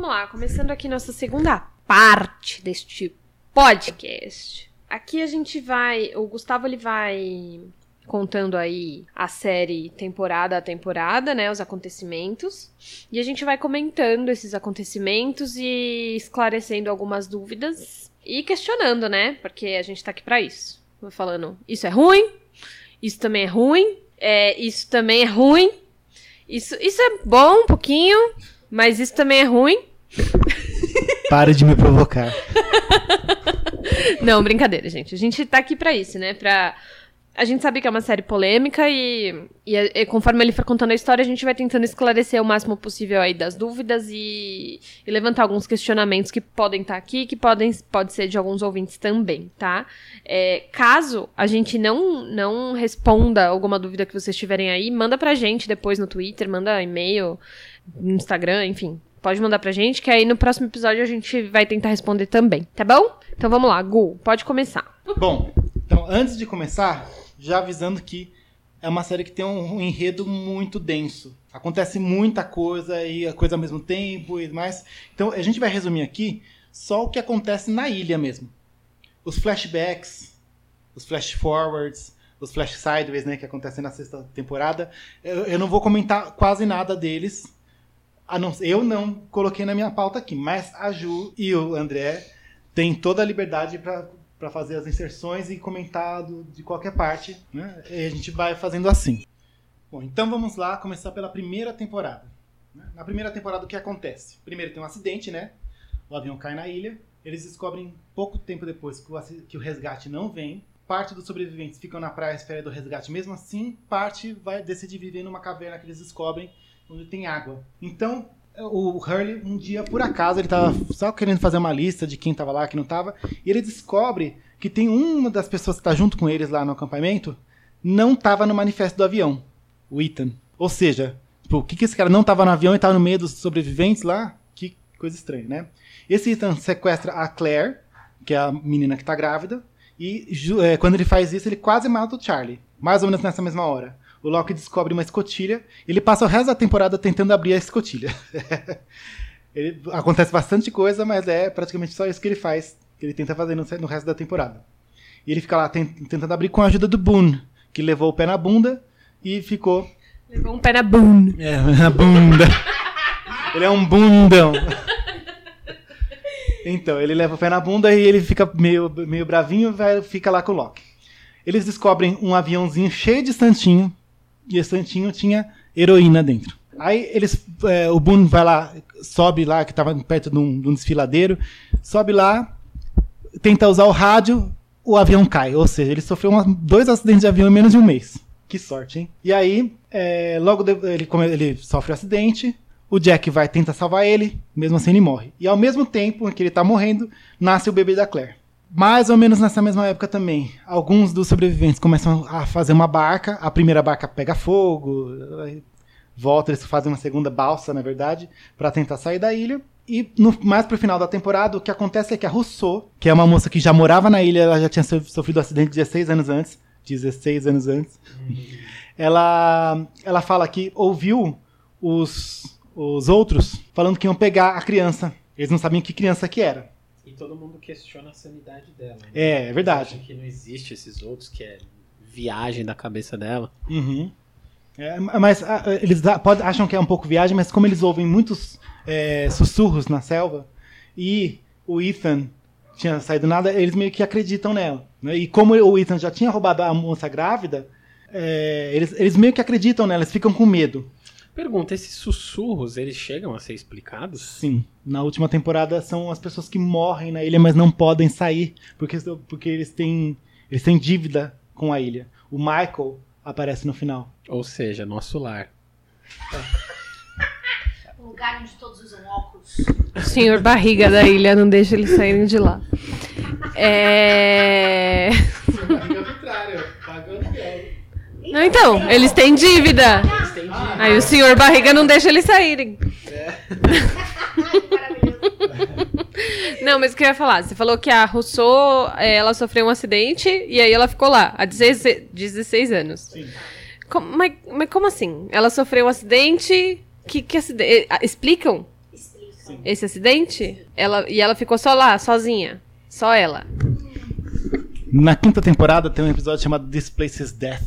vamos lá, começando aqui nossa segunda parte deste podcast. Aqui a gente vai, o Gustavo ele vai contando aí a série temporada a temporada, né, os acontecimentos, e a gente vai comentando esses acontecimentos e esclarecendo algumas dúvidas e questionando, né, porque a gente tá aqui para isso. Vou falando, isso é ruim, isso também é ruim, é, isso também é ruim, isso, isso é bom um pouquinho, mas isso também é ruim. Pare de me provocar. Não, brincadeira, gente. A gente tá aqui pra isso, né? Pra. A gente sabe que é uma série polêmica e, e, e, conforme ele for contando a história, a gente vai tentando esclarecer o máximo possível aí das dúvidas e, e levantar alguns questionamentos que podem estar tá aqui, que podem pode ser de alguns ouvintes também, tá? É, caso a gente não, não responda alguma dúvida que vocês tiverem aí, manda pra gente depois no Twitter, manda e-mail, no Instagram, enfim. Pode mandar pra gente, que aí no próximo episódio a gente vai tentar responder também, tá bom? Então vamos lá, Gu, pode começar. Bom, então antes de começar, já avisando que é uma série que tem um, enredo muito denso. Acontece muita coisa e a coisa ao mesmo tempo e mais. Então a gente vai resumir aqui só o que acontece na ilha mesmo. Os flashbacks, os flash forwards, os flash sideways, né, que acontecem na sexta temporada. Eu, eu não vou comentar quase nada deles, não, eu não coloquei na minha pauta aqui, mas a Ju e o André têm toda a liberdade para fazer as inserções e comentar de qualquer parte. Né? E a gente vai fazendo assim. Bom, então vamos lá começar pela primeira temporada. Né? Na primeira temporada, o que acontece? Primeiro tem um acidente, né? O avião cai na ilha. Eles descobrem pouco tempo depois que o, que o resgate não vem. Parte dos sobreviventes ficam na praia à espera do resgate mesmo assim. Parte vai decidir viver numa caverna que eles descobrem onde tem água. Então, o Hurley, um dia, por acaso, ele estava só querendo fazer uma lista de quem estava lá, quem não estava, e ele descobre que tem uma das pessoas que está junto com eles lá no acampamento, não estava no manifesto do avião, o Ethan. Ou seja, tipo, o que, que esse cara não estava no avião e estava no meio dos sobreviventes lá? Que coisa estranha, né? Esse Ethan sequestra a Claire, que é a menina que está grávida, e é, quando ele faz isso, ele quase mata o Charlie. Mais ou menos nessa mesma hora o Loki descobre uma escotilha. Ele passa o resto da temporada tentando abrir a escotilha. ele, acontece bastante coisa, mas é praticamente só isso que ele faz, que ele tenta fazer no, no resto da temporada. E ele fica lá tentando abrir com a ajuda do Boone, que levou o pé na bunda e ficou. Levou um pé na bunda. É, na bunda. ele é um bundão. Então, ele leva o pé na bunda e ele fica meio, meio bravinho e fica lá com o Loki. Eles descobrem um aviãozinho cheio de santinho, e esse santinho tinha heroína dentro. Aí eles, é, o Boone vai lá, sobe lá, que estava perto de um, de um, desfiladeiro, sobe lá, tenta usar o rádio, o avião cai. Ou seja, ele sofreu uma, dois acidentes de avião em menos de um mês. Que sorte, hein? E aí, é, logo de, ele, ele sofre um acidente, o Jack vai tentar salvar ele, mesmo assim ele morre. E ao mesmo tempo que ele está morrendo, nasce o bebê da Claire. Mais ou menos nessa mesma época também, alguns dos sobreviventes começam a fazer uma barca. A primeira barca pega fogo, volta, eles fazem uma segunda balsa, na verdade, para tentar sair da ilha. E no, mais pro final da temporada, o que acontece é que a Rousseau, que é uma moça que já morava na ilha, ela já tinha sofrido um acidente 16 anos antes. 16 anos antes. Uhum. Ela, ela fala que ouviu os, os outros falando que iam pegar a criança. Eles não sabiam que criança que era. E todo mundo questiona a sanidade dela. Né? É, é verdade. que não existe esses outros, que é viagem da cabeça dela. Uhum. É, mas a, ah, eles pode, acham que é um pouco viagem, mas como eles ouvem muitos é, sussurros na selva e o Ethan tinha saído nada, eles meio que acreditam nela. Né? E como o Ethan já tinha roubado a moça grávida, é, eles, eles meio que acreditam nela, eles ficam com medo. Pergunta, esses sussurros, eles chegam a ser explicados? Sim. Na última temporada são as pessoas que morrem na ilha, mas não podem sair, porque, porque eles, têm, eles têm dívida com a ilha. O Michael aparece no final. Ou seja, nosso lar. O lugar onde todos usam óculos. O senhor barriga da ilha não deixa eles saírem de lá. É. Senhor barriga não, então, eles têm dívida. Eles têm dívida. Aí o senhor barriga não deixa eles saírem. É. Não, mas o que eu ia falar? Você falou que a Rousseau, é, ela sofreu um acidente e aí ela ficou lá, há 16, 16 anos. Sim. Como, mas, mas como assim? Ela sofreu um acidente? Que, que acidente? Explicam? esse acidente? Ela, e ela ficou só lá, sozinha. Só ela. Na quinta temporada tem um episódio chamado This Place is Death,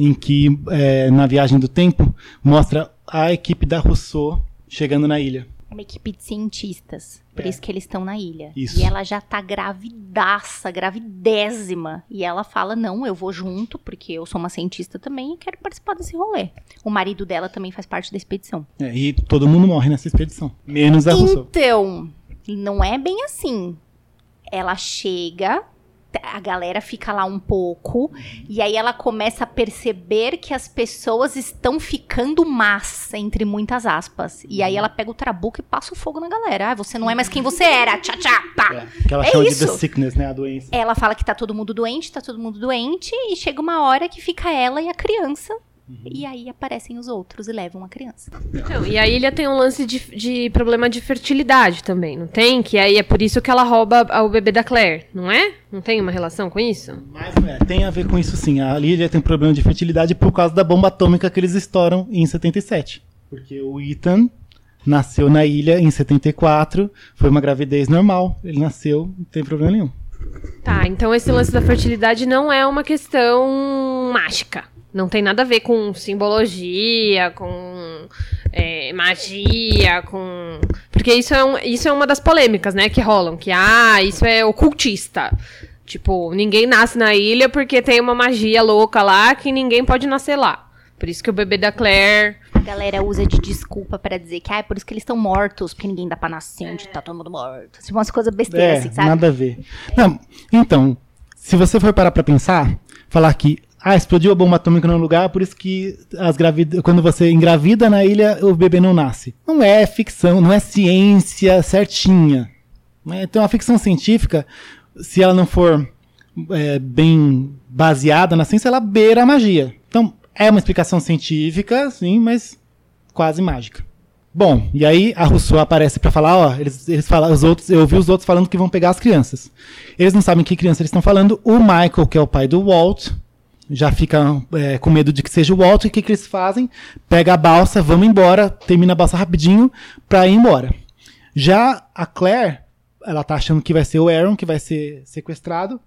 em que, é, na viagem do tempo, mostra a equipe da Rousseau chegando na ilha. Uma equipe de cientistas. Por É. isso que eles estão na ilha. Isso. E ela já tá gravidaça, gravidésima. E ela fala: Não, eu vou junto, porque eu sou uma cientista também e quero participar desse rolê. O marido dela também faz parte da expedição. É, e todo mundo morre nessa expedição, menos a Rousseau. Então, não é bem assim. Ela chega, a galera fica lá um pouco, e aí ela começa a perceber que as pessoas estão ficando más, entre muitas aspas. E aí ela pega o trabuco e passa o fogo na galera. Ah, você não é mais quem você era. Tchá, tchá, pá. É, que ela É chama de isso. The Sickness, né, a doença. Ela fala que tá todo mundo doente, tá todo mundo doente, e chega uma hora que fica ela e a criança. E aí aparecem os outros e levam a criança. Então, e a ilha tem um lance de, de problema de fertilidade também, não tem? Que aí é por isso que ela rouba o bebê da Claire, não é? Não tem uma relação com isso? Mas é, tem a ver com isso sim. A ilha tem problema de fertilidade por causa da bomba atômica que eles estouram em 77. Porque o Ethan nasceu na ilha em 74, foi uma gravidez normal. Ele nasceu, não tem problema nenhum. Tá, então esse lance da fertilidade não é uma questão mágica. Não tem nada a ver com simbologia, com é, magia, com. Porque isso é, um- isso é uma das polêmicas, né, que rolam. Que, ah, isso é ocultista. Tipo, ninguém nasce na ilha porque tem uma magia louca lá que ninguém pode nascer lá. Por isso que o bebê da Claire. A galera usa de desculpa pra dizer que ah, é por isso que eles estão mortos, porque ninguém dá pra nascer onde tá todo mundo morto. Tipo, umas coisas besteiras, É, assim, sabe? nada a ver. Não, então, se você for parar pra pensar, falar que ah, explodiu a bomba atômica no lugar, por isso que as gravid... quando você engravida na ilha, o bebê não nasce. Não é ficção, não é ciência certinha. Né? Então, a ficção científica, se ela não for é, bem baseada na ciência, ela beira a magia. Então, é uma explicação científica, sim, mas quase mágica. Bom, e aí a Rousseau aparece pra falar, ó, eles, eles falam, os outros, eu ouvi os outros falando que vão pegar as crianças. Eles não sabem que criança eles estão falando. O Michael, que é o pai do Walt, já fica é, com medo de que seja o Walt. E o que, que eles fazem? Pega a balsa, vamos embora, termina a balsa rapidinho pra ir embora. Já a Claire, ela tá achando que vai ser o Aaron que vai ser sequestrado.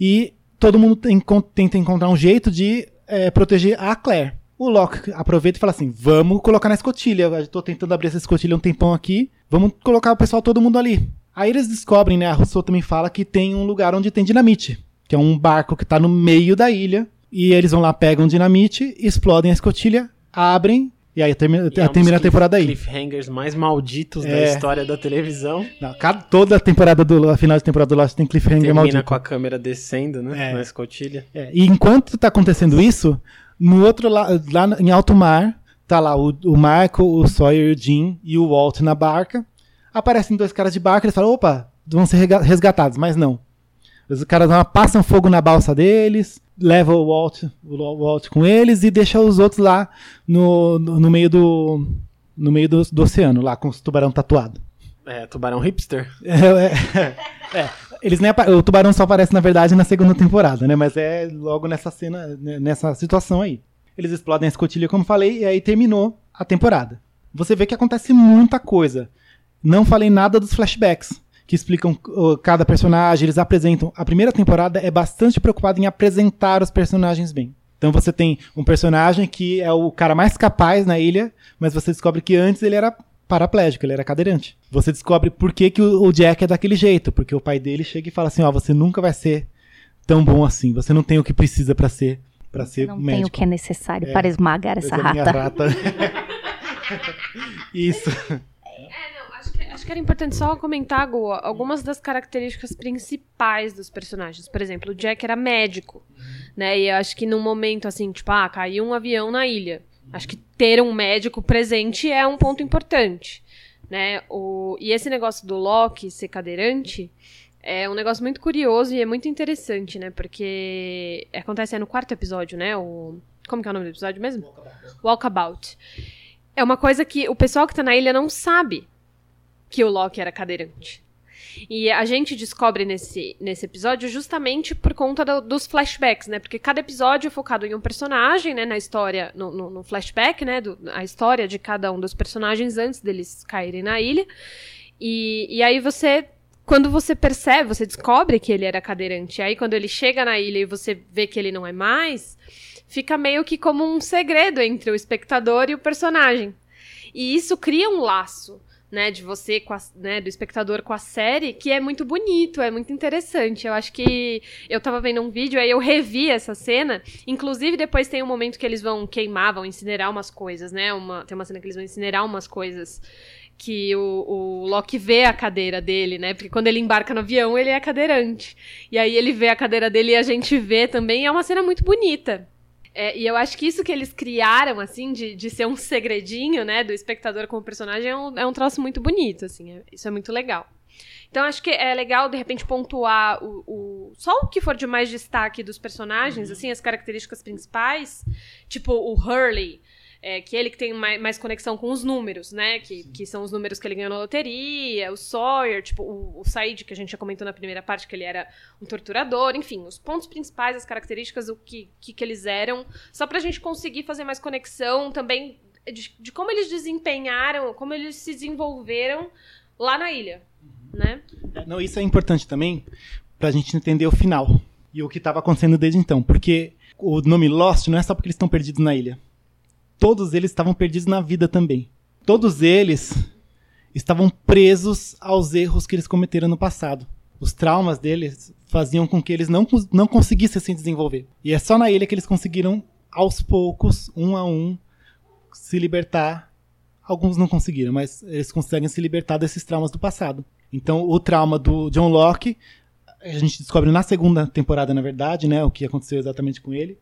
E todo mundo tem- tenta encontrar um jeito de é, proteger a Claire. O Locke aproveita e fala assim: vamos colocar na escotilha. Eu tô tentando abrir essa escotilha um tempão aqui. Vamos colocar o pessoal todo mundo ali. Aí eles descobrem, né? A Rousseau também fala que tem um lugar onde tem dinamite. Que é um barco que tá no meio da ilha. E eles vão lá, pegam dinamite, explodem a escotilha, abrem. E aí termina, E é um termina a temporada aí. cliffhangers mais malditos da É. história da televisão. Não, cada- toda a temporada do a final de temporada do Lost tem cliffhanger Termina maldito. com a câmera descendo, né? É. Na escotilha. É, e enquanto tá acontecendo isso, no outro lado, lá em alto mar, tá lá o, o Michael, o Sawyer, o Jim e o Walt na barca. Aparecem dois caras de barca, eles falam, opa, vão ser resgatados, mas não. Os caras lá passam fogo na balsa deles, levam o Walt, o Walt com eles e deixam os outros lá no, no, no meio do no meio do, do oceano, lá com os tubarão tatuado. É, tubarão hipster. É, é, é. Eles nem o tubarão só aparece, na verdade, na segunda temporada, né? Mas é logo nessa cena, né, nessa situação aí. Eles explodem a escotilha, como falei, e aí terminou a temporada. Você vê que acontece muita coisa. Não falei nada dos flashbacks, que explicam cada personagem, eles apresentam. A primeira temporada é bastante preocupada em apresentar os personagens bem. Então você tem um personagem que é o cara mais capaz na ilha, mas você descobre que antes ele era paraplégico, ele era cadeirante. Você descobre por que, que o, Jack é daquele jeito, porque o pai dele chega e fala assim, ó, você nunca vai ser tão bom assim, você não tem o que precisa pra ser para ser Não tem médico. o que é necessário É. para esmagar essa Essa a minha rata. Isso. Que, era importante só comentar, Gu, algumas das características principais dos personagens. Por exemplo, o Jack era médico, né? E eu acho que num momento assim, tipo, ah, caiu um avião na ilha. Acho que ter um médico presente é um ponto importante, né? O, e esse negócio do Loki ser cadeirante é um negócio muito curioso e é muito interessante, né? Porque acontece é no quarto episódio, né? O, como que é o nome do episódio mesmo? Walkabout. É uma coisa que o pessoal que tá na ilha não sabe que o Loki era cadeirante. E a gente descobre nesse, nesse episódio justamente por conta do- dos flashbacks, né? Porque cada episódio é focado em um personagem, né? Na história, no, no- no flashback, né? Do, a história de cada um dos personagens antes deles caírem na ilha. E, e aí você. Quando você percebe, você descobre que ele era cadeirante. Aí quando ele chega na ilha e você vê que ele não é mais, fica meio que como um segredo entre o espectador e o personagem. E isso cria um laço, né, de você a, né, do espectador com a série, que é muito bonito, é muito interessante. Eu acho que eu tava vendo um vídeo aí eu revi essa cena, inclusive depois tem um momento que eles vão queimar, vão incinerar umas coisas, né? Uma, tem uma cena que eles vão incinerar umas coisas que o, o Loki vê a cadeira dele, né? Porque quando ele embarca no avião, ele é cadeirante. E aí ele vê a cadeira dele e a gente vê também, é uma cena muito bonita. É, e eu acho que isso que eles criaram, assim, de, de ser um segredinho, né, do espectador com o personagem, é um, é um troço muito bonito, assim, é- isso é muito legal. Então acho que é legal, de repente, pontuar o, o- só o que for de mais destaque dos personagens, assim, as características principais, tipo o Hurley, é, que ele que tem mais, mais conexão com os números, né? Que, que são os números que ele ganhou na loteria, o Sawyer, tipo, o, o Said, que a gente já comentou na primeira parte, que ele era um torturador, enfim, os pontos principais, as características, o que, que, que eles eram, só pra gente conseguir fazer mais conexão também de, de como eles desempenharam, como eles se desenvolveram lá na ilha, né? Não, isso é importante também pra gente entender o final e o que estava acontecendo desde então, porque o nome Lost não é só porque eles estão perdidos na ilha. Todos eles estavam perdidos na vida também. Todos eles estavam presos aos erros que eles cometeram no passado. Os traumas deles faziam com que eles não, não conseguissem se desenvolver. E é só na ilha que eles conseguiram, aos poucos, um a um, se libertar. Alguns não conseguiram, mas eles conseguem se libertar desses traumas do passado. Então, o trauma do John Locke, a gente descobre na segunda temporada, na verdade, né, o que aconteceu exatamente com ele,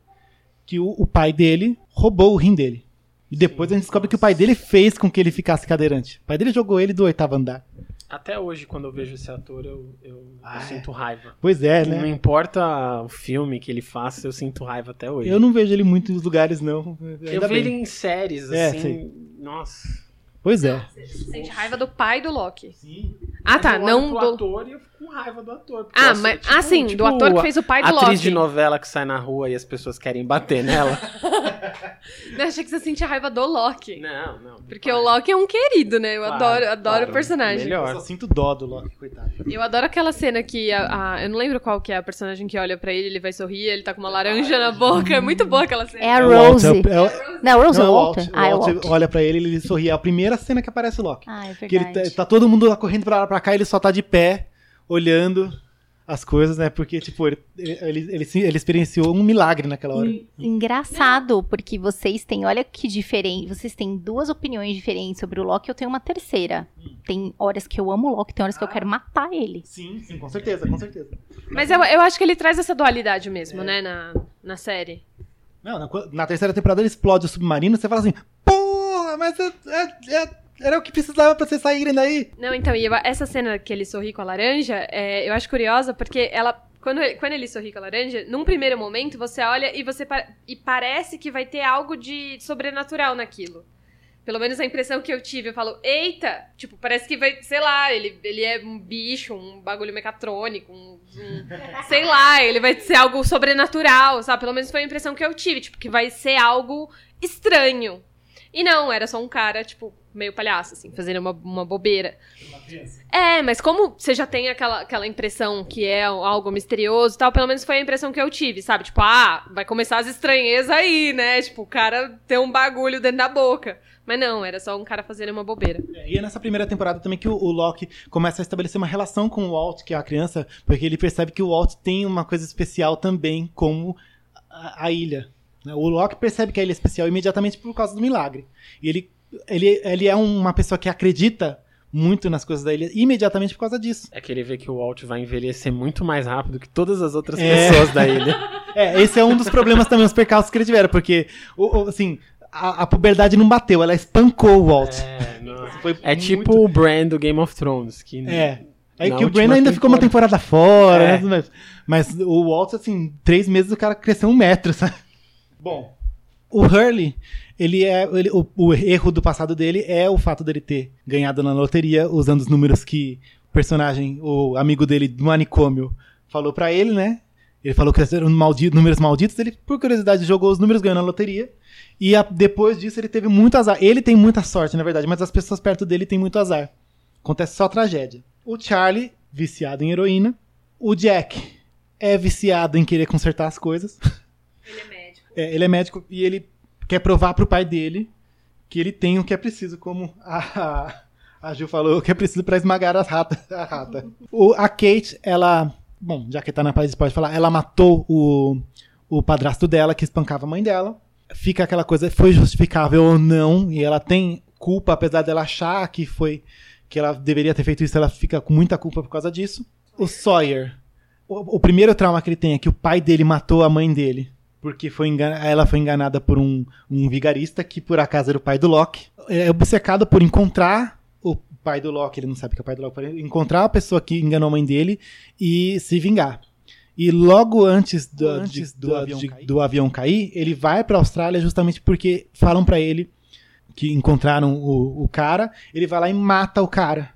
que o, o pai dele roubou o rim dele. E depois a gente descobre que o pai dele fez com que ele ficasse cadeirante. O pai dele jogou ele do oitavo andar. Até hoje, quando eu vejo esse ator, eu, eu- eu Ah, é. sinto raiva. Pois é, Não né? importa o filme que ele faça, eu sinto raiva até hoje. Eu não vejo ele muito nos lugares, não. Eu Ainda vi ele bem. em séries, É, assim. sei. Nossa. Pois é. Você sente raiva do pai do Loki. Sim. Ah, tá, eu não do... ator e eu fico com raiva do ator. Ah, sou, mas, tipo- ah, sim, tipo do ator que fez o pai do Atriz Loki. de novela que sai na rua e as pessoas querem bater nela. Eu achei que você sentia raiva do Loki. não, não. Porque o Loki é um querido, né? Eu Claro, adoro, adoro claro. o personagem. Melhor. Eu só sinto dó do Loki, coitado. Eu adoro aquela cena que a, a- eu não lembro qual que é a personagem que olha pra ele, ele vai sorrir, ele tá com uma laranja na boca. É muito boa aquela cena. É a É Rose. é o- é o- Não, Rose não, é é o. Walt. Ah, é o Walt olha pra ele, ele sorri. É a primeira cena que aparece o Loki. Ah, é Que ele verdade. tá, tá todo mundo lá correndo pra lá pra cá, ele só tá de pé, olhando as coisas, né? Porque, tipo, ele, ele, ele, ele experienciou um milagre naquela hora. En- Engraçado, porque vocês têm, olha que diferente, vocês têm duas opiniões diferentes sobre o Loki, eu tenho uma terceira. Tem horas que eu amo o Loki, tem horas que eu quero matar ele. Sim, sim, com certeza, com certeza. Mas eu, eu acho que ele traz essa dualidade mesmo, né, na, na série. Não, na, na terceira temporada ele explode o submarino, você fala assim, porra, mas é- é- é- era o que precisava pra vocês saírem daí. Não, então, e eu- essa cena que ele sorri com a laranja, é, eu acho curiosa porque ela. Quando, ele- quando ele sorri com a laranja, num primeiro momento você olha e você e parece que vai ter algo de sobrenatural naquilo. Pelo menos a impressão que eu tive, eu falo, eita! Tipo, parece que vai, sei lá, ele, ele é um bicho, um bagulho mecatrônico, um, um- sei lá, ele vai ser algo sobrenatural, sabe? Pelo menos foi a impressão que eu tive, tipo, que vai ser algo estranho. E não, era só um cara, tipo, meio palhaço, assim, fazendo uma, uma bobeira. É, mas como você já tem aquela, aquela impressão que é algo misterioso e tal, pelo menos foi a impressão que eu tive, sabe? Tipo, ah, vai começar as estranhezas aí, né? Tipo, o cara tem um bagulho dentro da boca. Mas não, era só um cara fazendo uma bobeira. E é nessa primeira temporada também que o, o Loki começa a estabelecer uma relação com o Walt, que é a criança, porque ele percebe que o Walt tem uma coisa especial também, como a, a ilha. Né? O Loki percebe que a ilha é especial imediatamente por causa do milagre. E ele, ele, ele é uma pessoa que acredita muito nas coisas da ilha imediatamente por causa disso. É que ele vê que o Walt vai envelhecer muito mais rápido que todas as outras É. pessoas da ilha. É, esse é um dos problemas também, os percalços que eles tiveram, porque, assim, a, a puberdade não bateu, ela espancou o Walt. É, É muito- tipo o Bran do Game of Thrones. Que É. É Na que o Brandon ainda ficou uma temporada fora, É. né? Mas o Walt, assim, três meses o cara cresceu um metro, sabe? Bom, o Hurley, ele é. ele- o, o erro do passado dele é o fato dele ter ganhado na loteria usando os números que personagem, o amigo dele do manicômio, falou pra ele, né? Ele falou que eram maldi- números malditos. Ele, por curiosidade, jogou os números, ganhou na loteria. E a- depois disso, ele teve muito azar. Ele tem muita sorte, na verdade, mas as pessoas perto dele têm muito azar. Acontece só tragédia. O Charlie, viciado em heroína. O Jack é viciado em querer consertar as coisas. Ele é. É, ele é médico e ele quer provar pro pai dele que ele tem o que é preciso, como a, a Ju falou, o que é preciso pra esmagar as rata, a rata. O, a Kate, ela. Bom, já que tá na Paris pode falar, ela matou o, o padrasto dela, que espancava a mãe dela. Fica aquela coisa, foi justificável ou não, e ela tem culpa, apesar dela achar que foi. que ela deveria ter feito isso, ela fica com muita culpa por causa disso. O Sawyer. O, o primeiro trauma que ele tem é que o pai dele matou a mãe dele porque foi engana- ela foi enganada por um, um vigarista que por acaso era o pai do Loki. É obcecado por encontrar o pai do Loki, ele não sabe que é o pai do Loki, encontrar a pessoa que enganou a mãe dele e se vingar. E logo antes do, Antes de- do do- avião de- cair. do avião cair, ele vai pra Austrália justamente porque falam pra ele que encontraram o, o cara, ele vai lá e mata o cara.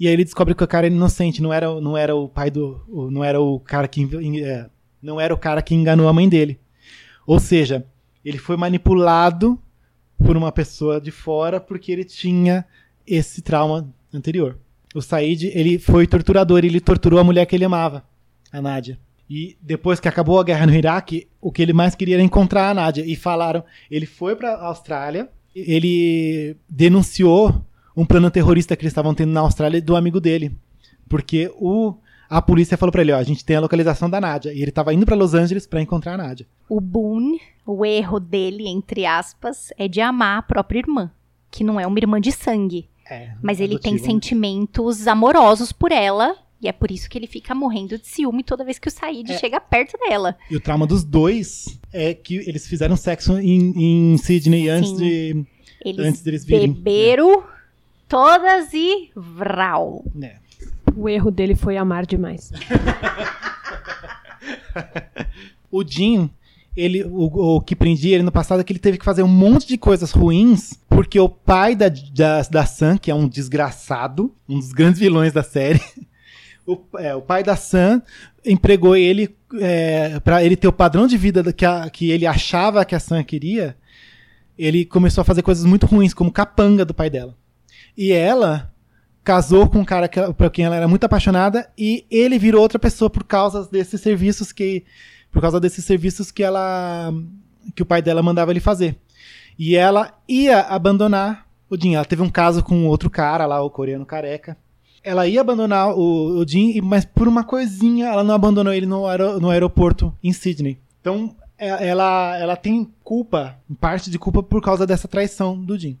E aí ele descobre que o cara é inocente, não era, não era o pai do. não era o cara que. é, não era o cara que enganou a mãe dele. Ou seja, ele foi manipulado por uma pessoa de fora porque ele tinha esse trauma anterior. O Said, ele foi torturador, ele torturou a mulher que ele amava, a Nádia. E depois que acabou a guerra no Iraque, o que ele mais queria era encontrar a Nádia. E falaram, ele foi pra Austrália, ele denunciou um plano terrorista que eles estavam tendo na Austrália do amigo dele. Porque o, a polícia falou pra ele, ó, a gente tem a localização da Nádia. E ele tava indo pra Los Angeles pra encontrar a Nádia. O Boone, o erro dele, entre aspas, é de amar a própria irmã, que não é uma irmã de sangue. É, Mas ele tem né? sentimentos amorosos por ela. E é por isso que ele fica morrendo de ciúme toda vez que o Said É. chega perto dela. E o trauma dos dois é que eles fizeram sexo em, em Sydney antes Sim. de. Eles Antes deles virem. beberam todas e vral. né. O erro dele foi amar demais. O Jim, ele, o, o que prendia ele no passado é que ele teve que fazer um monte de coisas ruins, porque o pai da, da, da Sam, que é um desgraçado, um dos grandes vilões da série, o, é, o pai da Sam empregou ele é, para ele ter o padrão de vida da- que, a- que ele achava que a Sam queria. Ele começou a fazer coisas muito ruins, como capanga do pai dela. E ela casou com um cara que, por quem ela era muito apaixonada e ele virou outra pessoa por causa desses serviços que por causa desses serviços que ela que o pai dela mandava ele fazer. E ela ia abandonar o Jim. Ela teve um caso com outro cara lá, o coreano careca. Ela ia abandonar o, o Jim, e- mas por uma coisinha ela não abandonou ele no, aero- no aeroporto em Sydney. Então é- ela, ela tem culpa, parte de culpa por causa dessa traição do Jim.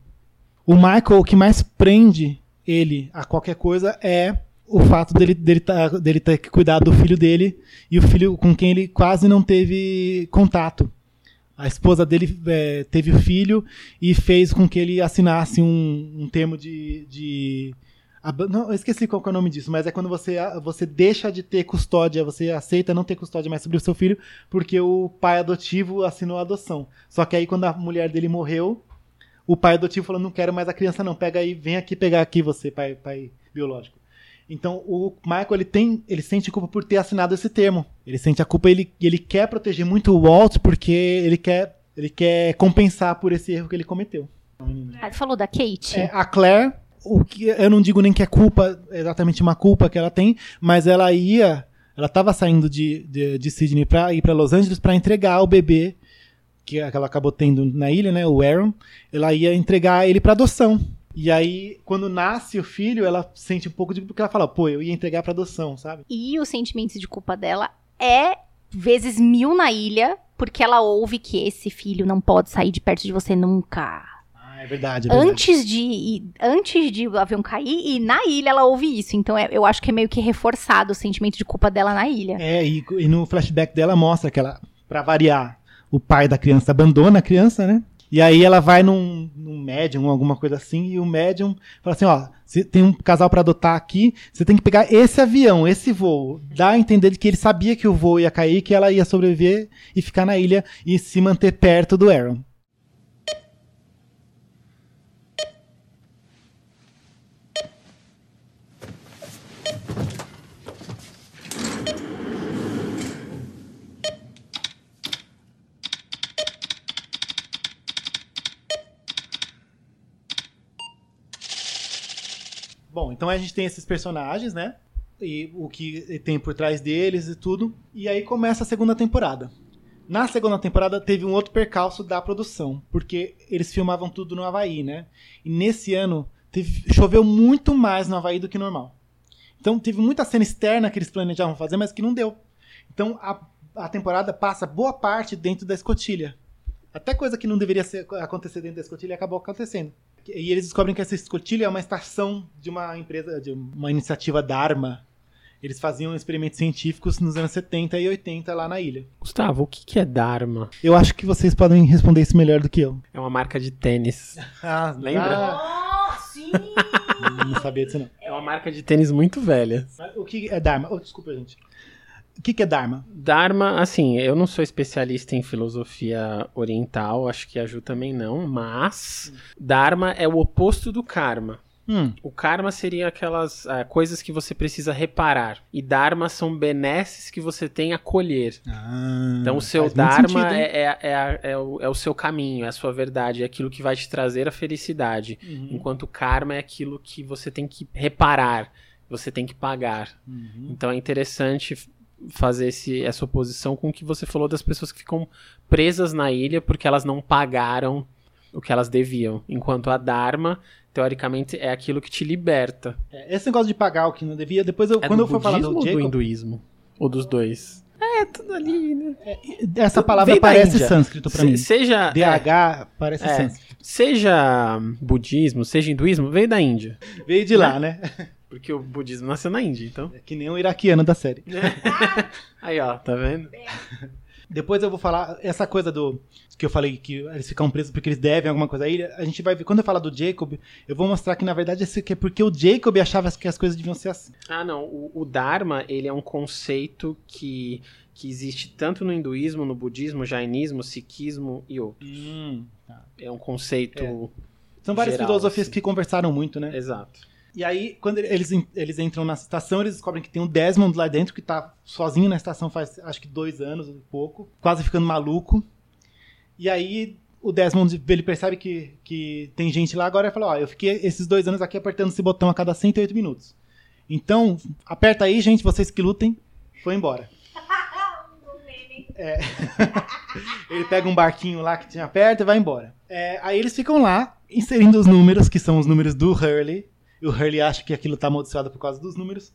O Michael, o que mais prende ele a qualquer coisa é o fato dele, dele, tá, dele ter que cuidar do filho dele e o filho com quem ele quase não teve contato. A esposa dele é, teve o filho e fez com que ele assinasse um, um termo de. de não, eu esqueci qual é o nome disso, mas é quando você, você deixa de ter custódia, você aceita não ter custódia mais sobre o seu filho, porque o pai adotivo assinou a adoção. Só que aí, quando a mulher dele morreu, o pai adotivo falou: não quero mais a criança, não. Pega aí, vem aqui pegar aqui você, pai, pai biológico. Então o Michael ele tem, ele sente culpa por ter assinado esse termo. Ele sente a culpa, ele, ele quer proteger muito o Walt porque ele quer, ele quer compensar por esse erro que ele cometeu. Aí falou da Kate. É, a Claire, o que eu não digo nem que é culpa, exatamente uma culpa que ela tem, mas ela ia, ela estava saindo de, de, de Sydney para ir para Los Angeles para entregar o bebê que ela acabou tendo na ilha, né, o Aaron, ela ia entregar ele para adoção. E aí, quando nasce o filho, ela sente um pouco de porque ela fala, pô, eu ia entregar para adoção, sabe? E o sentimento de culpa dela é vezes mil na ilha, porque ela ouve que esse filho não pode sair de perto de você nunca. Ah, é verdade, é verdade. Antes de, antes de o avião cair, e na ilha ela ouve isso. Então é- eu acho que é meio que reforçado o sentimento de culpa dela na ilha. É, e, e no flashback dela mostra que ela, pra variar, o pai da criança abandona a criança, né? E aí ela vai num, num médium, alguma coisa assim, e o médium fala assim, ó, você tem um casal pra adotar aqui, você tem que pegar esse avião, esse voo. Dá a entender de que ele sabia que o voo ia cair, que ela ia sobreviver e ficar na ilha e se manter perto do Aaron. Então a gente tem esses personagens, né? E o que tem por trás deles e tudo. E aí começa a segunda temporada. Na segunda temporada teve um outro percalço da produção, porque eles filmavam tudo no Havaí, né? E nesse ano teve- choveu muito mais no Havaí do que normal. Então teve muita cena externa que eles planejavam fazer, mas que não deu. Então a, a temporada passa boa parte dentro da escotilha. Até coisa que não deveria ser- acontecer dentro da escotilha acabou acontecendo. E eles descobrem que essa escotilha é uma estação de uma empresa, de uma iniciativa Dharma. Eles faziam experimentos científicos nos anos 70 e 80 lá na ilha. Gustavo, o que, que é Dharma? Eu acho que vocês podem responder isso melhor do que eu. É uma marca de tênis. Ah, Lembra? Oh, sim! não sabia disso não. É uma marca de tênis muito velha. O que é Dharma? Oh, desculpa, gente. O que, que é Dharma? Dharma, assim, eu não sou especialista em filosofia oriental, acho que a Ju também não, mas Dharma é o oposto do karma. Hum, O karma seria aquelas ah, coisas que você precisa reparar. E Dharma são benesses que você tem a colher. Ah, Então o seu Dharma sentido, é, é, é, é o, é o seu caminho, é a sua verdade, é aquilo que vai te trazer a felicidade. Uhum, Enquanto o karma é aquilo que você tem que reparar, você tem que pagar. uhum. Então é interessante fazer esse, essa oposição com o que você falou das pessoas que ficam presas na ilha porque elas não pagaram o que elas deviam. Enquanto a Dharma, teoricamente, é aquilo que te liberta. É, Esse negócio de pagar o que não devia, depois eu, É quando do eu for falar do ou do Jacob, hinduísmo? Ou dos dois? É, tudo ali, né? essa palavra parece Índia. sânscrito pra Se- mim. Seja, é, DH parece É. sânscrito. seja budismo, seja hinduísmo, veio da Índia. Veio de lá, né? Porque o budismo nasceu na Índia, então. É que nem o iraquiano da série. Aí, ó, tá vendo? Depois eu vou falar essa coisa do que eu falei que eles ficam presos porque eles devem alguma coisa a ilha. A gente vai ver quando eu falar do Jacob, eu vou mostrar que na verdade esse é porque o Jacob achava que as coisas deviam ser assim. Ah, não. O, o Dharma, ele é um conceito que, que existe tanto no hinduísmo, no budismo, jainismo, sikhismo e outros. É um conceito... É. São várias Geral, filosofias assim. que conversaram muito, né? Exato. E aí, quando eles, eles entram na estação, eles descobrem que tem um Desmond lá dentro que tá sozinho na estação faz acho que dois anos e pouco, quase ficando maluco. E aí o Desmond ele percebe que, que tem gente lá agora e fala: Ó, eu fiquei esses dois anos aqui apertando esse botão a cada 108 minutos. Então, aperta aí, gente, vocês que lutem. Foi embora. É. ele pega um barquinho lá que tinha perto e vai embora. É, aí eles ficam lá, inserindo os números, que são os números do Hurley. E o Hurley acha que aquilo tá amaldiçoado por causa dos números.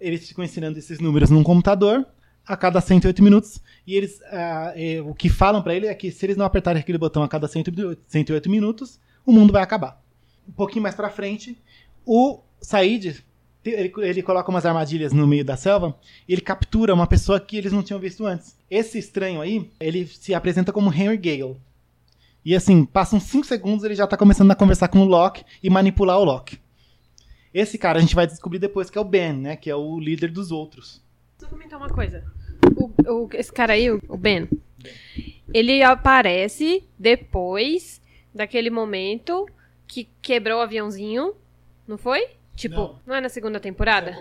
Eles ficam ensinando esses números num computador a cada 108 minutos. E eles ah, é, o que falam pra ele é que se eles não apertarem aquele botão a cada 108, 108 minutos, o mundo vai acabar. Um pouquinho mais pra frente, o Said ele, ele coloca umas armadilhas no meio da selva e ele captura uma pessoa que eles não tinham visto antes. Esse estranho aí, ele se apresenta como Henry Gale. E assim, passam 5 segundos ele já tá começando a conversar com o Locke e manipular o Locke. Esse cara a gente vai descobrir depois que é o Ben, né? Que é o líder dos outros. Só comentar uma coisa. O, o- esse cara aí, o o Ben, ele aparece depois daquele momento que quebrou o aviãozinho, não foi? Tipo, Não. não, é na segunda temporada?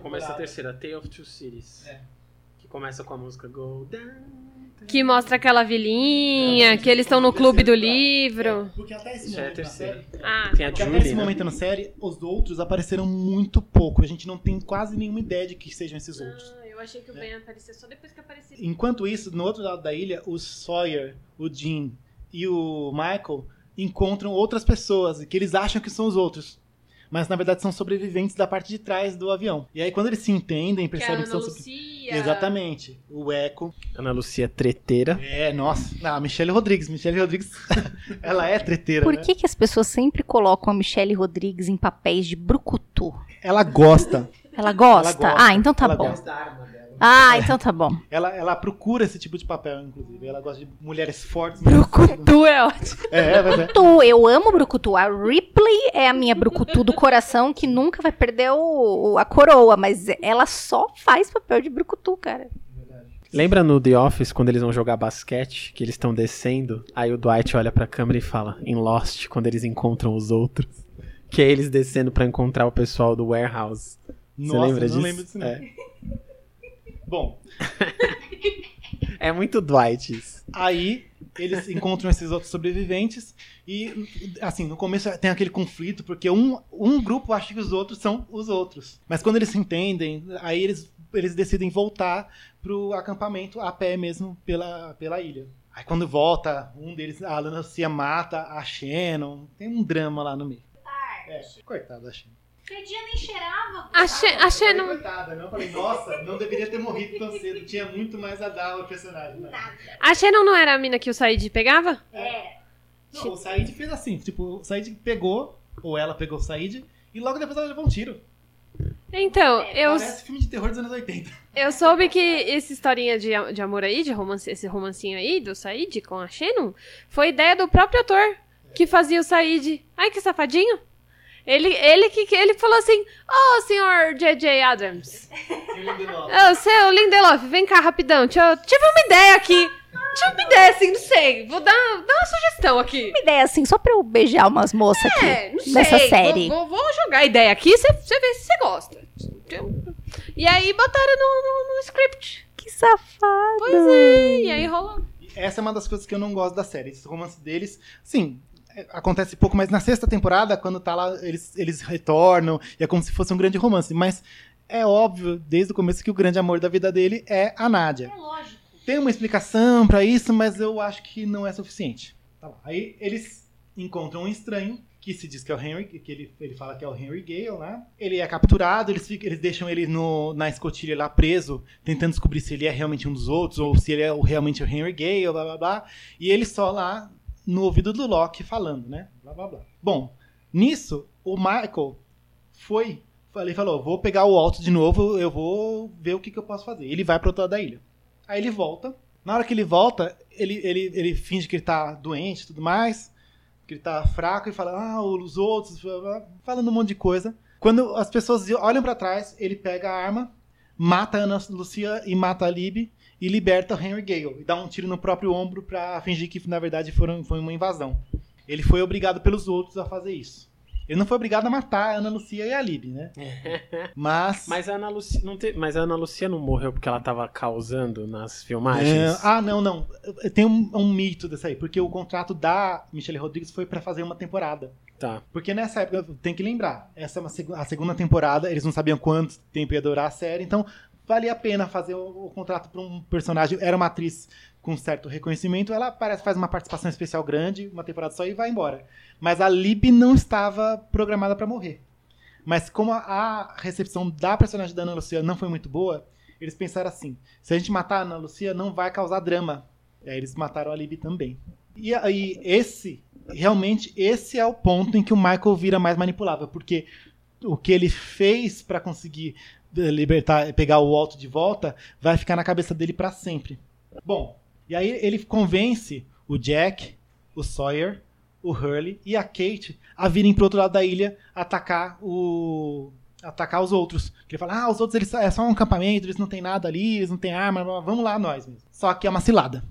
Começa a terceira, Tale of Two Cities. É. Começa com a música Go Down. Que mostra aquela vilinha, que eles estão no clube do livro. Porque até esse Isso é momento na terceira. série, Ah, Tem a porque até Julie, esse né? momento na série, os outros apareceram muito pouco. A gente não tem quase nenhuma ideia de que sejam esses outros. Ah, eu achei que o Ben aparecia só depois que aparecia. Enquanto isso, no outro lado da ilha, o Sawyer, o Jim e o Michael encontram outras pessoas que eles acham que são os outros. Mas na verdade são sobreviventes da parte de trás do avião. E aí quando eles se entendem, Que é a percebem que, Ana são sobre- Lucia. Exatamente. O Echo. Ana Lucia treteira. É, nossa. Ah, Michelle Rodrigues. Michelle Rodrigues, ela é treteira, Por né? que, que as pessoas sempre colocam a Michelle Rodrigues em papéis de brucutu? Ela gosta. Ela gosta? Ela gosta, Ah, então tá ela bom. gosta. Ah, então tá bom. Ela, ela procura esse tipo de papel, inclusive. Ela gosta de mulheres fortes. Brucutu é ótimo. É, mas é. Tu, eu amo brucutu. A Ripley é a minha brucutu do coração que nunca vai perder o, o- a coroa, mas ela só faz papel de brucutu, cara. Lembra no The Office, quando eles vão jogar basquete, que eles estão descendo, aí o Dwight olha pra câmera e fala, em Lost, quando eles encontram os outros, que é eles descendo pra encontrar o pessoal do warehouse. Você Nossa, lembra eu disso? não lembro disso, não. É. Bom, É muito Dwight isso. Aí eles encontram esses outros sobreviventes e, assim, no começo tem aquele conflito, porque um, um grupo acha que os outros são os outros. Mas quando eles se entendem, aí eles, eles decidem voltar pro acampamento a pé mesmo pela, pela ilha. Aí quando volta, um deles, a Lucia mata a Shannon. Tem um drama lá no meio. É, coitada da Shannon. Fredinha nem cheirava. A, She a Shannon. Coitada, não falei, nossa, não deveria ter morrido tão cedo. Tinha muito mais a dar ao personagem. né? A Shannon não era a mina que o Said pegava? É. Não, o Said fez assim, tipo, o Said pegou, ou ela pegou o Said, e logo depois ela levou um tiro. Então, eu, Parece filme de terror dos anos 80. eu soube que essa historinha de, de amor aí, de romance, esse romancinho aí do Said com a Shannon, foi ideia do próprio ator que fazia o Said. Ai, que safadinho. Ele, ele que ele falou assim: Ô, senhor J.J. Adams, ô, seu Lindelof, vem cá rapidão. Eu, tive uma ideia aqui. Tive uma ideia assim, não sei. Vou dar, dar uma sugestão aqui. Uma ideia assim, só pra eu beijar umas moças aqui. É, não sei. Nessa série. Vou, vou- vou jogar a ideia aqui, você vê se você gosta. E aí botaram no, no- no script. Que safado. Pois é, e aí rolou. Essa é uma das coisas que eu não gosto da série. Esse romance deles, sim, acontece pouco, mas na sexta temporada, quando tá lá, eles, eles retornam, e é como se fosse um grande romance. Mas é óbvio, desde o começo, que o grande amor da vida dele é a Nádia. É lógico. Tem uma explicação pra isso, mas eu acho que não é suficiente. Tá. Aí eles encontram um estranho, que se diz que é o Henry, que ele, ele fala que é o Henry Gale, né? Ele é capturado, eles, ficam, eles deixam ele no, na escotilha lá preso, tentando descobrir se ele é realmente um dos outros, ou se ele é realmente o Henry Gale, blá blá blá. E ele só lá no ouvido do Loki falando, né? Blá blá blá. Bom, nisso, o Michael foi. Ele falou: vou pegar o alto de novo, eu vou ver o que, que eu posso fazer. Ele vai pro outro lado da ilha. Aí ele volta. Na hora que ele volta, ele, ele, ele finge que ele tá doente e tudo mais. Que ele tá fraco e fala, ah, os outros, blá, blá, falando um monte de coisa. Quando as pessoas olham pra trás, ele pega a arma, mata a Ana Lucia e mata a Lib e liberta o Henry Gale. E dá um tiro no próprio ombro pra fingir que, na verdade, foram, foi uma invasão. Ele foi obrigado pelos outros a fazer isso. Ele não foi obrigado a matar a Ana Lucia e a Lib, né? Mas. Mas a Ana Lucia não, te... Mas a Ana Lucia não morreu porque ela tava causando nas filmagens? É, ah, não, não. Tem um, um mito dessa aí, porque o contrato da Michelle Rodrigues foi pra fazer uma temporada. Tá. Porque nessa época, tem que lembrar, essa é uma seg- a segunda temporada, eles não sabiam quanto tempo ia durar a série, então valia a pena fazer o, o contrato pra um personagem. Era uma atriz com certo reconhecimento, ela parece faz uma participação especial grande, uma temporada só e vai embora. Mas a Lib não estava programada pra morrer. Mas como a, recepção da personagem da Ana Lucia não foi muito boa, eles pensaram assim: se a gente matar a Ana Lucia, não vai causar drama. E aí eles mataram a Lib também. E aí, esse, realmente, esse é o ponto em que o Michael vira mais manipulável, porque o que ele fez pra conseguir libertar, pegar o Walt de volta, vai ficar na cabeça dele pra sempre. Bom, e aí ele convence o Jack, o Sawyer, o Hurley e a Kate a virem pro outro lado da ilha atacar o atacar os outros. Que ele fala: "Ah, os outros eles é só um acampamento, eles não têm nada ali, eles não têm arma, vamos lá nós mesmo". Só que é uma cilada.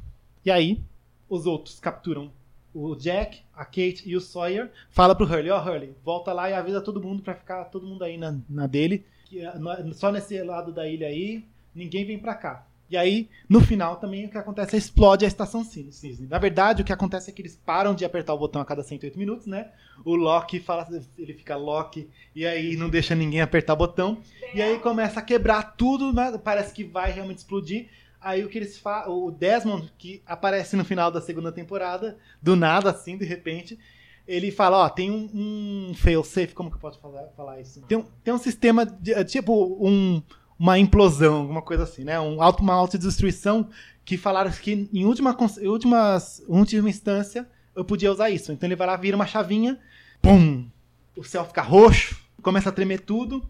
E aí os outros capturam o Jack, a Kate e o Sawyer, fala pro Hurley, ó Hurley, volta lá e avisa todo mundo pra ficar todo mundo aí na, na dele, que é, nó- só nesse lado da ilha aí, ninguém vem pra cá. E aí, no final também o que acontece é explode a estação Cis- Cisne. Na verdade, o que acontece é que eles param de apertar o botão a cada 108 minutos, né? O Loki fala, ele fica Loki e aí não deixa ninguém apertar o botão. E aí começa a quebrar tudo, né? parece que vai realmente explodir. Aí o que eles o Desmond, que aparece no final da segunda temporada, do nada, assim, de repente, ele fala, ó, tem um, um fail-safe, como que eu posso falar, falar isso? Tem um, tem um sistema, de, é, tipo, um, uma implosão, alguma coisa assim, né? Um uma autodestruição que falaram que em última, últimas, última instância eu podia usar isso. Então ele vai lá, vira uma chavinha, pum! O céu fica roxo, começa a tremer tudo,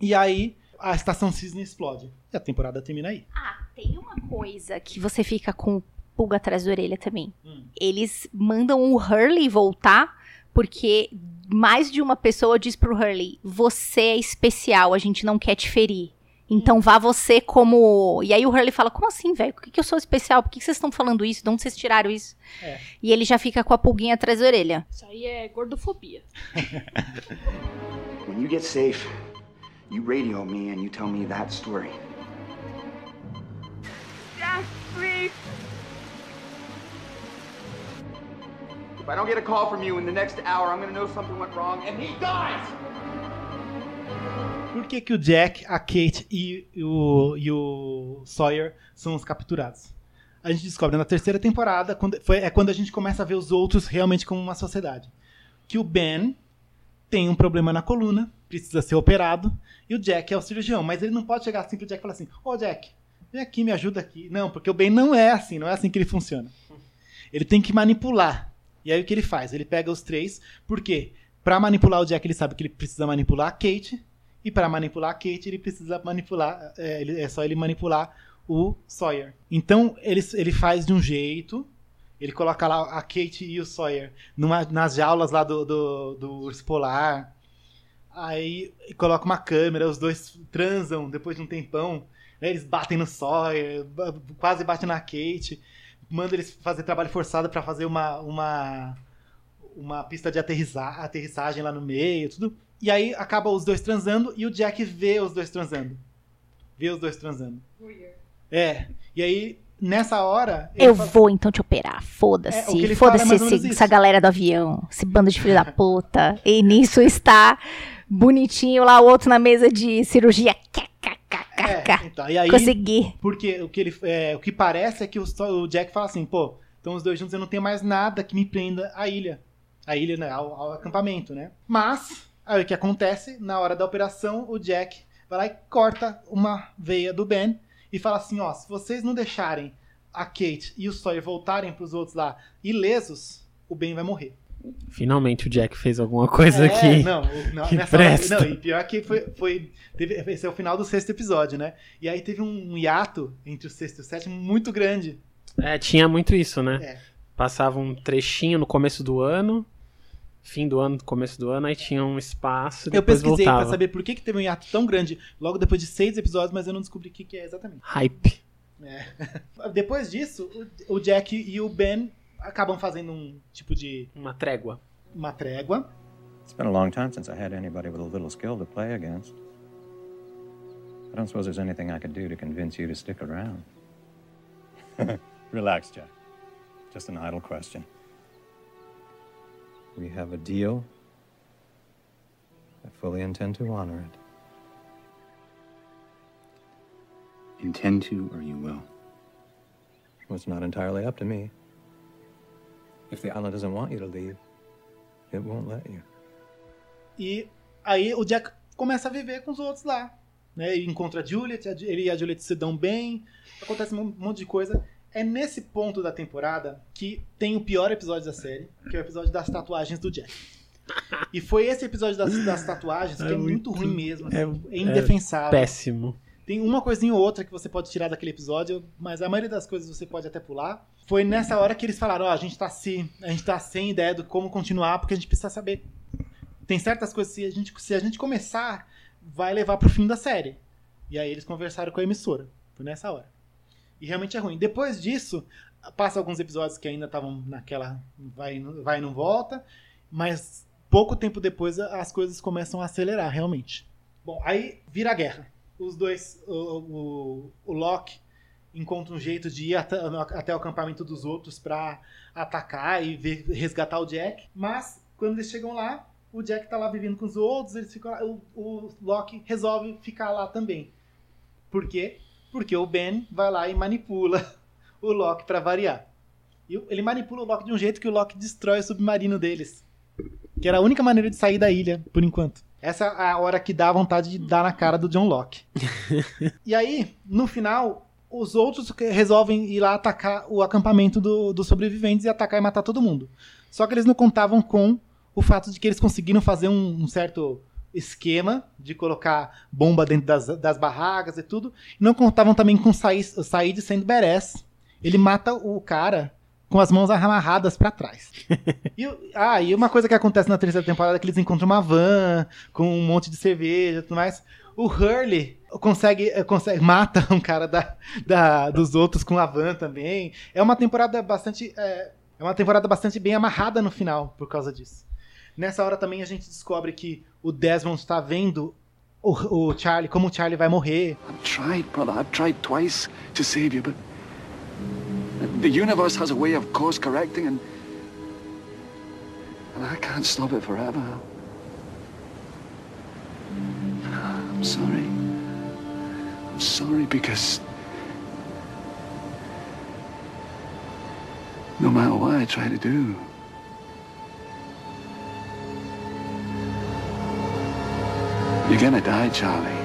e aí a estação Cisne explode. E a temporada termina aí. Ah, tem uma coisa que você fica com pulga atrás da orelha também. Hum. Eles mandam o Hurley voltar porque mais de uma pessoa diz pro Hurley: "Você é especial, a gente não quer te ferir". Então vá você como. E aí o Hurley fala: Como assim, velho? Por que, que eu sou especial? Por que, que vocês estão falando isso? De onde vocês tiraram isso? É. E ele já fica com a pulguinha atrás da orelha. Isso aí é gordofobia. When you get safe, you radio me and you tell me that story. If I don't get a call from you in the next hour, I'm gonna know something went wrong, and he dies! Por que, que o Jack, a Kate e o, e o Sawyer são os capturados? A gente descobre na terceira temporada, quando, foi, é quando a gente começa a ver os outros realmente como uma sociedade. Que o Ben tem um problema na coluna, precisa ser operado, e o Jack é o cirurgião, mas ele não pode chegar assim pro Jack e falar assim: Ô Jack, vem aqui, me ajuda aqui. Não, porque o Ben não é assim, não é assim que ele funciona. Ele tem que manipular. E aí o que ele faz? Ele pega os três, por quê? Pra manipular o Jack, ele sabe que ele precisa manipular a Kate, e para manipular a Kate, ele precisa manipular. É, ele- é só ele manipular o Sawyer. Então ele, ele faz de um jeito. Ele coloca lá a Kate e o Sawyer numa, nas jaulas lá do, do, do urso polar. Aí coloca uma câmera, os dois transam depois de um tempão. né, Eles batem no Sawyer, quase batem na Kate. Manda eles fazer trabalho forçado para fazer uma, uma, uma pista de aterrissa- aterrissagem lá no meio, tudo. E aí acaba os dois transando e o Jack vê os dois transando. Vê os dois transando. É. E aí, nessa hora. Eu fala- vou então te operar. É, Foda-se. fala é Foda-se essa galera do avião. Esse bando de filho da puta. E nisso está bonitinho lá o outro na mesa de cirurgia. É, então, e aí, Consegui. porque o que, ele, é, o que parece é que o, o Jack fala assim, pô, então os dois juntos eu não tenho mais nada que me prenda à ilha. À ilha, né? Ao, ao acampamento, né? Mas, aí o que acontece? Na hora da operação, o Jack vai lá e corta uma veia do Ben e fala assim, ó, se vocês não deixarem a Kate e o Sawyer voltarem pros outros lá ilesos, o Ben vai morrer. Finalmente o Jack fez alguma coisa É, aqui. Não, não, que hora- não, e pior que foi. foi teve, esse é o final do sexto episódio, né? E aí teve um hiato entre o sexto e o sétimo muito grande. É, tinha muito isso, né? É. Passava um trechinho no começo do ano, fim do ano, começo do ano, aí tinha um espaço Eu pesquisei voltava. pra saber por que, que teve um hiato tão grande logo depois de seis episódios, mas eu não descobri o que, que é exatamente. Hype. Depois disso, o Jack e o Ben acabam fazendo um tipo de Uma trégua. uma trégua. It's been a long time since I had anybody with a little skill to play against. I don't suppose there's anything I could do to convince you to stick around. Relax, Jack. Just an idle question. We have a deal. I fully intend to honor it. Intend to, or you will. Well, it's not entirely up to me. If the island doesn't want you to leave, it won't let you. E aí o Jack começa a viver com os outros lá. Né? Ele encontra a Juliet, ele e a Juliet se dão bem, acontece um monte de coisa. É nesse ponto da temporada que tem o pior episódio da série, que é o episódio das tatuagens do Jack. E foi esse episódio das, das tatuagens que é, É muito, muito- ruim mesmo. é- assim, é, indefensável. Péssimo. Tem uma coisinha ou outra que você pode tirar daquele episódio, mas a maioria das coisas você pode até pular. Foi nessa hora que eles falaram, ó, a gente tá se, a gente tá sem ideia de como continuar, porque a gente precisa saber. Tem certas coisas se a gente se a gente começar, vai levar pro fim da série. E aí eles conversaram com a emissora. Foi nessa hora. E realmente é ruim. Depois disso, passa alguns episódios que ainda estavam naquela vai vai e não volta, mas pouco tempo depois as coisas começam a acelerar realmente. Bom, aí vira a guerra os dois, o, o, o Loki encontra um jeito de ir até, até o acampamento dos outros pra atacar e ver- resgatar o Jack. Mas, quando eles chegam lá, o Jack tá lá vivendo com os outros, eles ficam lá, o, o Loki resolve ficar lá também. Por quê? Porque o Ben vai lá e manipula o Loki pra variar. E ele manipula o Loki de um jeito que o Loki destrói o submarino deles. Que era a única maneira de sair da ilha, por enquanto. Essa é a hora que dá vontade de dar na cara do John Locke. e aí, no final, os outros que resolvem ir lá atacar o acampamento do- dos sobreviventes e atacar e matar todo mundo. Só que eles não contavam com o fato de que eles conseguiram fazer um, um certo esquema de colocar bomba dentro das, das barracas e tudo. E não contavam também com o Said, o Said sendo badass. Ele mata o cara com as mãos amarradas pra trás. E, ah, e uma coisa que acontece na terceira temporada é que eles encontram uma van com um monte de cerveja e tudo mais. O Hurley consegue, eh, consegue mata um cara da, da- dos outros com a van também. É uma temporada bastante é, é uma temporada bastante bem amarrada no final por causa disso. Nessa hora também a gente descobre que o Desmond está vendo o, o Charlie, como o Charlie vai morrer. I've tried, brother. I've tried twice to save you, but the universe has a way of course correcting, and And I can't stop it forever. I'm sorry. I'm sorry because no matter what I try to do, you're gonna die, Charlie.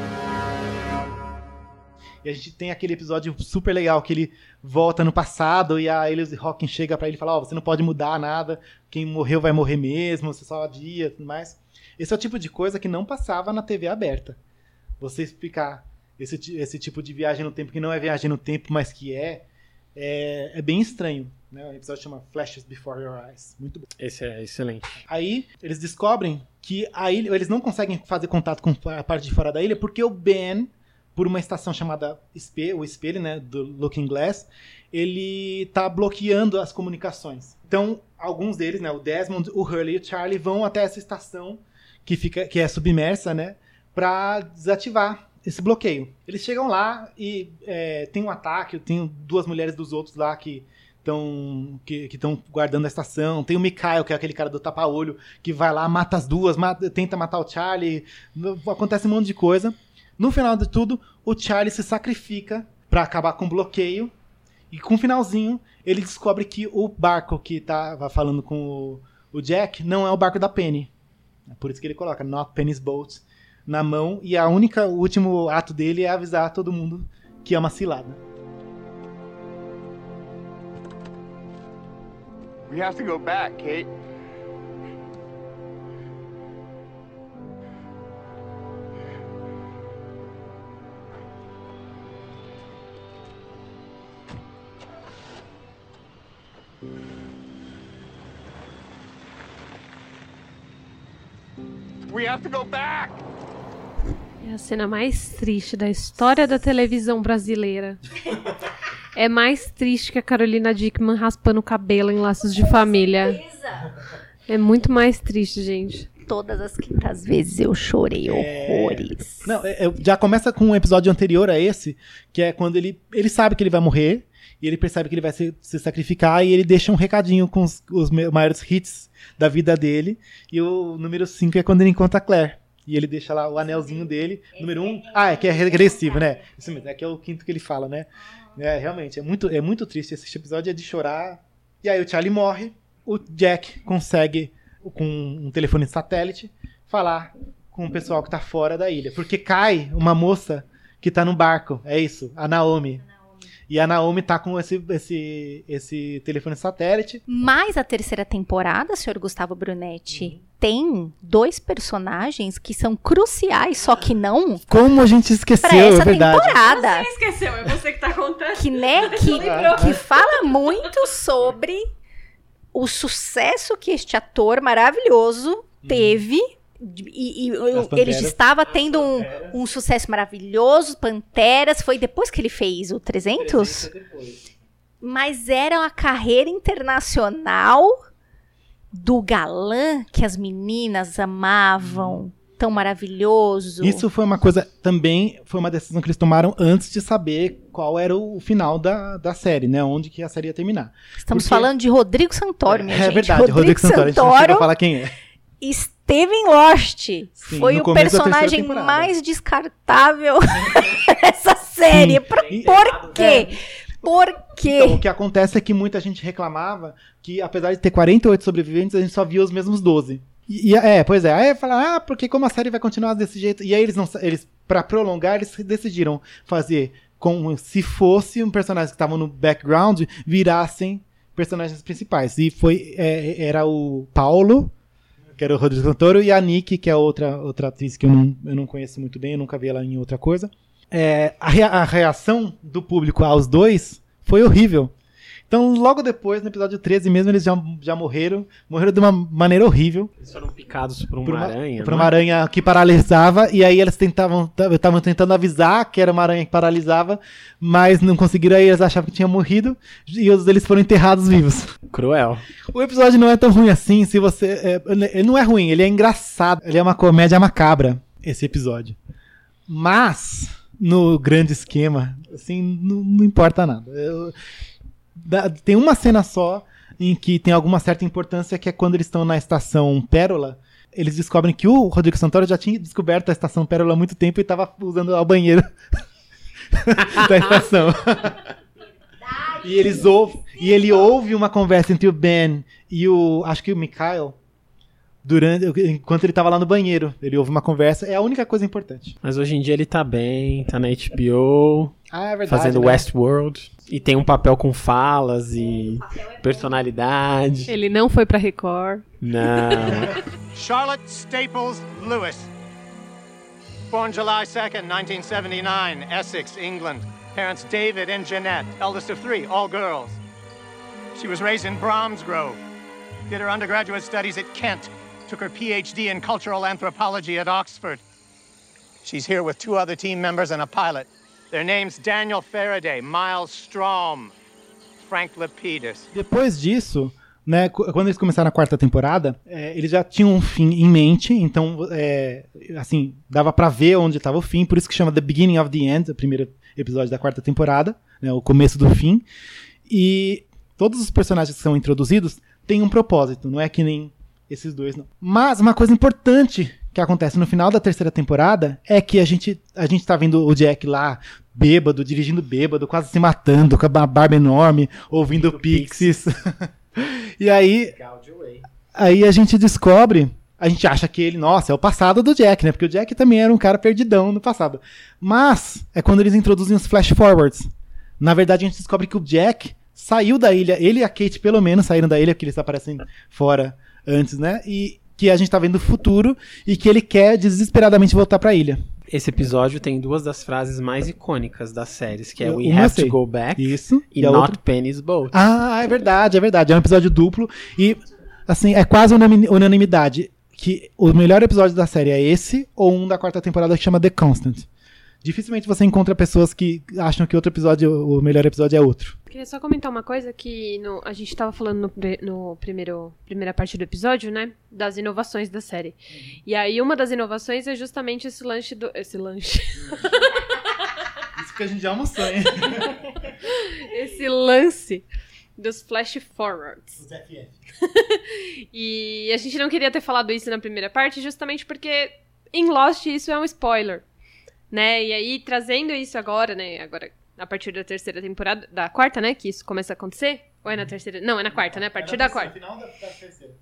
E a gente tem aquele episódio super legal que ele volta no passado e a Elise Hawkins chega pra ele e fala: Ó, você não pode mudar nada, quem morreu vai morrer mesmo, você só adia e tudo mais. Esse é o tipo de coisa que não passava na TV aberta. Você explicar esse, esse tipo de viagem no tempo, que não é viagem no tempo, mas que é, é, é bem estranho. Né? O episódio chama Flashes Before Your Eyes. Muito bom. Esse é excelente. Aí eles descobrem que a ilha, eles não conseguem fazer contato com a parte de fora da ilha porque o Ben, por uma estação chamada espelho, o espelho, né, do Looking Glass, ele tá bloqueando as comunicações. Então, alguns deles, né, o Desmond, o Hurley e o Charlie vão até essa estação que fica que é submersa, né, para desativar esse bloqueio. Eles chegam lá e é, tem um ataque, tem duas mulheres dos outros lá que estão que estão guardando a estação. Tem o Mikhail, que é aquele cara do tapa-olho, que vai lá, mata as duas, mata- tenta matar o Charlie. Acontece um monte de coisa. No final de tudo, o Charlie se sacrifica pra acabar com o bloqueio. E com o finalzinho, ele descobre que o barco que tava falando com o, o Jack não é o barco da Penny. É por isso que ele coloca Not Penny's Boat na mão. E a única, o último ato dele é avisar todo mundo que é uma cilada. We have to go back, Kate. We have to go back! É a cena mais triste da história da televisão brasileira. É mais triste que a Carolina Dickman raspando o cabelo em Laços de Família. É muito mais triste, gente. Todas as quintas vezes eu chorei horrores. Não, é- é- já começa com um episódio anterior a esse, que é quando ele, ele sabe que ele vai morrer, e ele percebe que ele vai se, se sacrificar, e ele deixa um recadinho com os, os maiores hits da vida dele. E o número 5 é quando ele encontra a Claire. E ele deixa lá o anelzinho dele. Número 1. Um, ah, é que é regressivo, né? Isso mesmo, é que é o quinto que ele fala, né? É, realmente, é muito, é muito triste. Esse episódio é de chorar. E aí o Charlie morre. O Jack consegue, com um telefone satélite, falar com o pessoal que tá fora da ilha. Porque cai uma moça que tá no barco. É isso, a Naomi. E a Naomi tá com esse, esse, esse telefone satélite. Mas a terceira temporada, senhor Gustavo Brunetti, tem dois personagens que são cruciais, só que não Como a gente esqueceu, pra essa é verdade. temporada. esqueceu, é você que tá contando. Que, né, que, que fala muito sobre o sucesso que este ator maravilhoso teve. E, e ele estava tendo um, um sucesso maravilhoso, Panteras, foi depois que ele fez o 300? Mas era uma carreira internacional do galã que as meninas amavam, tão maravilhoso. Isso foi uma coisa também, foi uma decisão que eles tomaram antes de saber qual era o final da, da série, né? Onde que a série ia terminar. Estamos porque- falando de Rodrigo Santoro, minha é gente. verdade, Rodrigo, Santoro, a gente não falar quem é. Esteve em Lost. Foi no o personagem mais descartável dessa série. Sim. Por, por quê? Por quê? Então, o que acontece é que muita gente reclamava que, apesar de ter 48 sobreviventes, a gente só via os mesmos 12. E, e- é, pois é. Aí fala, ah, porque como a série vai continuar desse jeito? E aí eles não, eles para prolongar, eles decidiram fazer como se fosse um personagem que estavam no background virassem personagens principais. E foi é, era o Paulo, que era o Rodrigo Santoro, e a Nick, que é outra outra atriz que eu não, eu não conheço muito bem, eu nunca vi ela em outra coisa. É, a, rea- a reação do público aos dois foi horrível. Então, logo depois, no episódio 13 mesmo, eles já, já morreram. Morreram de uma maneira horrível. Eles foram picados por uma, Por uma, aranha. por uma é? aranha que paralisava. E aí eles tentavam estavam tentando avisar que era uma aranha que paralisava, mas não conseguiram. Aí eles achavam que tinha morrido. E os deles foram enterrados vivos. Cruel. O episódio não é tão ruim assim, se você. é, ele não é ruim, ele é engraçado. Ele é uma comédia macabra, esse episódio. Mas, no grande esquema, assim, não, não importa nada. Eu- tem uma cena só. em que tem alguma certa importância, que é quando eles estão na estação Pérola, eles descobrem que o Rodrigo Santoro já tinha descoberto a estação Pérola há muito tempo e estava usando o banheiro da estação. e eles ouvem, e ele ouve uma conversa entre o Ben e o, acho que o Mikhail, durante, enquanto ele estava lá no banheiro. Ele ouve uma conversa, é a única coisa importante. Mas hoje em dia ele tá bem, tá na HBO, Ah, é verdade. fazendo né? Westworld. E tem um papel com falas e personalidade. Ele não foi pra Record. Não. Charlotte Staples Lewis. Born July 2nd, 1979, Essex, England. Parents David and Jeanette, eldest of three, all girls. She was raised in Bromsgrove. Did her undergraduate studies at Kent. Took her PhD in cultural anthropology at Oxford. She's here with two other team members and a pilot. Their names Daniel Faraday, Miles Strom, Frank Lapidus. Depois disso, né, qu- quando eles começaram a quarta temporada, é, eles já tinham um fim em mente, então, é, assim, dava pra ver onde estava o fim, por isso que chama The Beginning of the End, o primeiro episódio da quarta temporada, né, o começo do fim. E todos os personagens que são introduzidos têm um propósito, não é que nem esses dois, não. Mas uma coisa importante que acontece no final da terceira temporada é que a gente, a gente tá vendo o Jack lá, bêbado, dirigindo bêbado, quase se matando, com a barba enorme, ouvindo Pixies. e aí, aí a gente descobre, a gente acha que ele, nossa, é o passado do Jack, né? Porque o Jack também era um cara perdidão no passado. Mas é quando eles introduzem os flash forwards. Na verdade, a gente descobre que o Jack saiu da ilha, ele e a Kate pelo menos saíram da ilha, porque eles aparecem fora antes, né? E que a gente tá vendo o futuro e que ele quer desesperadamente voltar pra ilha. Esse episódio tem duas das frases mais icônicas das séries, que é We Uma Have sei. to Go Back Isso. e a Not outra- Penny's Boat. Ah, é verdade, é verdade. É um episódio duplo e, assim, é quase unanimidade que o melhor episódio da série é esse ou um da quarta temporada que chama The Constant. Dificilmente você encontra pessoas que acham que outro episódio, o melhor episódio é outro. Queria só comentar uma coisa que no- a gente tava falando no, no primeiro primeira parte do episódio, né? Das inovações da série. E aí uma das inovações é justamente esse lanche do. Esse lanche. Isso que a gente já almoçou, hein? esse lance dos flash forwards. E a gente não queria ter falado isso na primeira parte, justamente porque em Lost isso é um spoiler, né? E aí trazendo isso agora, né? Agora a partir da terceira temporada, da quarta, né? Que isso começa a acontecer. Ou é na terceira? Não, é na quarta, né? A partir da quarta.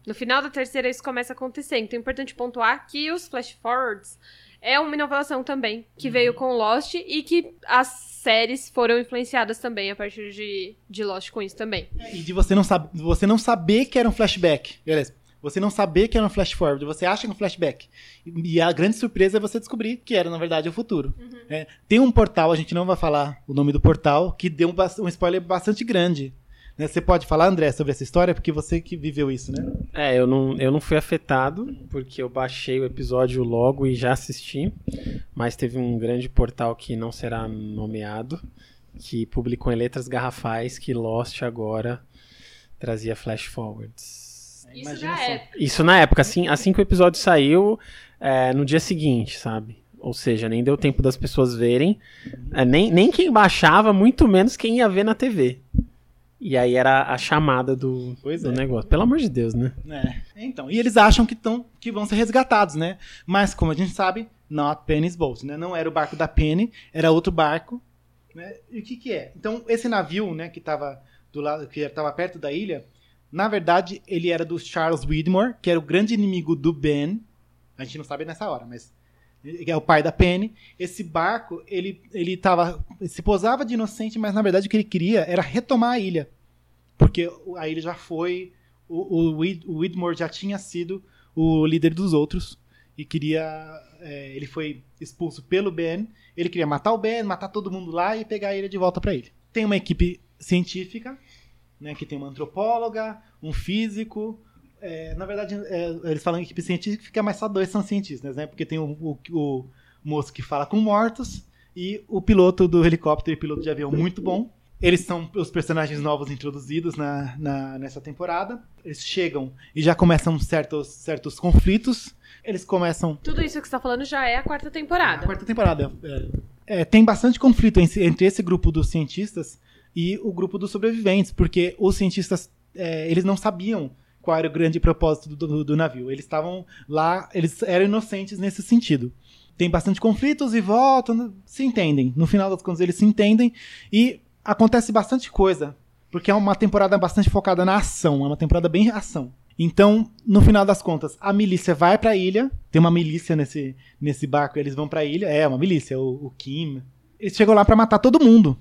No final da terceira isso começa a acontecer. Então é importante pontuar que os flash forwards é uma inovação também, que veio com Lost e que as séries foram influenciadas também a partir de, de Lost com isso também. E de você não, sab você não saber que era um flashback. Beleza. Você não saber que era um flash forward, você acha que é um flashback. E a grande surpresa é você descobrir que era, na verdade, o futuro. É, tem um portal, a gente não vai falar o nome do portal, que deu um, um spoiler bastante grande. né? Você pode falar, André, sobre essa história, porque você que viveu isso, né? É, eu não, eu não fui afetado, porque eu baixei o episódio logo e já assisti. Mas teve um grande portal que não será nomeado, que publicou em letras garrafais que Lost agora trazia flash forwards. Isso Imagina já só. é. Isso na época, assim, assim que o episódio saiu, é, no dia seguinte, sabe? Ou seja, nem deu tempo das pessoas verem. É, nem, nem quem baixava, muito menos quem ia ver na TV. E aí era a chamada do, Pois do é. negócio. Pelo amor de Deus, né? É, então. E eles acham que, tão, que vão ser resgatados, né? Mas, como a gente sabe, not Penny's boat, né? Não era o barco da Penny, era outro barco. Né? E o que que é? Então, esse navio, né, que estava do lado, que estava perto da ilha, na verdade, ele era do Charles Widmore, que era o grande inimigo do Ben. A gente não sabe nessa hora, mas ele é o pai da Penny. Esse barco, ele ele tava se posava de inocente, mas na verdade o que ele queria era retomar a ilha. Porque a ilha já foi o, o, o Widmore já tinha sido o líder dos outros e queria. é, ele foi expulso pelo Ben. Ele queria matar o Ben, matar todo mundo lá e pegar ele de volta para ele. Tem uma equipe científica, né, que tem uma antropóloga, um físico. é, na verdade, é, eles falam equipe científica, mas só dois são cientistas, né? Porque tem o, o, o moço que fala com mortos e o piloto do helicóptero e piloto de avião muito bom. Eles são os personagens novos introduzidos na, na- nessa temporada. Eles chegam e já começam certos, certos conflitos. Eles começam. Tudo isso que você tá falando já é a quarta temporada. quarta temporada. é, é, tem bastante conflito en- entre esse grupo dos cientistas e o grupo dos sobreviventes, porque os cientistas é, eles não sabiam qual era o grande propósito do, do- do navio. Eles estavam lá, eles eram inocentes nesse sentido. Tem bastante conflitos e voltam, se entendem. No final das contas, eles se entendem e acontece bastante coisa, porque é uma temporada bastante focada na ação, é uma temporada bem ação. Então, no final das contas, a milícia vai pra ilha, tem uma milícia nesse, nesse barco, eles vão pra ilha, é uma milícia, o, o Kim. Eles chegam lá pra matar todo mundo,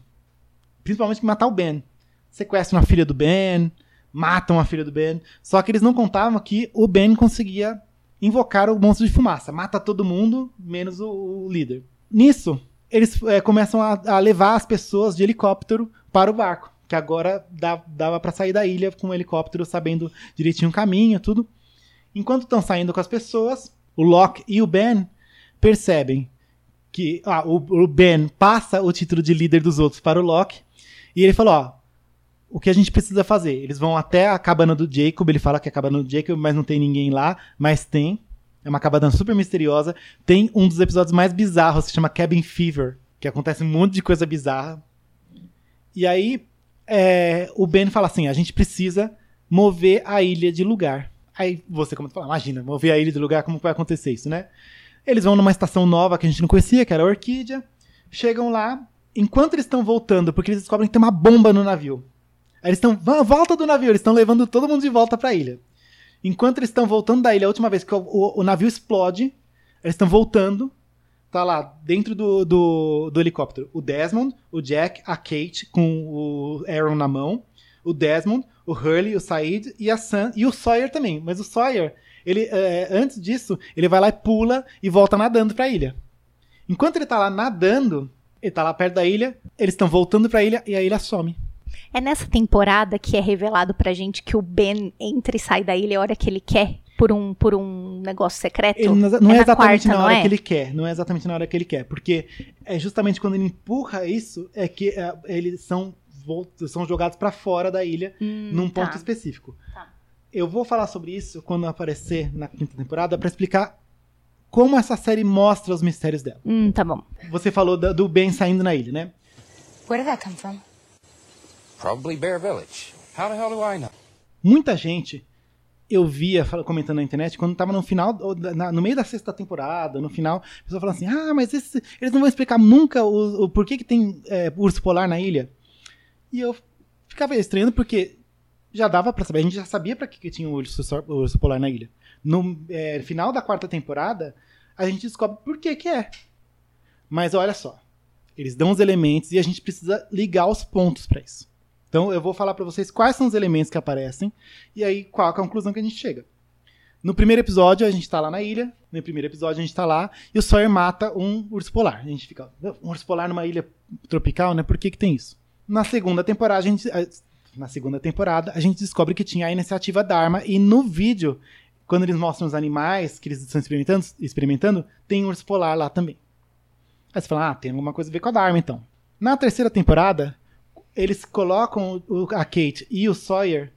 principalmente matar o Ben. Sequestram a filha do Ben, matam a filha do Ben, só que eles não contavam que o Ben conseguia invocar o monstro de fumaça, mata todo mundo, menos o, o líder. Nisso, eles é, começam a, a levar as pessoas de helicóptero para o barco, que agora dá- dava para sair da ilha com o helicóptero sabendo direitinho o caminho, tudo. Enquanto estão saindo com as pessoas, o Locke e o Ben percebem que ah, o, o Ben passa o título de líder dos outros para o Locke e ele falou, ó, o que a gente precisa fazer? Eles vão até a cabana do Jacob, ele fala que é a cabana do Jacob, mas não tem ninguém lá, mas tem. É uma cabana super misteriosa. Tem um dos episódios mais bizarros, se chama Cabin Fever, que acontece um monte de coisa bizarra. E aí, é, o Ben fala assim: a gente precisa mover a ilha de lugar. Aí você, como fala, imagina, mover a ilha de lugar, como vai acontecer isso, né? Eles vão numa estação nova que a gente não conhecia, que era a Orquídea. Chegam lá, enquanto eles estão voltando, porque eles descobrem que tem uma bomba no navio. Aí eles estão, "Vã, volta do navio, eles estão levando todo mundo de volta pra ilha. Enquanto eles estão voltando da ilha, a última vez que o, o- o navio explode, eles estão voltando, tá lá, dentro do, do, do helicóptero, o Desmond, o Jack, a Kate com o Aaron na mão, o Desmond, o Hurley, o Said e a Sam, e o Sawyer também. Mas o Sawyer, ele, é, antes disso, ele vai lá e pula e volta nadando pra ilha. Enquanto ele tá lá nadando, ele tá lá perto da ilha, eles estão voltando pra ilha e a ilha some. É nessa temporada que é revelado pra gente que o Ben entra e sai da ilha a hora que ele quer por um, por um negócio secreto. Ele não, não é, na exatamente quarta, na hora é? que ele quer. Não é exatamente na hora que ele quer. Porque é justamente quando ele empurra isso, é que é, eles são, são jogados pra fora da ilha Hum, num ponto tá. específico. Tá. Eu vou falar sobre isso quando aparecer na quinta temporada pra explicar como essa série mostra os mistérios dela. Hum, tá bom. Você falou do Ben saindo na ilha, né? Where did that come from? Probably Bear Village. How the hell do I know? Muita gente eu via comentando na internet quando tava no final, no meio da sexta temporada, no final, a pessoa falando assim: ah, mas esse- eles não vão explicar nunca o, o porquê que tem é, urso polar na ilha. E eu ficava estranhando porque já dava pra saber, a gente já sabia pra que, que tinha o urso, o urso polar na ilha. No é, final da quarta temporada, a gente descobre por que que é. Mas olha só, eles dão os elementos e a gente precisa ligar os pontos pra isso. Então eu vou falar pra vocês quais são os elementos que aparecem e aí qual a conclusão que a gente chega. No primeiro episódio a gente tá lá na ilha, no primeiro episódio a gente tá lá e o Sawyer mata um urso polar. A gente fica, um urso polar numa ilha tropical, né? Por que que tem isso? Na segunda temporada a gente na segunda temporada a gente descobre que tinha a iniciativa Dharma e no vídeo quando eles mostram os animais que eles estão experimentando, experimentando tem um urso polar lá também. Aí você fala, ah, tem alguma coisa a ver com a Dharma então. Na terceira temporada, eles colocam o- a Kate e o Sawyer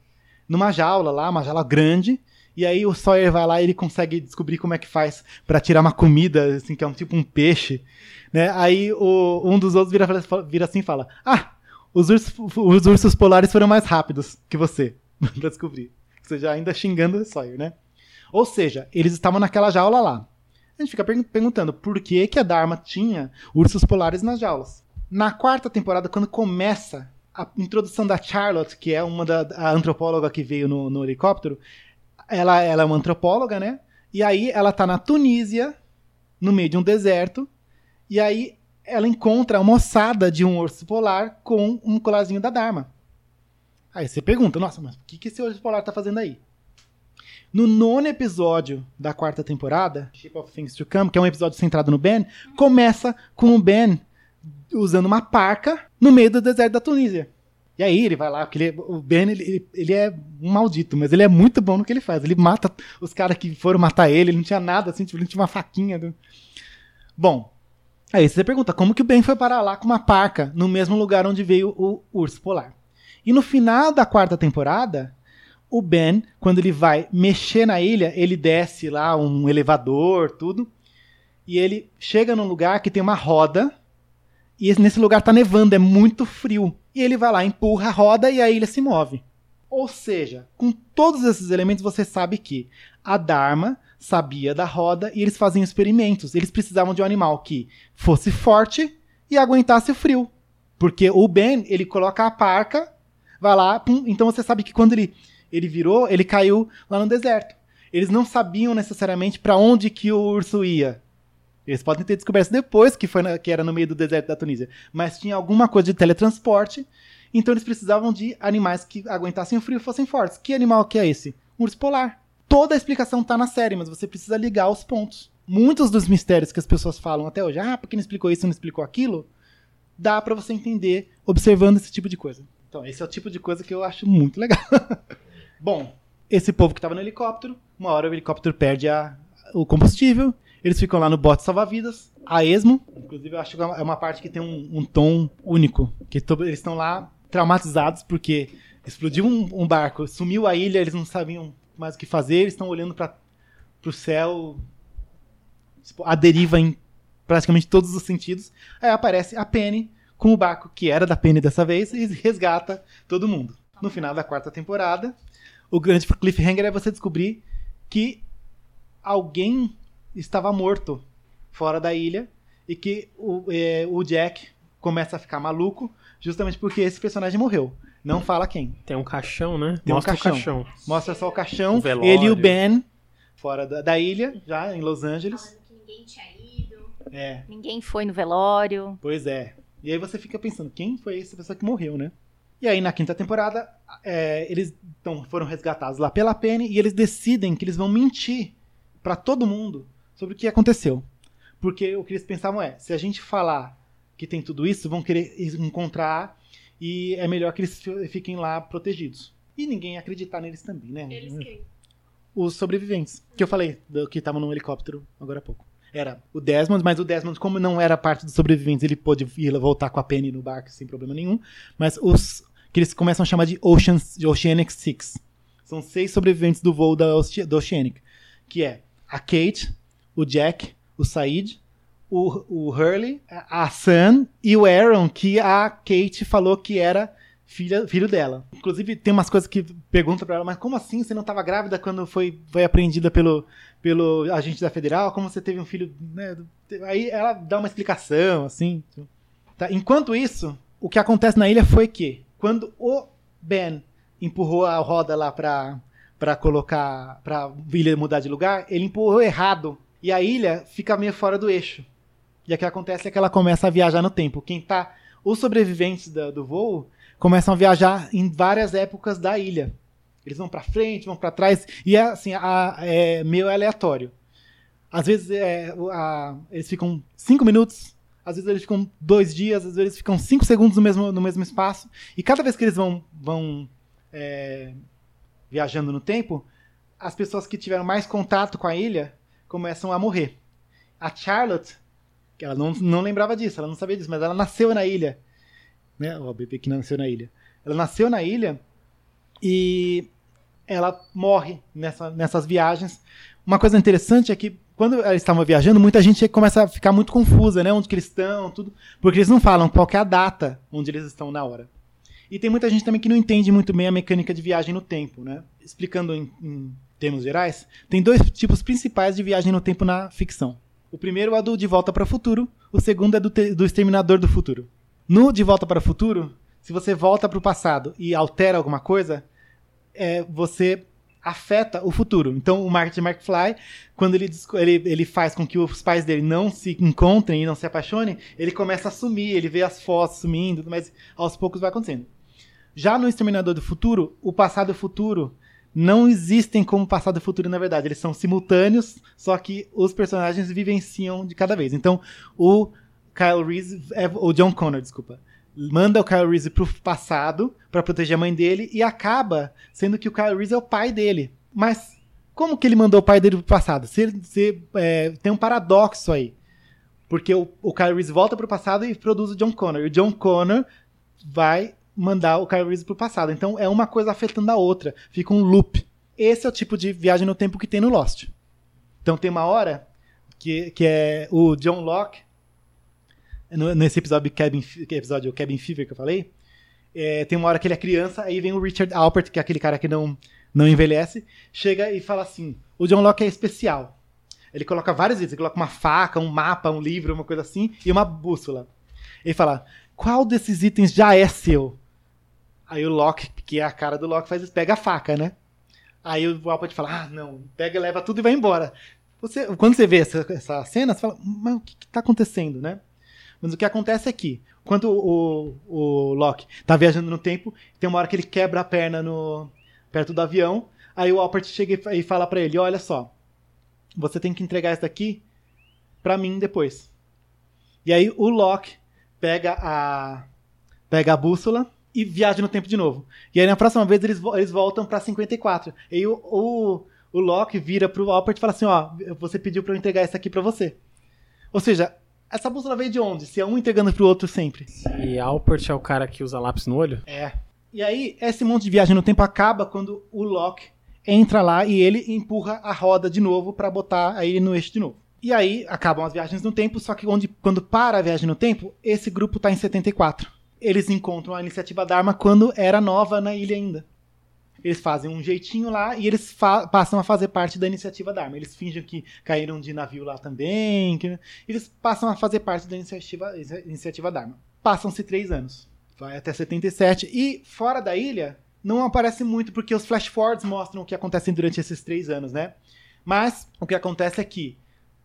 numa jaula lá, uma jaula grande, e aí o Sawyer vai lá e ele consegue descobrir como é que faz pra tirar uma comida, assim, que é um tipo um peixe, né? Aí o, um dos outros vira, vira assim e fala, ah, os ursos, os ursos polares foram mais rápidos que você, pra descobrir. Você já ainda xingando o Sawyer, né? Ou seja, eles estavam naquela jaula lá. A gente fica pergun- perguntando por que, que a Dharma tinha ursos polares nas jaulas. Na quarta temporada, quando começa a introdução da Charlotte, que é uma da a antropóloga que veio no, no helicóptero, ela, ela é uma antropóloga, né? E aí ela tá na Tunísia, no meio de um deserto, e aí ela encontra uma ossada de um urso polar com um colarzinho da Dharma. Aí você pergunta, nossa, mas o que, que esse urso polar tá fazendo aí? No nono episódio da quarta temporada, Ship of Things to Come, que é um episódio centrado no Ben, começa com o Ben usando uma parca no meio do deserto da Tunísia. E aí ele vai lá, porque ele- o Ben ele, ele- é um maldito, mas ele é muito bom no que ele faz. Ele mata os caras que foram matar ele, ele não tinha nada assim, tipo, ele tinha uma faquinha. né? Bom, aí você pergunta, como que o Ben foi parar lá com uma parca no mesmo lugar onde veio o urso polar? E no final da quarta temporada, o Ben, quando ele vai mexer na ilha, ele desce lá um elevador, tudo, e ele chega num lugar que tem uma roda, e esse- nesse lugar tá nevando, é muito frio. E ele vai lá, empurra a roda e a ilha se move. Ou seja, com todos esses elementos você sabe que a Dharma sabia da roda e eles faziam experimentos. Eles precisavam de um animal que fosse forte e aguentasse o frio. Porque o Ben, ele coloca a parca, vai lá, pum, então você sabe que quando ele, ele virou, ele caiu lá no deserto. Eles não sabiam necessariamente para onde que o urso ia. Eles podem ter descoberto depois que, foi na- que era no meio do deserto da Tunísia. Mas tinha alguma coisa de teletransporte. Então eles precisavam de animais que aguentassem o frio e fossem fortes. Que animal que é esse? Um urso polar. Toda a explicação tá na série, mas você precisa ligar os pontos. Muitos dos mistérios que as pessoas falam até hoje, ah, porque não explicou isso, não explicou aquilo, dá pra você entender observando esse tipo de coisa. Então, esse é o tipo de coisa que eu acho muito legal. Bom, esse povo que tava no helicóptero, uma hora o helicóptero perde a- o combustível, eles ficam lá no bote salva-vidas, a esmo. Inclusive, eu acho que é uma- é uma parte que tem um, um tom único. Que to- eles estão lá traumatizados porque explodiu um, um barco, sumiu a ilha, eles não sabiam mais o que fazer, eles estão olhando para o céu, tipo, a deriva em praticamente todos os sentidos. Aí aparece a Penny com o barco que era da Penny dessa vez e resgata todo mundo. No final da quarta temporada, o grande cliffhanger é você descobrir que alguém estava morto fora da ilha e que o, é, o Jack começa a ficar maluco justamente porque esse personagem morreu. Não fala quem. Tem um caixão, né? Tem um Mostra caixão. o caixão. Mostra só o caixão, O velório. ele e o Ben fora da, da ilha, já em Los Angeles. Falando que ninguém tinha ido. É, Ninguém foi no velório. pois é. E aí você fica pensando, quem foi essa pessoa que morreu, né? E aí na quinta temporada, é, eles tão, foram resgatados lá pela Penny e eles decidem que eles vão mentir pra todo mundo sobre o que aconteceu. Porque o que eles pensavam é, se a gente falar que tem tudo isso, vão querer encontrar e é melhor que eles fi- fiquem lá protegidos. E ninguém acreditar neles também, né? Eles quem? os sobreviventes. Que eu falei, do, que estavam no helicóptero agora há pouco. Era o Desmond, mas o Desmond, como não era parte dos sobreviventes, ele pôde ir voltar com a Penny no barco sem problema nenhum. Mas os que eles começam a chamar de, Oceans, Oceanic Six. São seis sobreviventes do voo da, do Oceanic. Que é a Kate, o Jack, o Said, o, o Hurley, a Sam e o Aaron, que a Kate falou que era filha, filho dela. Inclusive, tem umas coisas que perguntam pra ela, mas como assim você não estava grávida quando foi, foi apreendida pelo, pelo agente da Federal? Como você teve um filho. né? Aí ela dá uma explicação, assim. Tá? Enquanto isso, o que acontece na ilha foi que, quando o Ben empurrou a roda lá pra, pra colocar. pra ilha mudar de lugar, ele empurrou errado. E a ilha fica meio fora do eixo. E o que acontece é que ela começa a viajar no tempo. Quem tá. Os sobreviventes da- do voo começam a viajar em várias épocas da ilha. Eles vão pra frente, vão pra trás, e é assim, a- é meio aleatório. Às vezes é, a- eles ficam cinco minutos, às vezes eles ficam dois dias, às vezes eles ficam cinco segundos no mesmo, no mesmo espaço. E cada vez que eles vão, vão é, viajando no tempo, as pessoas que tiveram mais contato com a ilha começam a morrer. A Charlotte, que ela não, não lembrava disso, ela não sabia disso, mas ela nasceu na ilha. Né? O bebê que nasceu na ilha. Ela nasceu na ilha e ela morre nessa, nessas viagens. Uma coisa interessante é que quando eles estavam viajando, muita gente começa a ficar muito confusa, né? Onde que eles estão, tudo, porque eles não falam qual é a data onde eles estão na hora. E tem muita gente também que não entende muito bem a mecânica de viagem no tempo, né? Explicando em, em termos gerais, tem dois tipos principais de viagem no tempo na ficção. O primeiro é do De Volta para o Futuro, o segundo é do, do Exterminador do Futuro. No De Volta para o Futuro, se você volta para o passado e altera alguma coisa, é, você afeta o futuro. Então, o Martin McFly, quando ele, ele, ele faz com que os pais dele não se encontrem e não se apaixonem, ele começa a sumir, ele vê as fotos sumindo, mas aos poucos vai acontecendo. Já no Exterminador do Futuro, o passado e o futuro não existem como passado e futuro, na verdade. Eles são simultâneos, só que os personagens vivenciam de cada vez. Então, o Kyle Reese, é, o John Connor, desculpa, manda o Kyle Reese pro passado para proteger a mãe dele e acaba sendo que o Kyle Reese é o pai dele. Mas como que ele mandou o pai dele pro passado? Se, se, é, tem um paradoxo aí. Porque o, o Kyle Reese volta pro passado e produz o John Connor. E o John Connor vai mandar o Kyle Reese pro passado. Então é uma coisa afetando a outra. Fica um loop. Esse é o tipo de viagem no tempo que tem no Lost. Então tem uma hora que, que é o John Locke, nesse episódio Cabin, Fe- episódio Cabin Fever que eu falei, é, tem uma hora que ele é criança, aí vem o Richard Alpert, que é aquele cara que não, não envelhece, chega e fala assim: o John Locke é especial. Ele coloca vários itens, ele coloca uma faca, um mapa, um livro, uma coisa assim, e uma bússola. Ele fala: qual desses itens já é seu? Aí o Locke, que é a cara do Locke, faz isso, pega a faca, né? Aí o Alpert fala: ah, não, pega, leva tudo e vai embora. Você, quando você vê essa, essa cena, você fala: mas o que está acontecendo, né? Mas o que acontece é que, quando o, o, Locke tá viajando no tempo, tem uma hora que ele quebra a perna no, perto do avião, aí o Alpert chega e fala para ele: olha só, você tem que entregar isso daqui para mim depois. E aí o Locke pega a pega a bússola e viaja no tempo de novo. E aí na próxima vez eles, eles voltam para 54. E aí o, o, o Locke vira pro Alpert e fala assim: ó, você pediu para eu entregar isso aqui para você. Ou seja, essa bússola veio de onde? Se é um entregando pro outro sempre. E Alpert é o cara que usa lápis no olho? É. E aí, esse monte de viagem no tempo acaba quando o Locke entra lá e ele empurra a roda de novo para botar aí no eixo de novo. E aí acabam as viagens no tempo, só que onde, quando para a viagem no tempo, esse grupo tá em 74. Eles encontram a iniciativa Dharma quando era nova na ilha ainda. Eles fazem um jeitinho lá e eles passam a fazer parte da iniciativa Dharma. Eles fingem que caíram de navio lá também. Que... Eles passam a fazer parte da iniciativa, iniciativa Dharma. Passam-se três anos. Vai até 77. E fora da ilha, não aparece muito, porque os flash forwards mostram o que acontece durante esses três anos, né? Mas o que acontece é que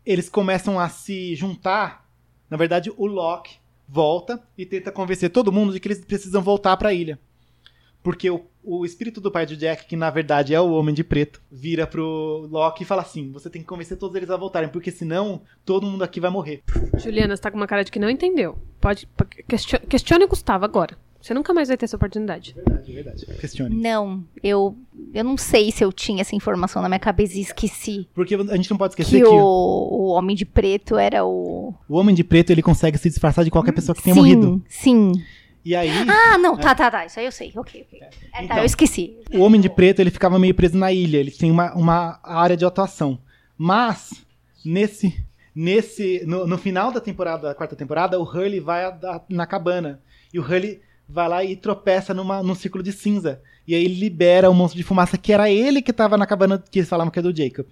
eles começam a se juntar. Na verdade, o Locke volta e tenta convencer todo mundo de que eles precisam voltar para a ilha. Porque o, o espírito do pai de Jack, que na verdade é o Homem de Preto, vira pro Loki e fala assim: você tem que convencer todos eles a voltarem, porque senão todo mundo aqui vai morrer. Juliana, você tá com uma cara de que não entendeu. Pode. Questione, questione o Gustavo agora. Você nunca mais vai ter essa oportunidade. Verdade, verdade. Questione. Não, eu, eu não sei se eu tinha essa informação na minha cabeça e esqueci. Porque a gente não pode esquecer que, que... O, o Homem de Preto era o... O Homem de Preto, ele consegue se disfarçar de qualquer pessoa que tenha sim, morrido. Sim, e aí. Ah, não, tá, tá, tá. Isso aí eu sei. Ok, ok. É, tá, então, eu esqueci. O Homem de Preto, ele ficava meio preso na ilha. Ele tem uma, uma área de atuação. Mas, nesse. nesse no, no final da temporada, da quarta temporada, o Hurley vai a, a, na cabana. E o Hurley vai lá e tropeça numa, num círculo de cinza. E aí ele libera o monstro de fumaça, que era ele que tava na cabana que eles falavam que é do Jacob.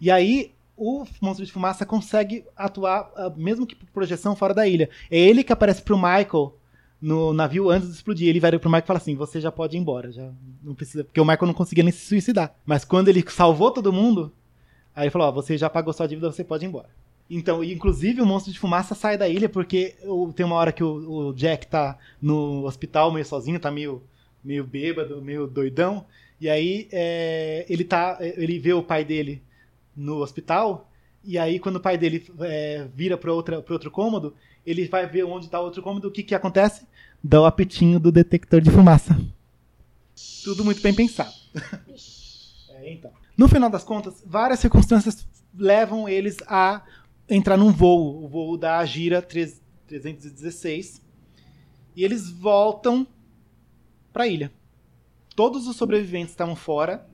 E aí o monstro de fumaça consegue atuar, ah, mesmo que por projeção, fora da ilha. É ele que aparece pro Michael no navio antes de explodir. Ele vai pro Michael e fala assim: Você já pode ir embora. Já não precisa. Porque o Michael não conseguia nem se suicidar. Mas quando ele salvou todo mundo, aí ele falou: você já pagou sua dívida, você pode ir embora. Então, inclusive o monstro de fumaça sai da ilha porque tem uma hora que o, o, Jack tá no hospital meio sozinho, tá meio, meio bêbado, meio doidão. E aí é, ele tá. Ele vê o pai dele no hospital. E aí, quando o pai dele é, vira para outro cômodo, ele vai ver onde está o outro cômodo, o que, que acontece? Dá o apitinho do detector de fumaça. Tudo muito bem pensado. é, então. No final das contas, várias circunstâncias levam eles a entrar num voo, o voo da Gira 316. E eles voltam para a ilha. Todos os sobreviventes estavam fora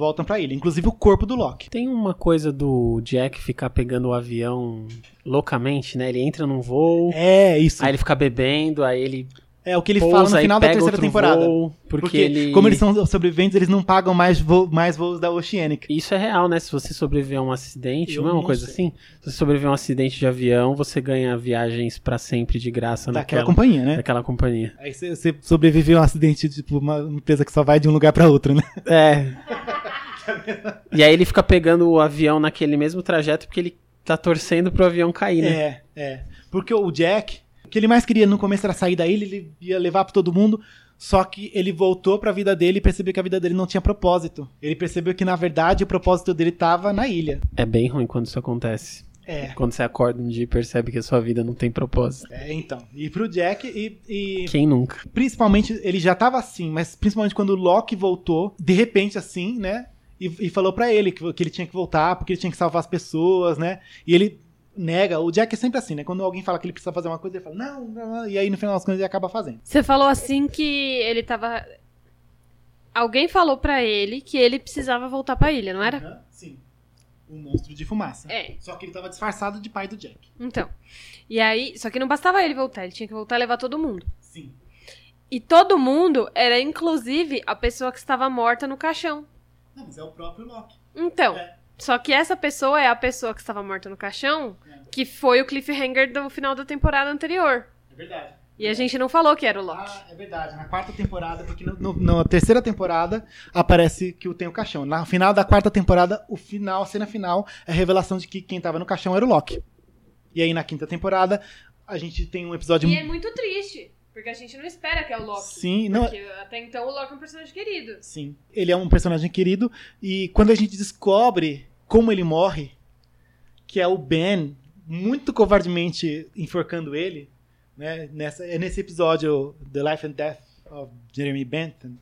voltam pra ilha, inclusive o corpo do Loki. Tem uma coisa do Jack ficar pegando o avião loucamente, né? Ele entra num voo. É, isso. Aí ele fica bebendo, aí ele é o que ele pousa, fala no final da terceira temporada. Voo, porque, porque ele... como eles são sobreviventes, eles não pagam mais, vo mais voos da Oceanic. Isso é real, né? Se você sobreviver a um acidente, Eu não é uma coisa sei. assim? Se você sobreviver a um acidente de avião, você ganha viagens para sempre de graça daquela naquela, companhia, né? Daquela companhia. Aí você, você sobreviveu a um acidente, tipo, uma empresa que só vai de um lugar para outro, né? É. e aí ele fica pegando o avião naquele mesmo trajeto porque ele tá torcendo pro avião cair, né? É, é. Porque o Jack, o que ele mais queria no começo era sair da ilha, ele ia levar pra todo mundo. Só que ele voltou para a vida dele e percebeu que a vida dele não tinha propósito. Ele percebeu que, na verdade, o propósito dele estava na ilha. É bem ruim quando isso acontece. É. Quando você acorda um dia e percebe que a sua vida não tem propósito. É, então. E pro Jack e. e Quem nunca? Principalmente, ele já tava assim, mas principalmente quando o Loki voltou, de repente, assim, né? E, e falou para ele que, que ele tinha que voltar, porque ele tinha que salvar as pessoas, né? E ele nega. O Jack é sempre assim, né? Quando alguém fala que ele precisa fazer uma coisa, ele fala, não, não, e aí no final das contas ele acaba fazendo. Você falou assim que ele tava. Alguém falou para ele que ele precisava voltar pra ilha, não era? Uhum, sim. Um monstro de fumaça. É. Só que ele tava disfarçado de pai do Jack. Então. E aí. Só que não bastava ele voltar, ele tinha que voltar e levar todo mundo. Sim. E todo mundo era, inclusive, a pessoa que estava morta no caixão. Não, mas é o próprio Loki. Então, É. só que essa pessoa é a pessoa que estava morta no caixão, que foi o cliffhanger do final da temporada anterior. É verdade. E a gente não falou que era o Loki. Ah, é verdade. Na quarta temporada, porque no, no- na terceira temporada aparece que o tem o caixão. Na final da quarta temporada, o final, a cena final, é a revelação de que quem tava no caixão era o Loki. E aí na quinta temporada, a gente tem um episódio. E é muito triste, porque a gente não espera que é o Loki. Sim, não- Porque até então o Loki é um personagem querido. Sim. Ele é um personagem querido. E quando a gente descobre como ele morre, que é o Ben muito covardemente enforcando ele, né? Nessa, é nesse episódio The Life and Death of Jeremy Bentham,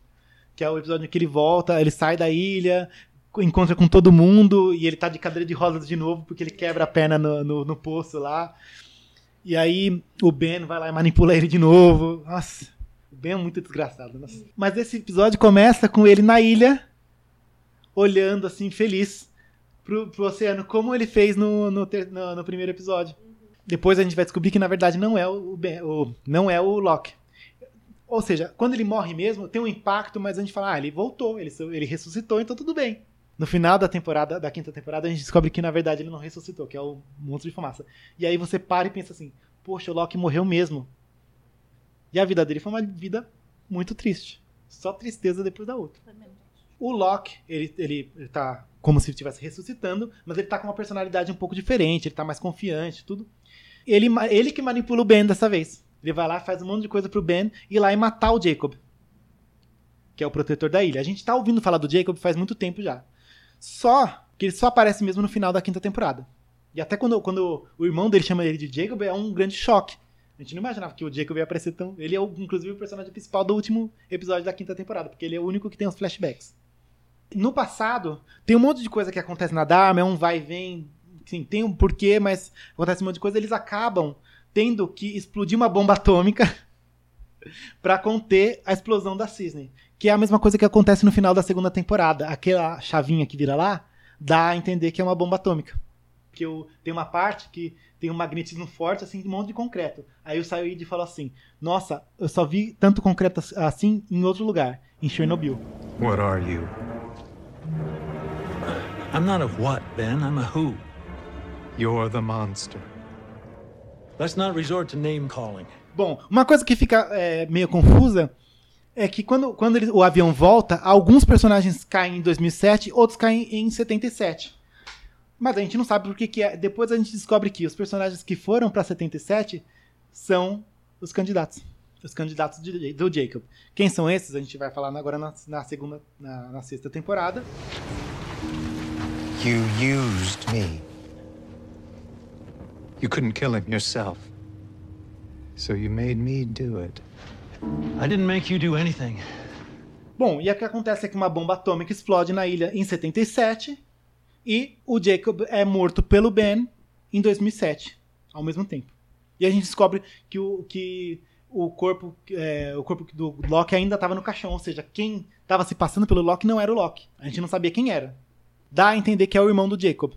que é o episódio em que ele volta, ele sai da ilha, encontra com todo mundo e ele tá de cadeira de rodas de novo porque ele quebra a perna no, no, no poço lá. E aí o Ben vai lá e manipula ele de novo. Nossa, o Ben é muito desgraçado. nossa. Mas esse episódio começa com ele na ilha, olhando assim, feliz pro, pro oceano, como ele fez no, no, ter- no- no primeiro episódio. Depois a gente vai descobrir que na verdade não é o, Ben, o- não é o Loki. Ou seja, quando ele morre mesmo, tem um impacto, mas a gente fala, ah, ele voltou, ele, ele ressuscitou, então tudo bem. No final da temporada, da quinta temporada, a gente descobre que na verdade ele não ressuscitou, que é o monstro de fumaça. E aí você para e pensa assim, poxa, o Loki morreu mesmo. E a vida dele foi uma vida muito triste. Só tristeza depois da outra. O Loki, ele, ele, ele tá como se estivesse ressuscitando, mas ele tá com uma personalidade um pouco diferente, ele tá mais confiante, tudo. Ele, ele que manipula o Ben dessa vez. Ele vai lá, faz um monte de coisa pro Ben ir lá e matar o Jacob. Que é o protetor da ilha. A gente tá ouvindo falar do Jacob faz muito tempo já. Só que ele só aparece mesmo no final da quinta temporada. E até quando, quando o irmão dele chama ele de Jacob, é um grande choque. A gente não imaginava que o Jacob ia aparecer tão. Ele é, o- inclusive, o personagem principal do último episódio da quinta temporada, porque ele é o único que tem os flashbacks. No passado, tem um monte de coisa que acontece na Dharma, é um vai e vem. Sim, tem um porquê, mas acontece um monte de coisa. Eles acabam tendo que explodir uma bomba atômica para conter a explosão da Cisne. Que é a mesma coisa que acontece no final da segunda temporada. Aquela chavinha que vira lá dá a entender que é uma bomba atômica. Porque o- tem uma parte que tem um magnetismo forte, assim, de um monte de concreto. Aí o Sayoid falou assim: Nossa, eu só vi tanto concreto assim em outro lugar, em Chernobyl. What are you? I'm not a what, Ben. I'm a who. You're the monster. Let's not resort to name calling. Bom, uma coisa que fica é, meio confusa é que quando, quando ele- o avião volta, alguns personagens caem em 2007, outros caem em 77. Mas a gente não sabe por que que é. Depois a gente descobre que os personagens que foram pra 77 são os candidatos. Os candidatos de- do Jacob. Quem são esses? A gente vai falar agora na, na segunda, na, na sexta temporada. You used me. You couldn't kill him yourself. So you made me do it. I didn't make you do anything. Bom, e o que acontece é que uma bomba atômica explode na ilha em 77 e o Jacob é morto pelo Ben em 2007, ao mesmo tempo. E a gente descobre que o, que o corpo é, o corpo do Loki ainda estava no caixão, ou seja, quem estava se passando pelo Loki não era o Loki. A gente não sabia quem era. Dá a entender que é o irmão do Jacob.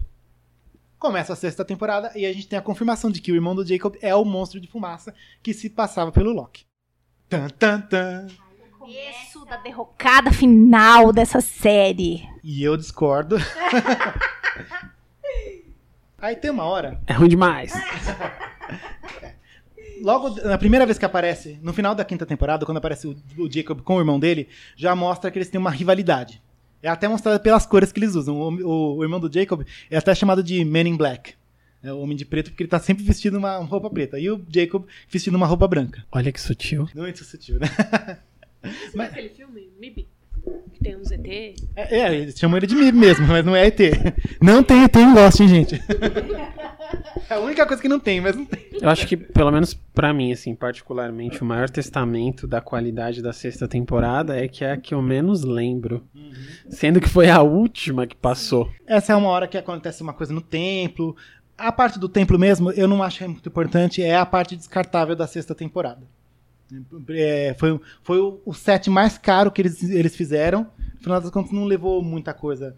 Começa a sexta temporada e a gente tem a confirmação de que o irmão do Jacob é o monstro de fumaça que se passava pelo Loki. Tan, tan, tan. Começo da derrocada final dessa série. E eu discordo. Aí tem uma hora. É ruim demais. Logo na primeira vez que aparece, no final da quinta temporada, quando aparece o, o Jacob com o irmão dele, já mostra que eles têm uma rivalidade. É até mostrado pelas cores que eles usam. O, o- o irmão do Jacob é até chamado de Man in Black. É o homem de preto, porque ele tá sempre vestindo uma roupa preta. E o Jacob vestindo uma roupa branca. Olha que sutil. Muito sutil, né? Sabe aquele filme, MIB? Que tem um ZT? É, é, eles chamam ele de Mib mesmo, mas não é ET. Não tem ET em Lost, hein, gente? É a única coisa que não tem, mas não tem. Eu acho que, pelo menos pra mim, assim, particularmente, o maior testamento da qualidade da sexta temporada é que é a que eu menos lembro. Sendo que foi a última que passou. Essa é uma hora que acontece uma coisa no templo. A parte do templo mesmo, eu não acho é muito importante, é a parte descartável da sexta temporada. É, foi foi o, o set mais caro que eles, eles fizeram. No final das contas, não levou muita coisa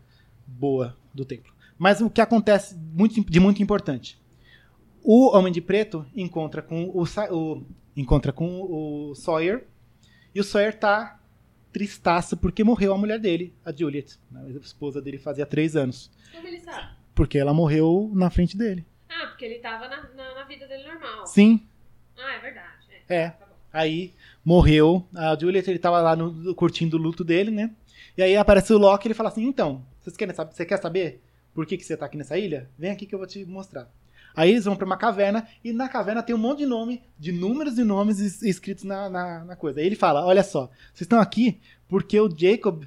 boa do templo. Mas o que acontece muito, de muito importante? O Homem de Preto encontra com o, o- encontra com o Sawyer E o Sawyer tá tristaço porque morreu a mulher dele, a Juliet. A esposa dele fazia três anos. Como ele sabe? Porque ela morreu na frente dele. Ah, porque ele tava na, na, na vida dele normal. Sim, Ah, é verdade. É. Aí morreu a Juliet, ele tava lá no- curtindo o luto dele, né? E aí aparece o Loki e ele fala assim: então, vocês querem saber, você quer saber por que, que você tá aqui nessa ilha? Vem aqui que eu vou te mostrar. Aí eles vão pra uma caverna e na caverna tem um monte de nome, de números e nomes es- escritos na, na, na coisa. Aí ele fala: olha só, vocês estão aqui porque o Jacob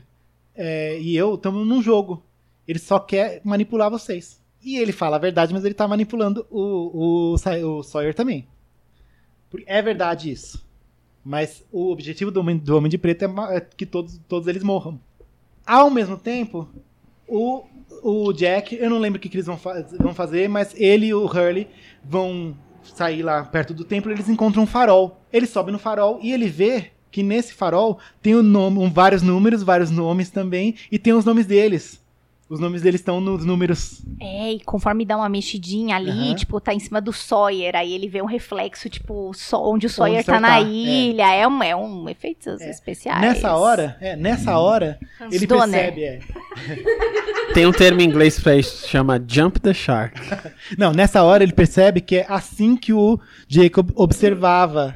é, e eu estamos num jogo. Ele só quer manipular vocês. E ele fala a verdade, mas ele tá manipulando o, o, o Sawyer também. É verdade isso. Mas o objetivo do Homem, do Homem de Preto é é que todos, todos eles morram. Ao mesmo tempo, o, o Jack, eu não lembro o que, que eles vão, vão fazer, mas ele e o Hurley vão sair lá perto do templo eles encontram um farol. Ele sobe no farol e ele vê que nesse farol tem nome, um- vários números, vários nomes também, e tem os nomes deles. Os nomes deles estão nos números. É, e conforme dá uma mexidinha ali, Aham. tipo, tá em cima do Sawyer, aí ele vê um reflexo, tipo, só onde o Sawyer o tá Sawyer na tá, é. ilha. É, um, é um efeitos especiais. Nessa hora, é, nessa hora, Hans ele Donner. percebe, é, Tem um termo em inglês pra isso, chama Jump the Shark. Não, nessa hora ele percebe que é assim que o Jacob observava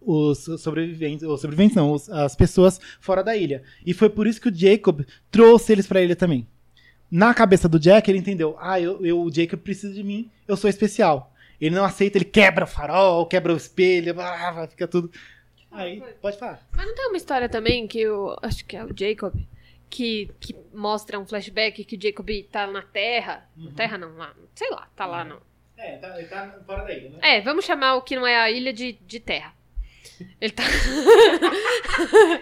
os sobreviventes, os sobreviventes não, os- as pessoas fora da ilha. E foi por isso que o Jacob trouxe eles pra ilha também. Na cabeça do Jack, ele entendeu, ah, eu, eu- o Jacob precisa de mim, eu sou especial. Ele não aceita, ele quebra o farol, quebra o espelho, ah, fica tudo. Aí, pode falar. Mas não tem uma história também que o. Acho que é o Jacob. Que, que mostra um flashback que o Jacob tá na Terra. Na Terra não, lá. Sei lá, tá lá não. É, tá, ele tá fora da ilha, né? É, vamos chamar o que não é a ilha de, de Terra. Ele tá.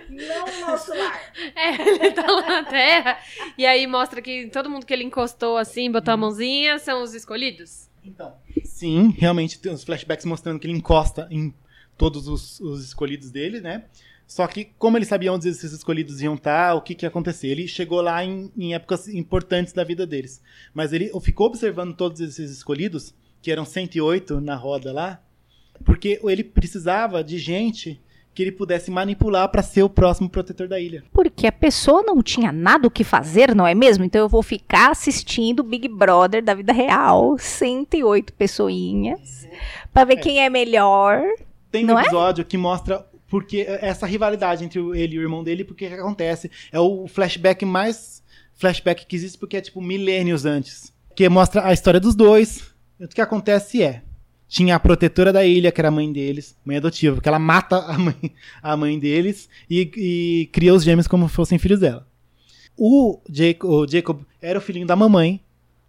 Não nosso lar. É, ele tá lá na Terra. E aí mostra que todo mundo que ele encostou assim, botou a mãozinha, são os escolhidos. Então. Sim, realmente tem os flashbacks mostrando que ele encosta em todos os, os escolhidos dele, né? Só que, como ele sabia onde esses escolhidos iam estar, o que, que ia acontecer? Ele chegou lá em, em épocas importantes da vida deles. Mas ele ficou observando todos esses escolhidos, que eram 108 na roda lá, porque ele precisava de gente que ele pudesse manipular para ser o próximo protetor da ilha. Porque a pessoa não tinha nada o que fazer, não é mesmo? Então eu vou ficar assistindo Big Brother da vida real, 108 pessoinhas, pra ver quem é melhor. Tem um é? episódio que mostra porque essa rivalidade entre ele e o irmão dele, porque que acontece. É o flashback mais flashback que existe, porque é tipo milênios antes. Que mostra a história dos dois. O que acontece é. Tinha a protetora da ilha, que era a mãe deles, mãe adotiva, porque ela mata a mãe, a mãe deles e, e cria os gêmeos como fossem filhos dela. O Jacob, o Jacob era o filhinho da mamãe,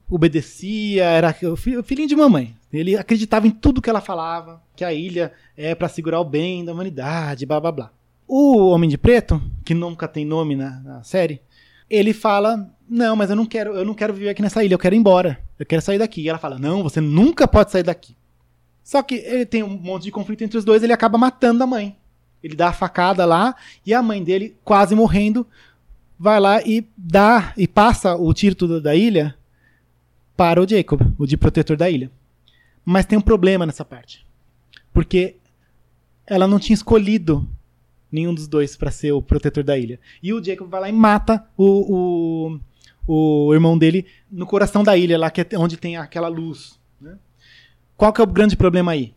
obedecia, era o fi- o filhinho de mamãe. Ele acreditava em tudo que ela falava, que a ilha é pra segurar o bem da humanidade, blá blá blá. O Homem de Preto, que nunca tem nome na, na série, ele fala: "Não, mas eu não quero, eu não quero viver aqui nessa ilha, eu quero ir embora. Eu quero sair daqui". E ela fala: "Não, você nunca pode sair daqui". Só que ele tem um monte de conflito entre os dois, ele acaba matando a mãe. Ele dá a facada lá e a mãe dele, quase morrendo, vai lá e dá e passa o título da ilha para o Jacob, o de protetor da ilha. Mas tem um problema nessa parte. Porque ela não tinha escolhido nenhum dos dois para ser o protetor da ilha. E o Jacob vai lá e mata o, o, o irmão dele no coração da ilha, lá que é onde tem aquela luz. Qual que é o grande problema aí?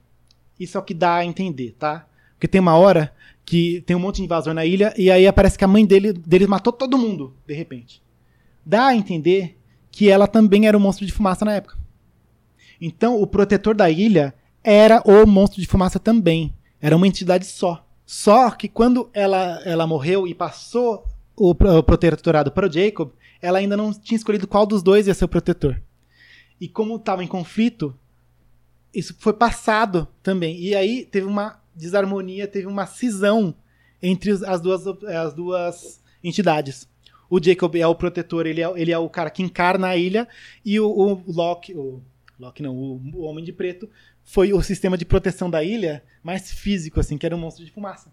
Isso é o que dá a entender, tá? Porque tem uma hora que tem um monte de invasor na ilha e aí aparece que a mãe dele, dele matou todo mundo, de repente. Dá a entender que ela também era um monstro de fumaça na época. Então, o protetor da ilha era o monstro de fumaça também. Era uma entidade só. Só que quando ela, ela morreu e passou o, o protetorado para o Jacob, ela ainda não tinha escolhido qual dos dois ia ser o protetor. E como estava em conflito, isso foi passado também. E aí teve uma desarmonia, teve uma cisão entre as duas, as duas entidades. O Jacob é o protetor, ele é, ele é o cara que encarna a ilha, e o, o Locke, o Locke não, o, o Homem de Preto, foi o sistema de proteção da ilha mais físico, assim, que era um monstro de fumaça.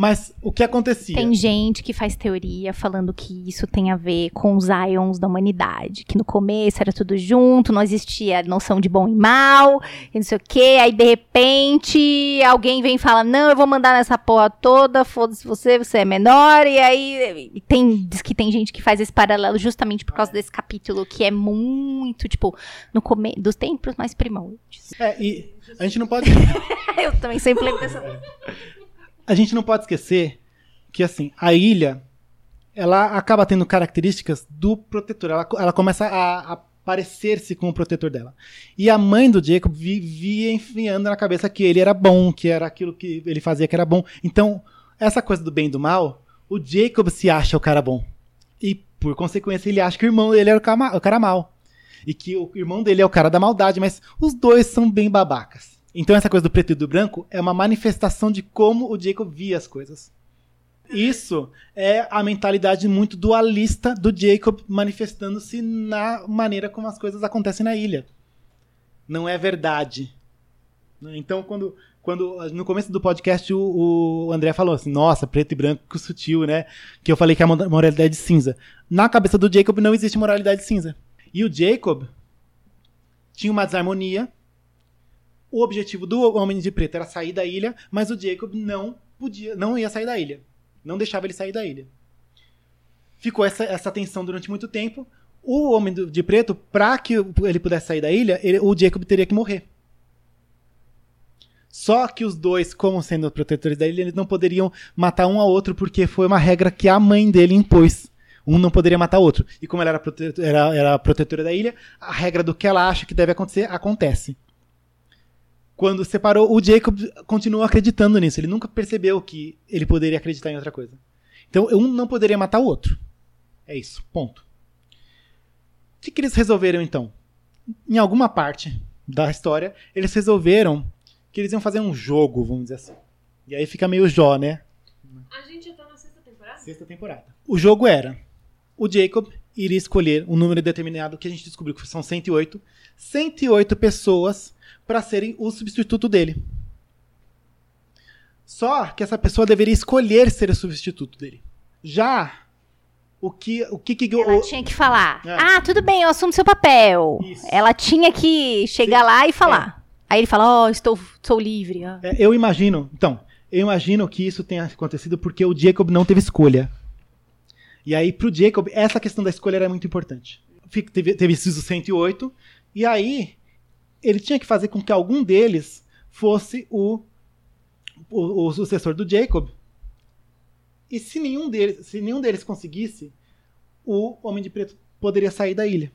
Mas o que acontecia? Tem gente que faz teoria falando que isso tem a ver com os ions da humanidade. Que no começo era tudo junto, não existia noção de bom e mal, e não sei o quê. Aí, de repente, alguém vem e fala: Não, eu vou mandar nessa porra toda, foda-se você, você é menor. E aí, tem, diz que tem gente que faz esse paralelo justamente por causa desse capítulo, que é muito, tipo, no come dos tempos mais primórdios. É, e a gente não pode. eu também sempre lembro dessa. a gente não pode esquecer que assim a ilha ela acaba tendo características do protetor. Ela, ela começa a, a parecer-se com o protetor dela. E a mãe do Jacob vivia enfiando na cabeça que ele era bom, que era aquilo que ele fazia que era bom. Então, essa coisa do bem e do mal, o Jacob se acha o cara bom. E, por consequência, ele acha que o irmão dele era o cara, o cara mal. E que o irmão dele é o cara da maldade, mas os dois são bem babacas. Então essa coisa do preto e do branco é uma manifestação de como o Jacob via as coisas. Isso é a mentalidade muito dualista do Jacob manifestando-se na maneira como as coisas acontecem na ilha. Não é verdade. Então, quando, quando no começo do podcast o, o André falou assim: Nossa, preto e branco sutil, né? Que eu falei que é a moralidade cinza. Na cabeça do Jacob não existe moralidade cinza. E o Jacob tinha uma desarmonia o objetivo do Homem de Preto era sair da ilha, mas o Jacob não podia, não ia sair da ilha. Não deixava ele sair da ilha. Ficou essa, essa tensão durante muito tempo. O Homem de Preto, para que ele pudesse sair da ilha, ele, o Jacob teria que morrer. Só que os dois, como sendo protetores da ilha, eles não poderiam matar um ao outro, porque foi uma regra que a mãe dele impôs. Um não poderia matar o outro. E como ela era, era, era protetora da ilha, a regra do que ela acha que deve acontecer, acontece quando separou, o Jacob continuou acreditando nisso. Ele nunca percebeu que ele poderia acreditar em outra coisa. Então, um não poderia matar o outro. É isso, ponto. O que, que eles resolveram então? Em alguma parte da história, eles resolveram que eles iam fazer um jogo, vamos dizer assim. E aí fica meio Jó, né? A gente já tá na sexta temporada? Sexta temporada. O jogo era: o Jacob iria escolher um número determinado que a gente descobriu que são 108. 108 pessoas para serem o substituto dele. Só que essa pessoa deveria escolher ser o substituto dele. Já o que o que, que ela o... tinha que falar. É. Ah, tudo bem, eu assumo seu papel. Isso. Ela tinha que chegar Sim. lá e falar. É. Aí ele fala: "Ó, oh, estou sou livre". É, eu imagino, então, eu imagino que isso tenha acontecido porque o Jacob não teve escolha. E aí pro Jacob essa questão da escolha era muito importante. Teve, teve esses 108 e aí ele tinha que fazer com que algum deles fosse o, o, o sucessor do Jacob. E se nenhum deles, se nenhum deles conseguisse, o Homem de Preto poderia sair da ilha.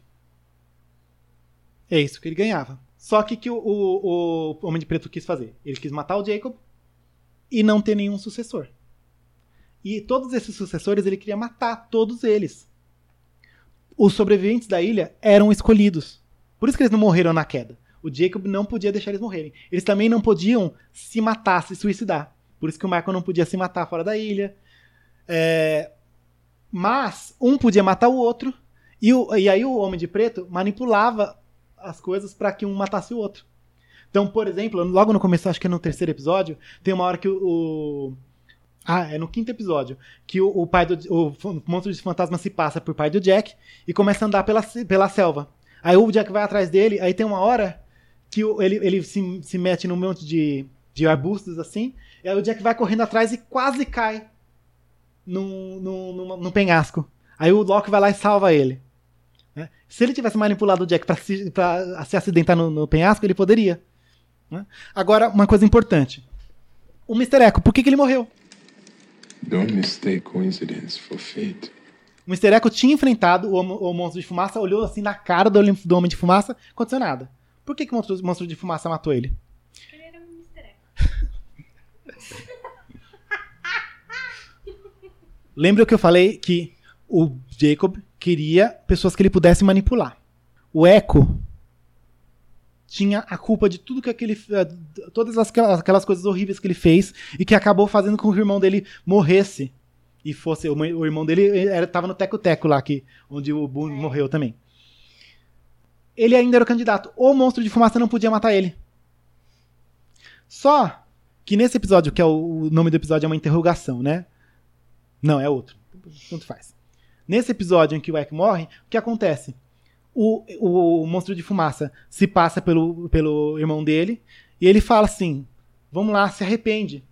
É isso que ele ganhava. Só que que o, o, o Homem de Preto quis fazer? Ele quis matar o Jacob e não ter nenhum sucessor. E todos esses sucessores ele queria matar todos eles. Os sobreviventes da ilha eram escolhidos. Por isso que eles não morreram na queda o Jacob não podia deixar eles morrerem. Eles também não podiam se matar, se suicidar. Por isso que o Michael não podia se matar fora da ilha. É... Mas um podia matar o outro. E, o, e aí o Homem de Preto manipulava as coisas para que um matasse o outro. Então, por exemplo, logo no começo, acho que é no terceiro episódio, tem uma hora que o. o ah, é no quinto episódio. Que o, o pai do. O monstro de fantasma se passa por pai do Jack e começa a andar pela, pela selva. Aí o Jack vai atrás dele, aí tem uma hora que ele, ele se, se mete num monte de, de arbustos assim, e aí o Jack vai correndo atrás e quase cai num, num, num, num penhasco. Aí o Loki vai lá e salva ele. Né? Se ele tivesse manipulado o Jack para se, pra se acidentar no, no penhasco, ele poderia. Né? Agora, uma coisa importante. O Mr. Echo, por que, que ele morreu? Don't mistake coincidence for fate. O Mr. Echo tinha enfrentado o, o monstro de fumaça, olhou assim na cara do, do Homem de Fumaça, aconteceu nada. Por que, que o monstro, monstro de fumaça matou ele? Ele era um Mr. Lembra que eu falei que o Jacob queria pessoas que ele pudesse manipular. O Echo tinha a culpa de tudo que aquele. Eh, todas aquelas coisas horríveis que ele fez e que acabou fazendo com que o irmão dele morresse. E fosse. O irmão dele estava no Teco-Teco lá, que, onde o Boone morreu também ele ainda era o candidato. O monstro de fumaça não podia matar ele. Só que nesse episódio, que é o, o nome do episódio é uma interrogação, né? Não, é outro. Tanto faz. Nesse episódio em que o Eck morre, o que acontece? O, o monstro de fumaça se passa pelo, pelo irmão dele e ele fala assim: Vamos lá, se arrepende.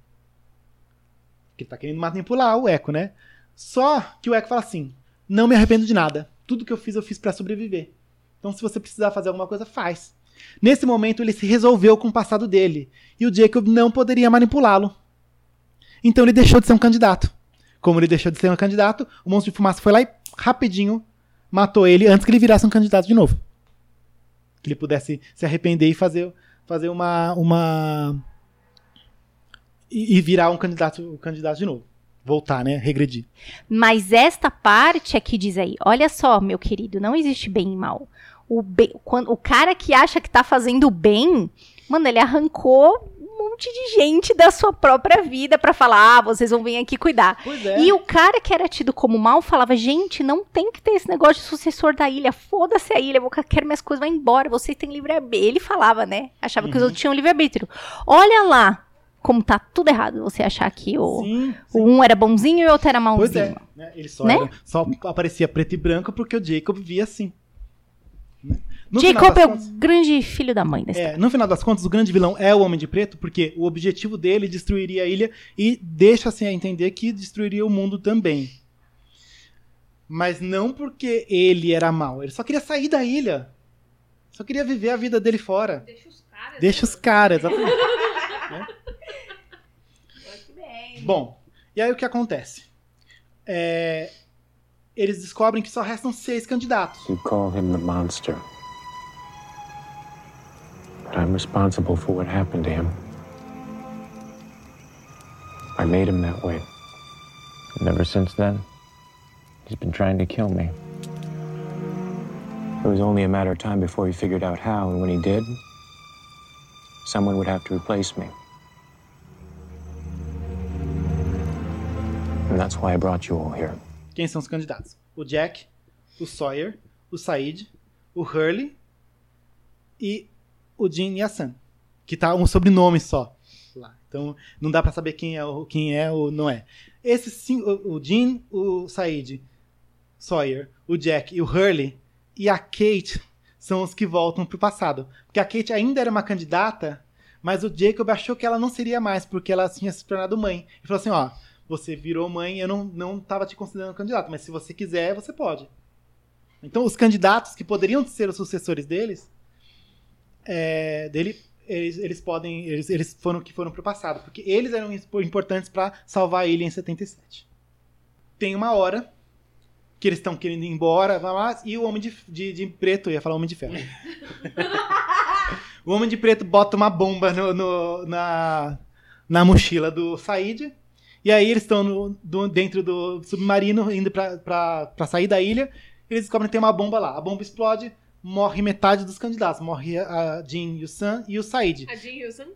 Porque ele tá querendo manipular o Echo, né? Só que o Echo fala assim: Não me arrependo de nada. Tudo que eu fiz, eu fiz para sobreviver. Então, se você precisar fazer alguma coisa, faz. Nesse momento, ele se resolveu com o passado dele. E o Jacob não poderia manipulá-lo. Então, ele deixou de ser um candidato. Como ele deixou de ser um candidato, o monstro de fumaça foi lá e rapidinho matou ele antes que ele virasse um candidato de novo. Que ele pudesse se arrepender e fazer, fazer uma. uma e, virar um candidato, um candidato de novo. Voltar, né? Regredir. Mas esta parte aqui diz aí, olha só, meu querido, não existe bem e mal. O, bem, quando, o cara que acha que tá fazendo bem, mano, ele arrancou um monte de gente da sua própria vida pra falar, ah, vocês vão vir aqui cuidar. é. E o cara que era tido como mal falava, gente, não tem que ter esse negócio de sucessor da ilha, foda-se a ilha, eu quero minhas coisas, vai embora, vocês têm livre-arbítrio. Ele falava, né? Achava que os Uhum. outros tinham livre-arbítrio. Olha lá como tá tudo errado você achar que o, Sim, o um era bonzinho e o outro era malzinho. Pois é. né? Ele só, Né? era- só aparecia preto e branco porque o Jacob via assim. Né? Jacob é o contas- grande filho da mãe. É, no final das contas, o grande vilão é o Homem de Preto, porque o objetivo dele destruiria a ilha e deixa-se a entender que destruiria o mundo também. Mas não porque ele era mau, ele só queria sair da ilha. Só queria viver a vida dele fora. Deixa os caras. Deixa os caras, exatamente. Né? Bom, e aí o que acontece? É, eles descobrem que só restam seis candidatos. You call him the monster. But I'm responsible for what happened to him. I made him that way. And ever since then, he's been trying to kill me. It was only a matter of time before he figured out how, and when he did, someone would have to replace me. And that's why I brought you all here. Quem são os candidatos? O Jack, o Sawyer, o Said, o Hurley e o Jin e a Sam. Que tá um sobrenome só. Lá. Então não dá pra saber quem é o quem é ou não é. Esses sim, o, o Jin, o Said, Sawyer, o Jack e o Hurley e a Kate são os que voltam pro passado. Porque a Kate ainda era uma candidata, mas o Jacob achou que ela não seria mais, porque ela tinha se tornado mãe. E falou assim, ó, você virou mãe, eu não, não tava te considerando candidato, mas se você quiser, você pode. Então, os candidatos que poderiam ser os sucessores deles, é, dele, eles, eles podem, eles, eles foram que foram pro passado, porque eles eram impo- importantes para salvar a ilha em 77. Tem uma hora que eles estão querendo ir embora, vai lá, e o homem de, de, de preto, ia falar homem de ferro. o homem de preto bota uma bomba no, no- na, na mochila do Said. E aí eles estão dentro do submarino, indo pra, pra, pra sair da ilha. Eles descobrem que tem uma bomba lá. A bomba explode, morre metade dos candidatos. Morre a e o Sam e o Said. A Jean Wilson.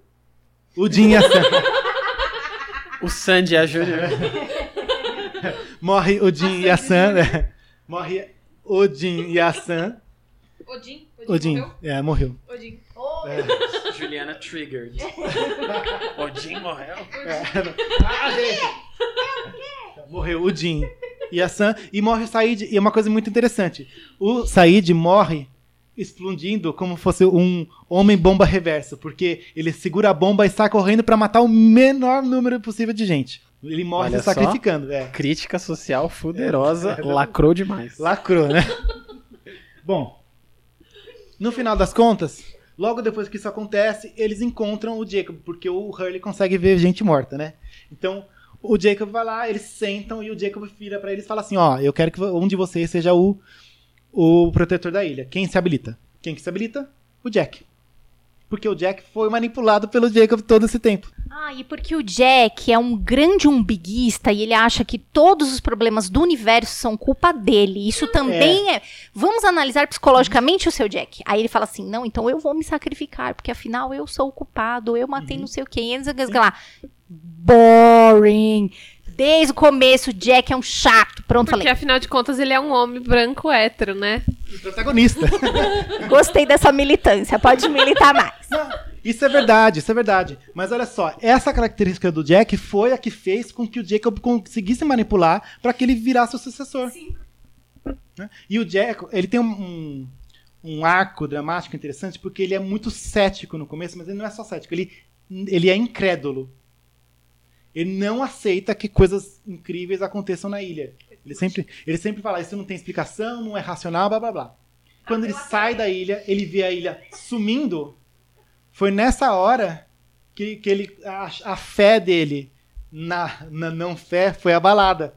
O Jean e a Sam. O Sandy e a Júlia. morre o Jean e a Sam. né? Morre o Jean e a Sam. Odin. O Jean. É, morreu. Odin. É. Juliana triggered. Odin morreu. Ah, gente. Morreu o Jin e a Sam. E morre o Said. E é uma coisa muito interessante. O Said morre explodindo como fosse um homem-bomba reverso. Porque ele segura a bomba e sai correndo pra matar o menor número possível de gente. Ele morre Olha se só. sacrificando. É. Crítica social fuderosa, É, é. lacrou demais. Lacrou, né? Bom, no final das contas, logo depois que isso acontece, eles encontram o Jacob, porque o Hurley consegue ver gente morta, né? Então, o Jacob vai lá, eles sentam e o Jacob vira pra eles e fala assim: Ó, eu quero que um de vocês seja o, o protetor da ilha. Quem se habilita? Quem que se habilita? O Jack. Porque o Jack foi manipulado pelo Jacob todo esse tempo. Ah, e porque o Jack é um grande umbiguista e ele acha que todos os problemas do universo são culpa dele. Isso também é. Vamos analisar psicologicamente o seu Jack. Aí ele fala assim: não, então eu vou me sacrificar, porque afinal eu sou o culpado, eu matei não sei o quê. E eles lá. Boring. Desde o começo, o Jack é um chato. Pronto, Porque falei. afinal de contas ele é um homem branco hétero, né? O protagonista. Gostei dessa militância. Pode militar mais. Isso é verdade, isso é verdade. Mas olha só, essa característica do Jack foi a que fez com que o Jacob conseguisse manipular para que ele virasse o sucessor. Sim. E o Jack, ele tem um, um, um, arco dramático interessante porque ele é muito cético no começo, mas ele não é só cético, ele, ele é incrédulo. Ele não aceita que coisas incríveis aconteçam na ilha. Ele sempre, ele sempre fala, isso não tem explicação, não é racional, blá blá blá. Quando ele sai da ilha, ele vê a ilha sumindo. Foi nessa hora que, que ele, a, a fé dele na, na não fé foi abalada.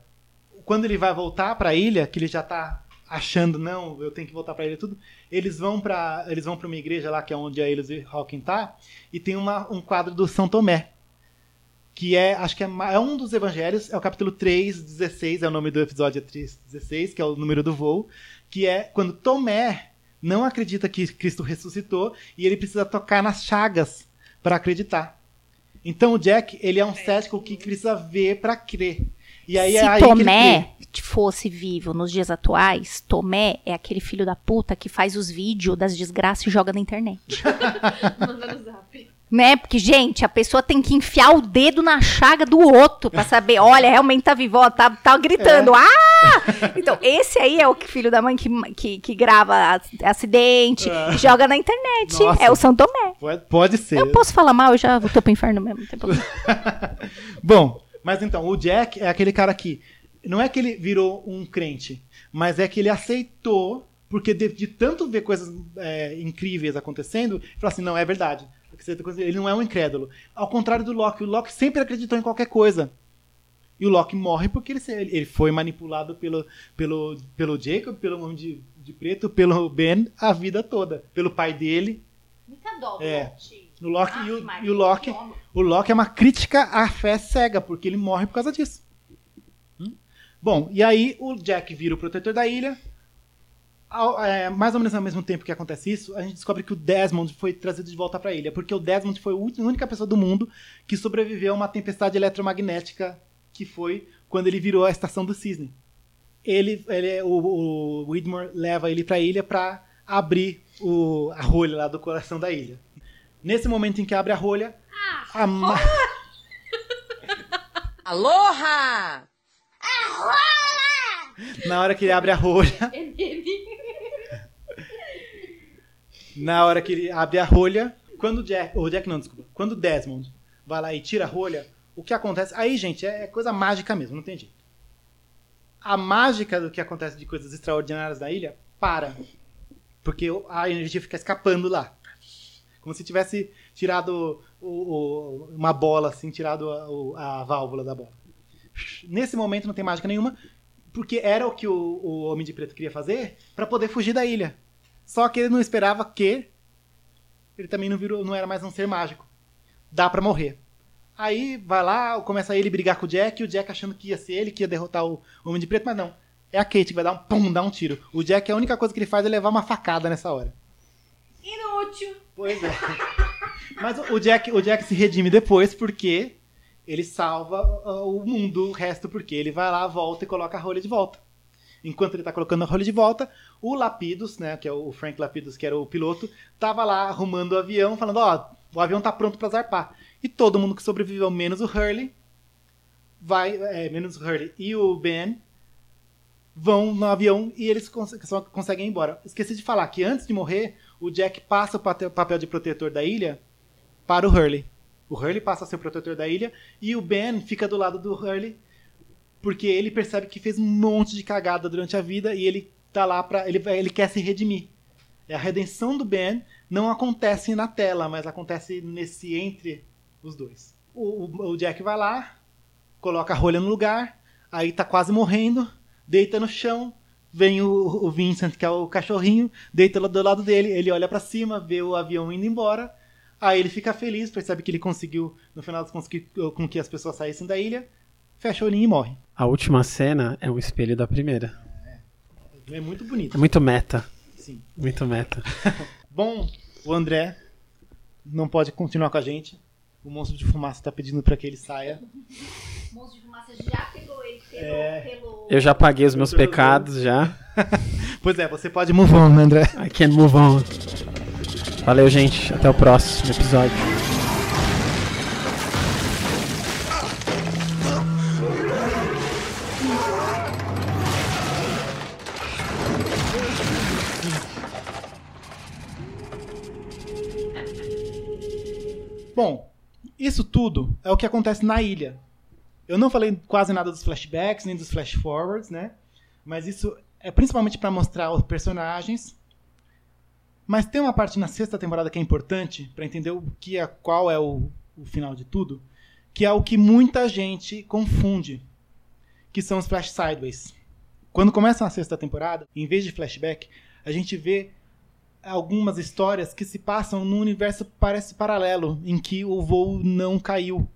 Quando ele vai voltar para a ilha, que ele já está achando não, eu tenho que voltar para ele tudo. Eles vão para eles vão para uma igreja lá que é onde a Elise Hawking tá e tem uma, um quadro do São Tomé que é, acho que é, é, um dos evangelhos, é o capítulo 3, 16, é o nome do episódio 3, 16, que é o número do voo, que é quando Tomé não acredita que Cristo ressuscitou e ele precisa tocar nas chagas para acreditar. Então o Jack, ele é um cético que precisa ver para crer. E aí Se é aí Tomé fosse vivo nos dias atuais, Tomé é aquele filho da puta que faz os vídeos das desgraças e joga na internet. Manda no zap. Né? Porque, gente, a pessoa tem que enfiar o dedo na chaga do outro pra saber, olha, realmente tá vivo, ó, tá, tá gritando, é. ah! Então, esse aí é o filho da mãe que, que, que grava acidente é. joga na internet. Nossa. É o São Tomé. Pode, pode ser. Eu posso falar mal, eu já vou pro inferno mesmo. Bom, mas então, o Jack é aquele cara que, não é que ele virou um crente, mas é que ele aceitou, porque de, de tanto ver coisas é, incríveis acontecendo, ele falou assim, não, é verdade ele não é um incrédulo. Ao contrário do Loki, o Loki sempre acreditou em qualquer coisa. E o Loki morre porque ele, ele foi manipulado pelo, pelo, pelo Jacob, pelo Homem de, de Preto, pelo Ben a vida toda. Pelo pai dele. Muita dó, é. O Loki, ah, e, o, e o Loki, o Loki é uma crítica à fé cega, porque ele morre por causa disso. Hum? Bom, e aí o Jack vira o protetor da ilha, ao, é, mais ou menos ao mesmo tempo que acontece isso, a gente descobre que o Desmond foi trazido de volta para a ilha, porque o Desmond foi a única pessoa do mundo que sobreviveu a uma tempestade eletromagnética que foi quando ele virou a estação do Cisne. Ele, ele o, o Widmore leva ele para a ilha para abrir o, a rolha lá do coração da ilha. Nesse momento em que abre a rolha, ah, a ma... Aloha! Na hora que ele abre a rolha, na hora que ele abre a rolha, quando o Jack, o Jack não, desculpa, quando o Desmond vai lá e tira a rolha, o que acontece? Aí, gente, é coisa mágica mesmo, não tem jeito. A mágica do que acontece de coisas extraordinárias na ilha para. Porque a energia fica escapando lá. Como se tivesse tirado o, o, uma bola, assim, tirado a, a, válvula da bola. Nesse momento não tem mágica nenhuma, porque era o que o, o Homem de Preto queria fazer para poder fugir da ilha. Só que ele não esperava que ele também não virou, não era mais um ser mágico. Dá para morrer. Aí vai lá, começa ele brigar com o Jack, e o Jack achando que ia ser ele que ia derrotar o Homem de Preto, mas não. É a Kate que vai dar um pum, dar um tiro. O Jack, a única coisa que ele faz é levar uma facada nessa hora. Inútil. Pois é. Mas o Jack, o Jack se redime depois porque ele salva o mundo, o resto porque ele vai lá, volta e coloca a rolha de volta enquanto ele está colocando a rolha de volta, o Lapidus, né, que é o Frank Lapidus, que era o piloto, estava lá arrumando o avião, falando, ó, oh, o avião está pronto para zarpar. E todo mundo que sobreviveu, menos o Hurley, vai, é, menos o Hurley e o Ben, vão no avião e eles cons conseguem ir embora. Esqueci de falar que antes de morrer, o Jack passa o papel de protetor da ilha para o Hurley. O Hurley passa a ser o protetor da ilha e o Ben fica do lado do Hurley porque ele percebe que fez um monte de cagada durante a vida e ele tá lá para ele, ele quer se redimir. A redenção do Ben não acontece na tela, mas acontece nesse entre os dois. O, o, o Jack vai lá, coloca a rolha no lugar, aí tá quase morrendo, deita no chão, vem o, o Vincent, que é o cachorrinho, deita do lado dele, ele olha para cima, vê o avião indo embora, aí ele fica feliz, percebe que ele conseguiu, no final, conseguiu com que as pessoas saíssem da ilha, fecha o olhinho e morre. A última cena é um espelho da primeira. É, é muito bonito. É muito meta. Sim. Muito meta. Bom, o André não pode continuar com a gente. O monstro de fumaça está pedindo para que ele saia. O monstro de fumaça já pegou ele pelo, é... pelo... Eu já paguei os meus pecados já. pois é, você pode move on, André. I can move on. Valeu, gente. Até o próximo episódio. Bom, isso tudo é o que acontece na ilha. Eu não falei quase nada dos flashbacks, nem dos flash forwards, né? Mas isso é principalmente para mostrar os personagens. Mas tem uma parte na sexta temporada que é importante para entender o que é, qual é o, o final de tudo, que é o que muita gente confunde, que são os flash sideways. Quando começa a sexta temporada, em vez de flashback, a gente vê algumas histórias que se passam num universo parece paralelo, em que o voo não caiu.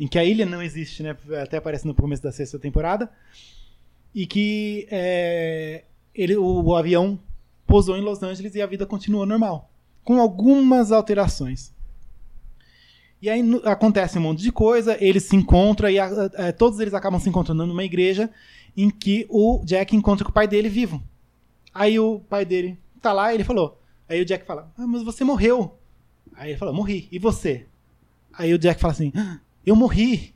Em que a ilha não existe, né? Até aparece no começo da sexta temporada. E que é, ele, o, o avião pousou em Los Angeles e a vida continuou normal. Com algumas alterações. E aí acontece um monte de coisa, eles se encontram e a- a- todos eles acabam se encontrando numa igreja em que o Jack encontra com o pai dele vivo. Aí o pai dele tá lá ele falou. Aí o Jack fala: Ah, mas você morreu. Aí ele fala: Morri. E você? Aí o Jack fala assim: "Ah, Eu morri.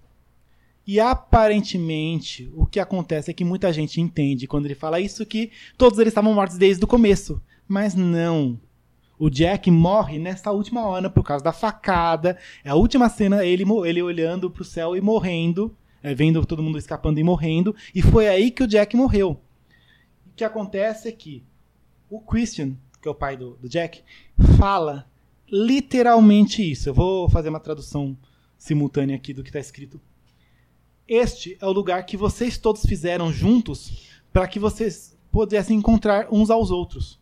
E aparentemente o que acontece é que muita gente entende quando ele fala isso que todos eles estavam mortos desde o começo. Mas não. O Jack morre nessa última hora por causa da facada. É a última cena ele, ele olhando pro céu e morrendo, é, vendo todo mundo escapando e morrendo. E foi aí que o Jack morreu. O que acontece é que o Christian, que é o pai do, do Jack, fala literalmente isso. Eu vou fazer uma tradução simultânea aqui do que está escrito. Este é o lugar que vocês todos fizeram juntos para que vocês pudessem encontrar uns aos outros.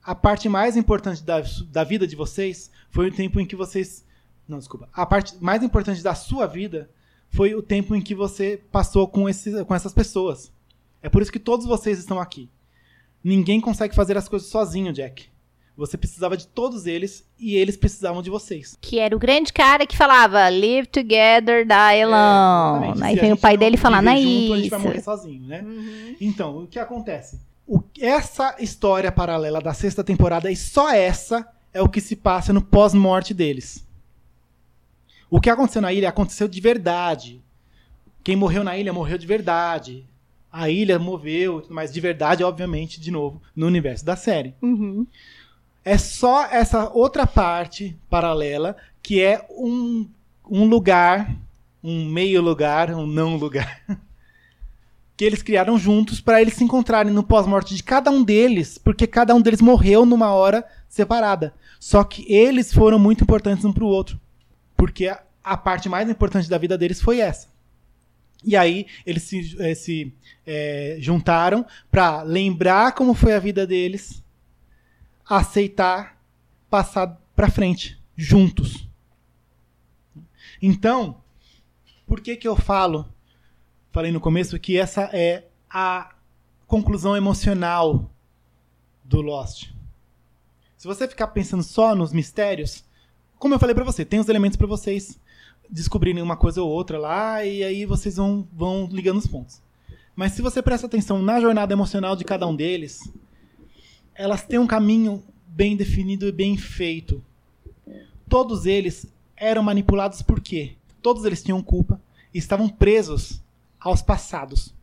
A parte mais importante da, da vida de vocês foi o tempo em que vocês. Não, desculpa. A parte mais importante da sua vida foi o tempo em que você passou com, esse, com essas pessoas. É por isso que todos vocês estão aqui. Ninguém consegue fazer as coisas sozinho, Jack. Você precisava de todos eles e eles precisavam de vocês. Que era o grande cara que falava Live together, die alone. Exatamente. Aí vem o pai dele falando, é junto, A gente vai morrer isso. sozinho, né? Então, o que acontece? O- essa história paralela da sexta temporada, e só essa, é o que se passa no pós-morte deles. O que aconteceu na ilha aconteceu de verdade. Quem morreu na ilha morreu de verdade. A ilha moveu, mais de verdade, obviamente, de novo, no universo da série. Uhum. É só essa outra parte paralela que é um, um lugar, um meio lugar, um não lugar, que eles criaram juntos para eles se encontrarem no pós-morte de cada um deles, porque cada um deles morreu numa hora separada. Só que eles foram muito importantes um para o outro, porque a, a parte mais importante da vida deles foi essa. E aí eles se, eh, se, eh, juntaram para lembrar como foi a vida deles aceitar passar para frente juntos. Então, por que que eu falo, falei no começo que essa é a conclusão emocional do Lost. Se você ficar pensando só nos mistérios, como eu falei para você, tem os elementos para vocês descobrirem uma coisa ou outra lá e aí vocês vão vão ligando os pontos. Mas se você presta atenção na jornada emocional de cada um deles, elas têm um caminho bem definido e bem feito. Todos eles eram manipulados por quê? Todos eles tinham culpa e estavam presos aos passados.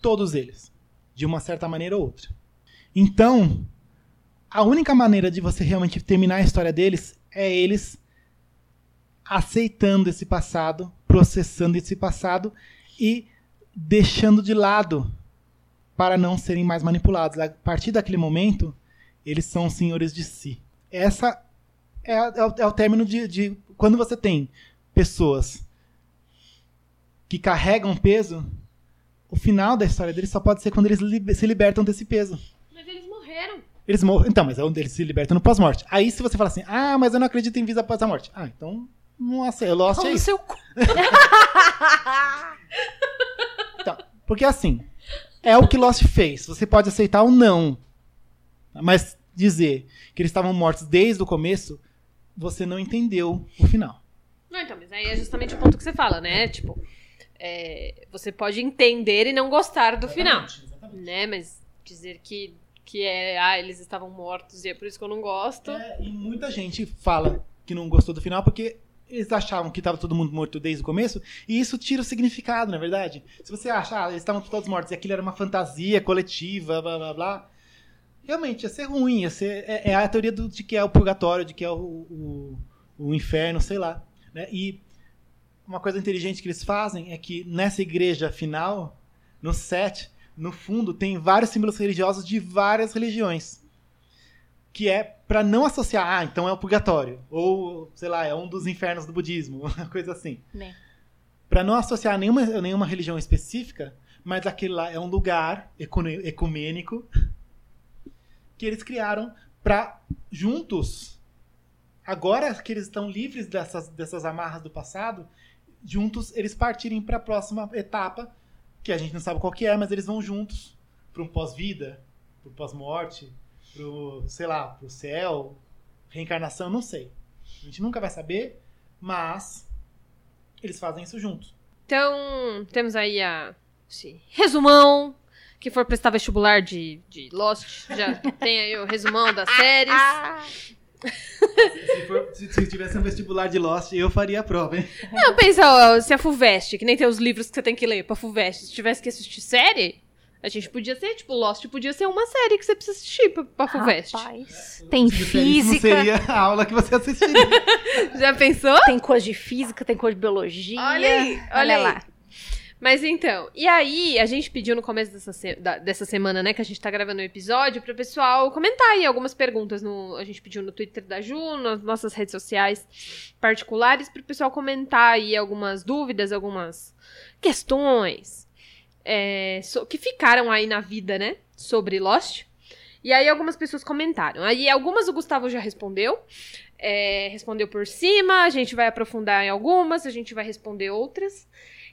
Todos eles. De uma certa maneira ou outra. Então, a única maneira de você realmente terminar a história deles é eles aceitando esse passado, processando esse passado e deixando de lado para não serem mais manipulados. A partir daquele momento, eles são senhores de si. Essa é, é o, é o término de, de quando você tem pessoas que carregam peso. O final da história deles só pode ser quando eles libe- se libertam desse peso. Mas eles morreram. Eles morrem. Então, mas é onde eles se libertam no pós-morte. Aí, se você fala assim, ah, mas eu não acredito em vida após a morte. Ah, então, nossa, eu Lost é Como isso. seu cu. Então, porque assim, é o que Lost fez. Você pode aceitar ou não. Mas dizer que eles estavam mortos desde o começo, você não entendeu o final. Não, então, mas aí é justamente o ponto que você fala, né? Tipo, é, você pode entender e não gostar do final. Né? Mas dizer que Que é, ah, eles estavam mortos e é por isso que eu não gosto. É, e muita gente fala que não gostou do final porque eles achavam que estava todo mundo morto desde o começo, e isso tira o significado, na é verdade. Se você acha, ah, eles estavam todos mortos e aquilo era uma fantasia coletiva, blá blá blá, realmente ia ser ruim, ia ser, é, é a teoria do, de que é o purgatório, de que é o, o, o inferno, sei lá. Né? E uma coisa inteligente que eles fazem é que nessa igreja final, no set, no fundo, tem vários símbolos religiosos de várias religiões que é para não associar, ah, então é o purgatório, ou, sei lá, é um dos infernos do budismo, uma coisa assim. Né. Para não associar nenhuma, nenhuma religião específica, mas aquele lá é um lugar ecumênico que eles criaram para juntos, agora que eles estão livres dessas, dessas amarras do passado, juntos eles partirem para a próxima etapa, que a gente não sabe qual que é, mas eles vão juntos para um pós-vida, para o pós-morte, pro, sei lá, pro céu, reencarnação, não sei. A gente nunca vai saber, mas eles fazem isso juntos. Então, temos aí a esse resumão. Que for prestar vestibular de, de Lost, já tem aí o resumão das séries. se, for, se, se, tivesse um vestibular de Lost, eu faria a prova, hein? Não, pensa, ó, se a FUVEST, que nem tem os livros que você tem que ler pra FUVEST, se tivesse que assistir série, a gente podia ser, tipo, Lost podia ser uma série que você precisa assistir pra, pra FUVEST. Rapaz, tem física. Não seria a aula que você assistiria. Já pensou? Tem coisa de física, tem coisa de biologia. Olha aí, olha, olha aí. lá. Mas então, e aí a gente pediu no começo dessa, se da, dessa semana, né, que a gente tá gravando o um episódio, pro pessoal comentar aí algumas perguntas. No, a gente pediu no Twitter da Ju, nas nossas redes sociais particulares, pro pessoal comentar aí algumas dúvidas, algumas questões é, so, que ficaram aí na vida, né? Sobre Lost. E aí algumas pessoas comentaram. Aí algumas o Gustavo já respondeu. É, respondeu por cima, a gente vai aprofundar em algumas, a gente vai responder outras.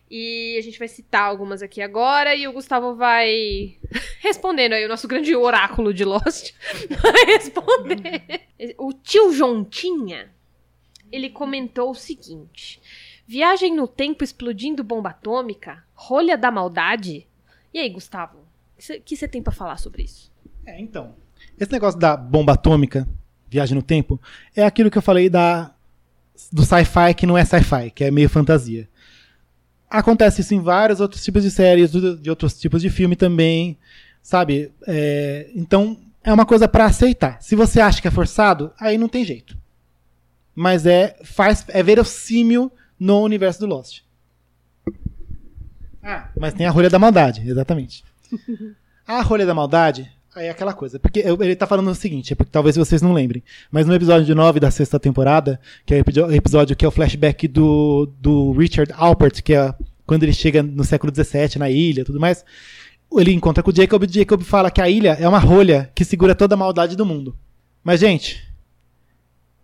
E a gente vai citar algumas aqui agora e o Gustavo vai respondendo aí o nosso grande oráculo de Lost. vai responder. O tio Jontinha, ele comentou o seguinte: Viagem no tempo explodindo bomba atômica? Rolha da maldade? E aí, Gustavo? O que você tem para falar sobre isso? É, então. Esse negócio da bomba atômica, viagem no tempo, é aquilo que eu falei da do sci-fi que não é sci-fi, que é meio fantasia. Acontece isso em vários outros tipos de séries, de outros tipos de filme também, sabe? É, então, é uma coisa para aceitar. Se você acha que é forçado, aí não tem jeito. Mas é faz é verossímil no universo do Lost. Ah, mas tem a rolha da maldade, exatamente. a rolha da maldade é aquela coisa. Porque ele tá falando o seguinte, é porque talvez vocês não lembrem. Mas no episódio 9 da sexta temporada, que é o episódio que é o flashback do, do Richard Alpert, que é quando ele chega no século XVII na ilha tudo mais, ele encontra com o Jacob e o Jacob fala que a ilha é uma rolha que segura toda a maldade do mundo. Mas, gente,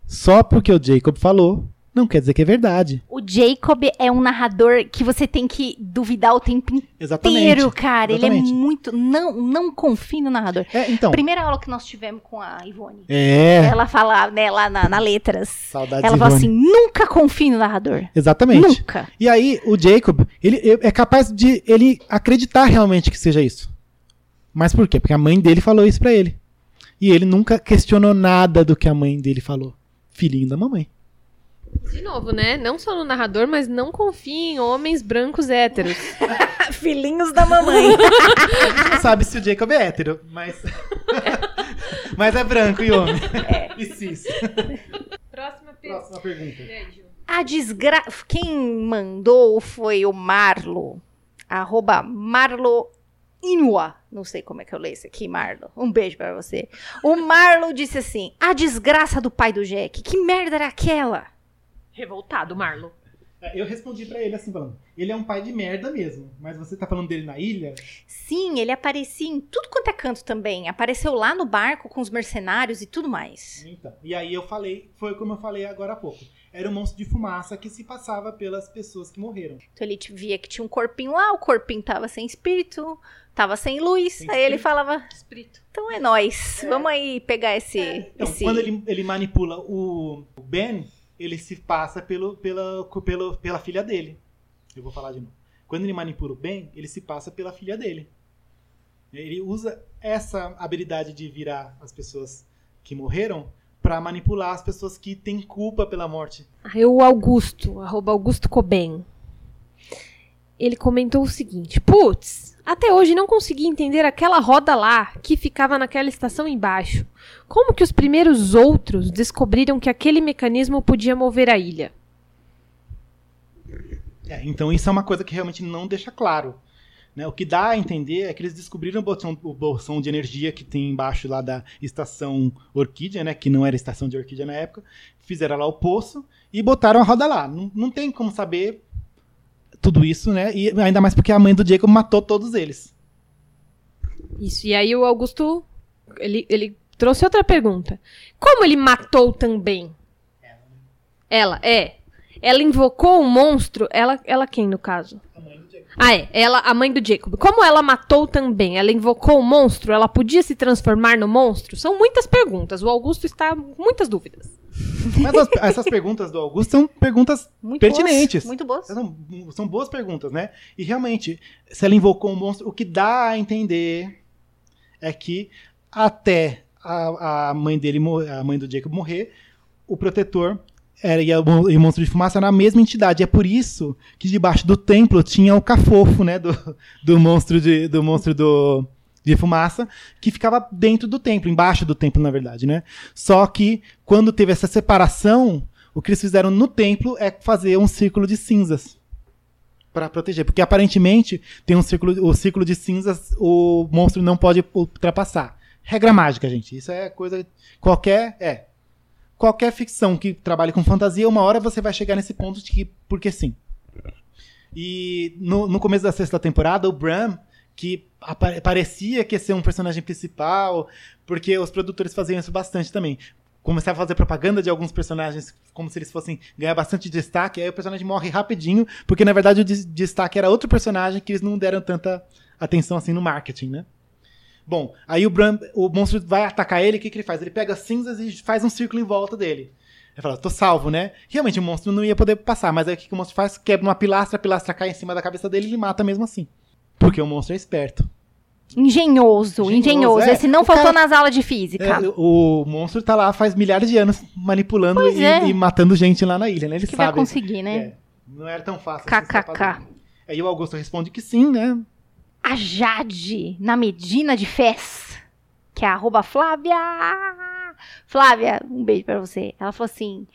só porque o Jacob falou, não quer dizer que é verdade. O Jacob é um narrador que você tem que duvidar o tempo Exatamente. inteiro, cara. Exatamente. Ele é muito. Não, não confie no narrador. É, então. Primeira aula que nós tivemos com a Ivone. É. Ela fala, né, lá na, na Letras. Saudades Ela fala assim: nunca confie no narrador. Exatamente. Nunca. E aí, o Jacob, ele é capaz de ele acreditar realmente que seja isso. Mas por quê? Porque a mãe dele falou isso pra ele. E ele nunca questionou nada do que a mãe dele falou. Filhinho da mamãe. De novo, né? Não só no narrador, mas não confie em homens brancos héteros. Filhinhos da mamãe. A gente não sabe se o Jacob é hétero, mas. mas é branco e homem. É. E cis. Próxima, per... Próxima pergunta. A desgraça. Quem mandou foi o Marlo. Arroba Marlo Inua. Não sei como é que eu leio isso aqui, Marlo. Um beijo para você. O Marlo disse assim: A desgraça do pai do Jack. Que merda era aquela? Revoltado, Marlo. É, eu respondi para ele assim, falando: ele é um pai de merda mesmo, mas você tá falando dele na ilha? Sim, ele aparecia em tudo quanto é canto também. Apareceu lá no barco com os mercenários e tudo mais. Então, e aí eu falei, foi como eu falei agora há pouco. Era um monstro de fumaça que se passava pelas pessoas que morreram. Então ele via que tinha um corpinho lá, o corpinho tava sem espírito, tava sem luz. Sem aí espírito. ele falava: Espírito. Então é nós. É. Vamos aí pegar esse. É. Então, esse... quando ele, ele manipula o Ben, ele se passa pelo, pela, pelo, pela filha dele. Eu vou falar de novo. Quando ele manipula o bem, ele se passa pela filha dele. Ele usa essa habilidade de virar as pessoas que morreram pra manipular as pessoas que têm culpa pela morte. Aí o Augusto, arroba Augusto. Ele comentou o seguinte: Putz, até hoje não consegui entender aquela roda lá que ficava naquela estação embaixo. Como que os primeiros outros descobriram que aquele mecanismo podia mover a ilha? É, então isso é uma coisa que realmente não deixa claro. né? O que dá a entender é que eles descobriram o bolsão, o bolsão de energia que tem embaixo lá da estação Orquídea, né? que não era estação de Orquídea na época, fizeram lá o poço e botaram a roda lá. Não, não tem como saber tudo isso, né? E ainda mais porque a mãe do Jacob matou todos eles. Isso, e aí o Augusto, ele, ele trouxe outra pergunta. Como ele matou também? Ela, é. Ela invocou um monstro, ela, ela quem no caso? Ah, é, ela, a mãe do Jacob. Como ela matou também? Ela invocou o monstro? Ela podia se transformar no monstro? São muitas perguntas. O Augusto está com muitas dúvidas. Mas as- essas perguntas do Augusto são perguntas Muito pertinentes. boas, muito boas. São, são boas perguntas, né? E realmente, se ela invocou um monstro, o que dá a entender é que até a, a mãe dele, a mãe do Jacob morrer, o protetor era, e, o, mon- e o monstro de fumaça era a mesma entidade. É por isso que debaixo do templo tinha o cafofo, né? Do, do monstro de, do monstro do de fumaça que ficava dentro do templo, embaixo do templo, na verdade, né? Só que quando teve essa separação, o que eles fizeram no templo é fazer um círculo de cinzas para proteger, porque aparentemente tem um círculo, o círculo de cinzas o monstro não pode ultrapassar. Regra mágica, gente. Isso é coisa qualquer é qualquer ficção que trabalhe com fantasia, uma hora você vai chegar nesse ponto de que porque sim. E no, no começo da sexta temporada, o Bram, que parecia que ia ser um personagem principal, porque os produtores faziam isso bastante também. Começavam a fazer propaganda de alguns personagens como se eles fossem ganhar bastante destaque, aí o personagem morre rapidinho, porque na verdade o des- destaque era outro personagem que eles não deram tanta atenção assim no marketing, né? Bom, aí o, Bram, o monstro vai atacar ele, o que, que ele faz? Ele pega as cinzas e faz um círculo em volta dele. Ele fala, tô salvo, né? Realmente o monstro não ia poder passar, mas aí o que, que o monstro faz? Quebra uma pilastra, a pilastra cai em cima da cabeça dele e ele mata mesmo assim. Porque o monstro é esperto. Engenhoso, engenhoso. Engenhoso, é. Esse não O faltou cara- nas aulas de física. É, o monstro tá lá faz milhares de anos manipulando e, é. e matando gente lá na ilha, né? Ele que vai sabe. conseguir, né? É, não era tão fácil. KKK. Aí o Augusto responde que sim, né? A Jade, na Medina de Fez, que é arroba Flávia. Flávia, um beijo pra você. Ela falou assim: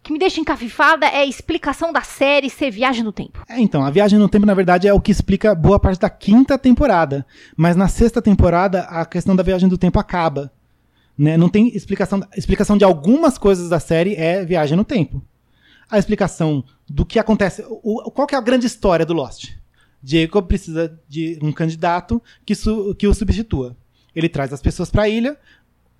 o que me deixa encafifada é a explicação da série ser viagem no tempo. É, então, a viagem no tempo, na verdade, é o que explica boa parte da quinta temporada. Mas na sexta temporada, a questão da viagem do tempo acaba. Né? Não tem explicação. Explicação de algumas coisas da série é viagem no tempo. A explicação do que acontece. O, qual que é a grande história do Lost? Jacob precisa de um candidato que, que o substitua. Ele traz as pessoas para a ilha.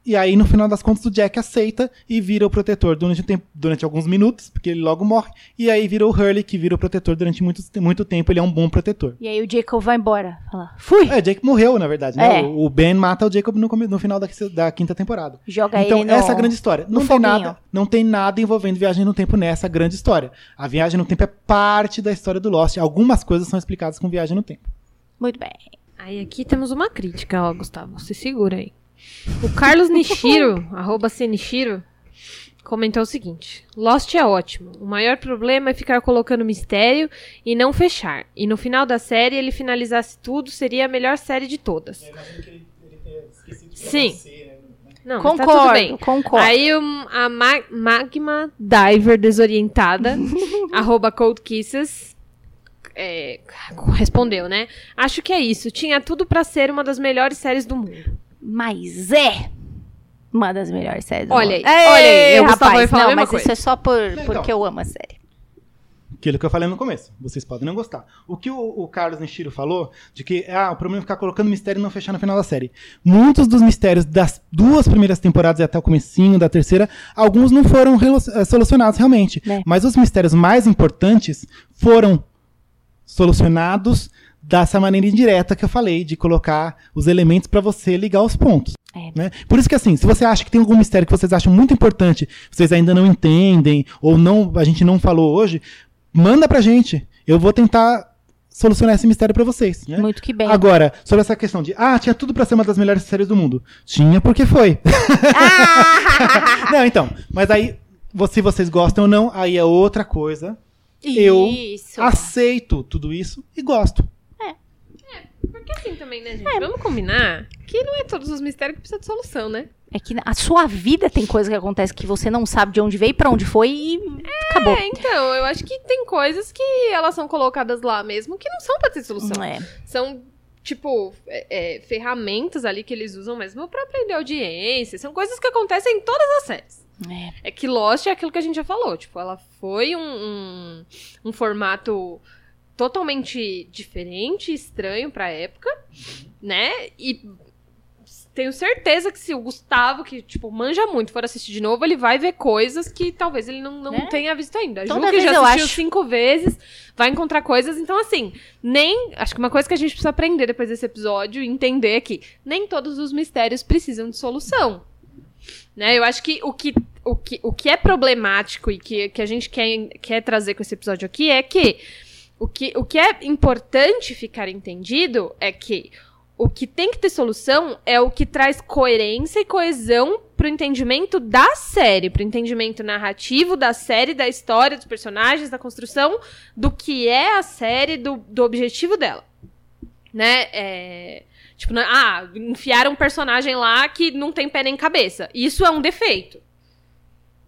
E aí, no final das contas, o Jack aceita e vira o protetor durante, um tempo, durante alguns minutos, porque ele logo morre. E aí vira o Hurley, que vira o protetor durante muito, muito tempo. Ele é um bom protetor. E aí o Jacob vai embora. Fala, fui! É, Jake morreu, na verdade. Né? É. O, o Ben mata o Jacob no, no final da, da quinta temporada. Joga então, ele no- essa é a grande história. Não tem, foguinho. nada, não tem nada envolvendo viagem no tempo nessa grande história. A viagem no tempo é parte da história do Lost. Algumas coisas são explicadas com viagem no tempo. Muito bem. Aí aqui temos uma crítica, ó, Gustavo. Se segura aí. O Carlos Nishiro, arroba Senishiro, comentou o seguinte: Lost é ótimo. O maior problema é ficar colocando mistério e não fechar. E no final da série ele finalizasse tudo, seria a melhor série de todas. Sim. Não, mas tá tudo Concordo, bem. concordo. Aí um, a Ma- Magma Diver desorientada, arroba Cold Kisses, é, respondeu, né? Acho que é isso. Tinha tudo pra ser uma das melhores séries do mundo. Mas é uma das melhores séries do Olha mundo. aí, olha aí, Gustavo rapaz, vai falar a não, mesma mas coisa. isso é só por, Então. porque eu amo a série. Aquilo que eu falei no começo. Vocês podem não gostar. O que o, o Carlos Nishiro falou, de que ah, o problema é ficar colocando mistério e não fechar no final da série. Muitos dos mistérios das duas primeiras temporadas e até o comecinho da terceira, alguns não foram eh, solucionados realmente. Né. Mas os mistérios mais importantes foram solucionados dessa maneira indireta que eu falei, de colocar os elementos para você ligar os pontos. É. Né? Por isso que assim, se você acha que tem algum mistério que vocês acham muito importante, vocês ainda não entendem, ou não, a gente não falou hoje, manda pra gente. Eu vou tentar solucionar esse mistério pra vocês. Né? Muito que bem. Agora, sobre essa questão de, ah, tinha tudo pra ser uma das melhores séries do mundo. Tinha porque foi. não, então, mas aí, se vocês gostam ou não, aí é outra coisa. Eu Isso. aceito tudo isso e gosto. Porque assim também, né, gente? Vamos combinar que não é todos os mistérios que precisam de solução, né? É que a sua vida tem coisa que acontece que você não sabe de onde veio, pra onde foi e acabou. É, então, eu acho que tem coisas que elas são colocadas lá mesmo que não são pra ter solução. É. São, tipo, é, é, ferramentas ali que eles usam mesmo pra aprender audiência. São coisas que acontecem em todas as séries. É. É que Lost é aquilo que a gente já falou. Tipo, ela foi um, um, um formato totalmente diferente, estranho pra época, né? E tenho certeza que se o Gustavo, que, tipo, manja muito, for assistir de novo, ele vai ver coisas que talvez ele não, não Né? tenha visto ainda. A Ju, que já assistiu cinco vezes, vai encontrar coisas. Então, assim, nem. Acho que uma coisa que a gente precisa aprender depois desse episódio e entender é que nem todos os mistérios precisam de solução. Né? Eu acho que o que, o que, o que é problemático e que, que a gente quer, quer trazer com esse episódio aqui é que o, que o que é importante ficar entendido é que o que tem que ter solução é o que traz coerência e coesão pro entendimento da série, pro entendimento narrativo da série, da história, dos personagens, da construção, do que é a série, do, do objetivo dela. Né? É, tipo, é- ah, enfiaram um personagem lá que não tem pé nem cabeça. Isso é um defeito.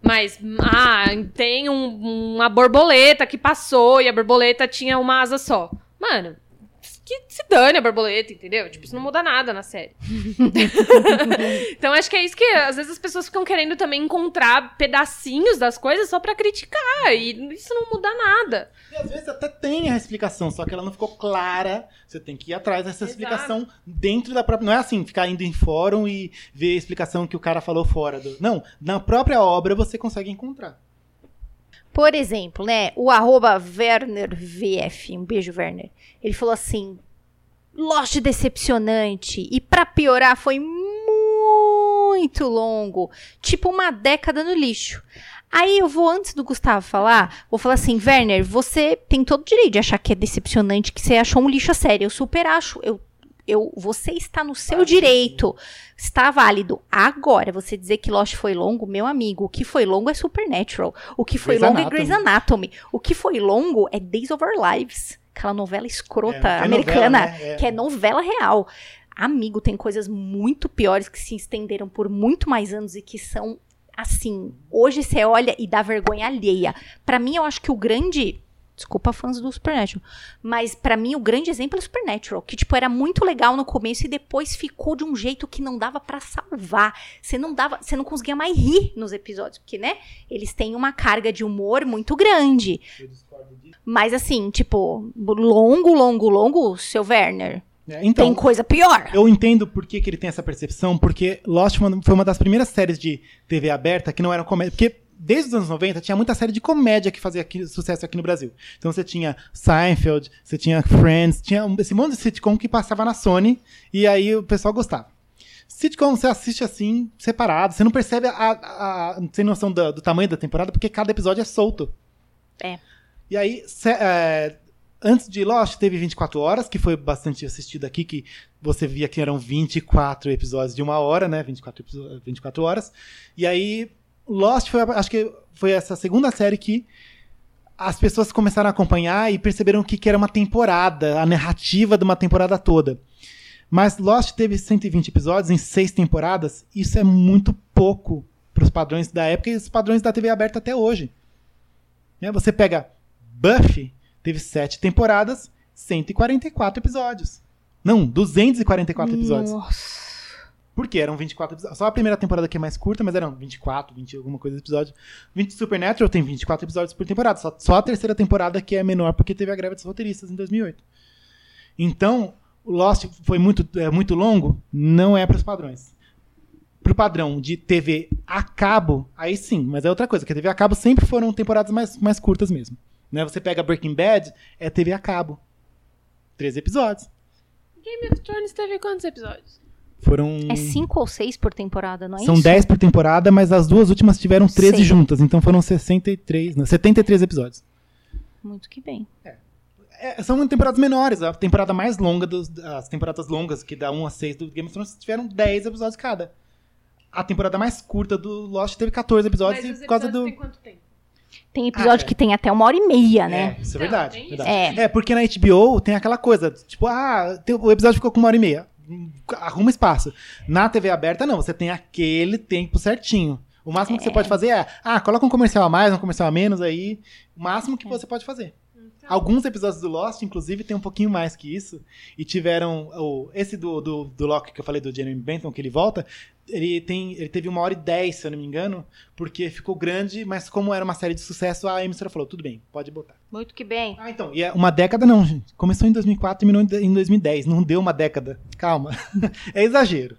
Mas, ah, tem um- uma borboleta que passou e a borboleta tinha uma asa só. Mano, que se dane a borboleta, entendeu? Tipo, isso não muda nada na série. então acho que é isso que às vezes as pessoas ficam querendo também encontrar pedacinhos das coisas só pra criticar. E isso não muda nada. E às vezes até tem a explicação, só que ela não ficou clara. Você tem que ir atrás dessa Exato. explicação dentro da própria. Não é assim, ficar indo em fórum e ver a explicação que o cara falou fora do. Não, na própria obra você consegue encontrar. Por exemplo, né, o arroba WernerVF, um beijo, Werner. Ele falou assim: Lost decepcionante. E pra piorar, foi muito longo. Tipo uma década no lixo. Aí eu vou, antes do Gustavo falar, vou falar assim, Werner, você tem todo o direito de achar que é decepcionante, que você achou um lixo a sério. Eu super acho. Eu, eu, você está no seu direito. Está válido. Agora, você dizer que Lost foi longo, meu amigo, o que foi longo é Supernatural. O que foi Grey's longo é Anatomy. Grey's Anatomy. O que foi longo é Days of Our Lives. Aquela novela escrota É, é americana, novela, né? É. que é novela real. Amigo, tem coisas muito piores que se estenderam por muito mais anos e que são assim. Hoje você olha e dá vergonha alheia. Pra mim, eu acho que o grande. Desculpa, fãs do Supernatural. Mas pra mim, o grande exemplo é o Supernatural. Que, tipo, era muito legal no começo e depois ficou de um jeito que não dava pra salvar. Você não dava. Você não conseguia mais rir nos episódios. Porque, né? Eles têm uma carga de humor muito grande. Mas assim, tipo, longo, longo, longo, seu Werner. É, então, tem coisa pior. Eu entendo por que, que ele tem essa percepção, porque Lost foi uma- das primeiras séries de TV aberta que não eram comédia. Porque desde os anos 90 tinha muita série de comédia que fazia aqui- sucesso aqui no Brasil. Então você tinha Seinfeld, você tinha Friends, tinha esse monte de sitcom que passava na Sony e aí o pessoal gostava. Sitcom você assiste assim, separado, você não percebe a, a, a- não tem noção do, do tamanho da temporada, porque cada episódio é solto. É. E aí, se- é, antes de Lost, teve 24 horas, que foi bastante assistido aqui, que você via que eram 24 episódios de uma hora, né? 24, episo- 24 horas. E aí, Lost foi, acho que foi essa segunda série que as pessoas começaram a acompanhar e perceberam que, que era uma temporada, a narrativa de uma temporada toda. Mas Lost teve 120 episódios em seis temporadas, isso é muito pouco para os padrões da época e os padrões da TV aberta até hoje. Né, Você pega Buffy, teve sete temporadas, 144 episódios. Não, 244 episódios. Porque eram 24 episódios. Só a primeira temporada que é mais curta, mas eram 24, 20 alguma coisa de episódio. 20 Supernatural tem 24 episódios por temporada. Só, só a terceira temporada que é menor porque teve a greve dos roteiristas em 2008. Então, o Lost foi muito, é, muito longo? Não é para os padrões. Pro padrão de TV a cabo, aí sim, mas é outra coisa, que a TV a cabo sempre foram temporadas mais, mais curtas mesmo. Né? Você pega Breaking Bad, é TV a cabo. 13 episódios. Game of Thrones teve quantos episódios? Foram. É cinco ou seis por temporada, não é São isso? 10 por temporada, mas as duas últimas tiveram 13 Sei. juntas, então foram 63, não, 73 episódios. Muito que bem. é, são temporadas menores. A temporada mais longa, dos, as temporadas longas, que dá 1 a 6 do Game of Thrones, tiveram 10 episódios cada. A temporada mais curta do Lost teve 14 episódios Mas e por causa do. têm quanto tempo? Tem episódio Ah, é. que tem até uma hora e meia, né? É, isso é Não, verdade. tem verdade. isso. É. porque na HBO tem aquela coisa, tipo, ah, tem- o episódio ficou com uma hora e meia. Arruma espaço. Na TV aberta, não, você tem aquele tempo certinho. O máximo que você pode fazer é, ah, coloca um comercial a mais, um comercial a menos aí. O máximo que você pode fazer. Alguns episódios do Lost, inclusive, tem um pouquinho mais que isso. E tiveram. O, esse do, do, do Loki que eu falei do Jeremy Bentham, que ele volta, ele, tem, ele teve uma hora e dez, se eu não me engano, porque ficou grande, mas como era uma série de sucesso, a emissora falou: tudo bem, pode botar. Muito que bem. Ah, então, e é uma década não, gente. Começou em 2004 e terminou em 2010. Não deu uma década. Calma. é exagero.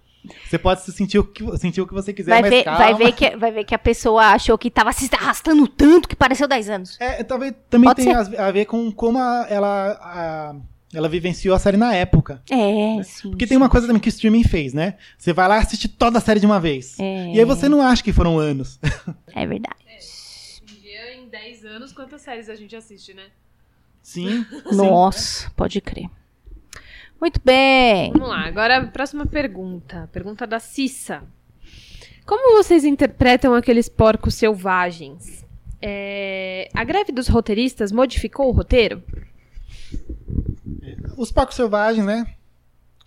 Você pode se sentir o que, sentir o que você quiser, Vai mas ver, calma. vai, ver que, vai ver que a pessoa achou que tava se arrastando tanto que pareceu 10 anos. É, talvez também Pode tem ser. a, a ver com como a- ela, a- ela vivenciou a série na época. É, sim. Porque tem uma coisa também que o streaming fez, né? Você vai lá e assiste toda a série de uma vez. É. E aí você não acha que foram anos. É verdade. Um dia, em 10 anos, quantas séries a gente assiste, né? Sim. Nossa, pode crer. Muito bem. Vamos lá, agora a próxima pergunta. Pergunta da Cissa. Como vocês interpretam aqueles porcos selvagens? É, A greve dos roteiristas modificou o roteiro? Os porcos selvagens, né?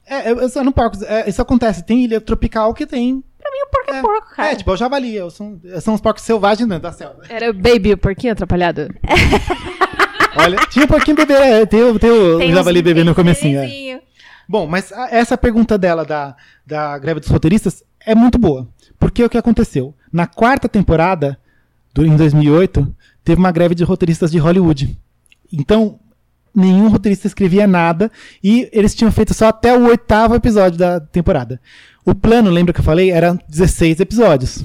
É, eu, eu não porcos. é, isso acontece. Tem ilha tropical que tem. Pra mim, o porco é, porco, cara. É, tipo, é o javali. eu São, são os porcos selvagens dentro da selva. Era o Baby, o porquinho atrapalhado? Olha, tinha um pouquinho bebê, é, tem, o- tem o Tem javali bebê no comecinho. é. Bom, mas a- essa pergunta dela da, da greve dos roteiristas é muito boa. Porque o que aconteceu? Na quarta temporada, do, em 2008, teve uma greve de roteiristas de Hollywood. Então, nenhum roteirista escrevia nada e eles tinham feito só até o oitavo episódio da temporada. O plano, lembra que eu falei, era 16 episódios.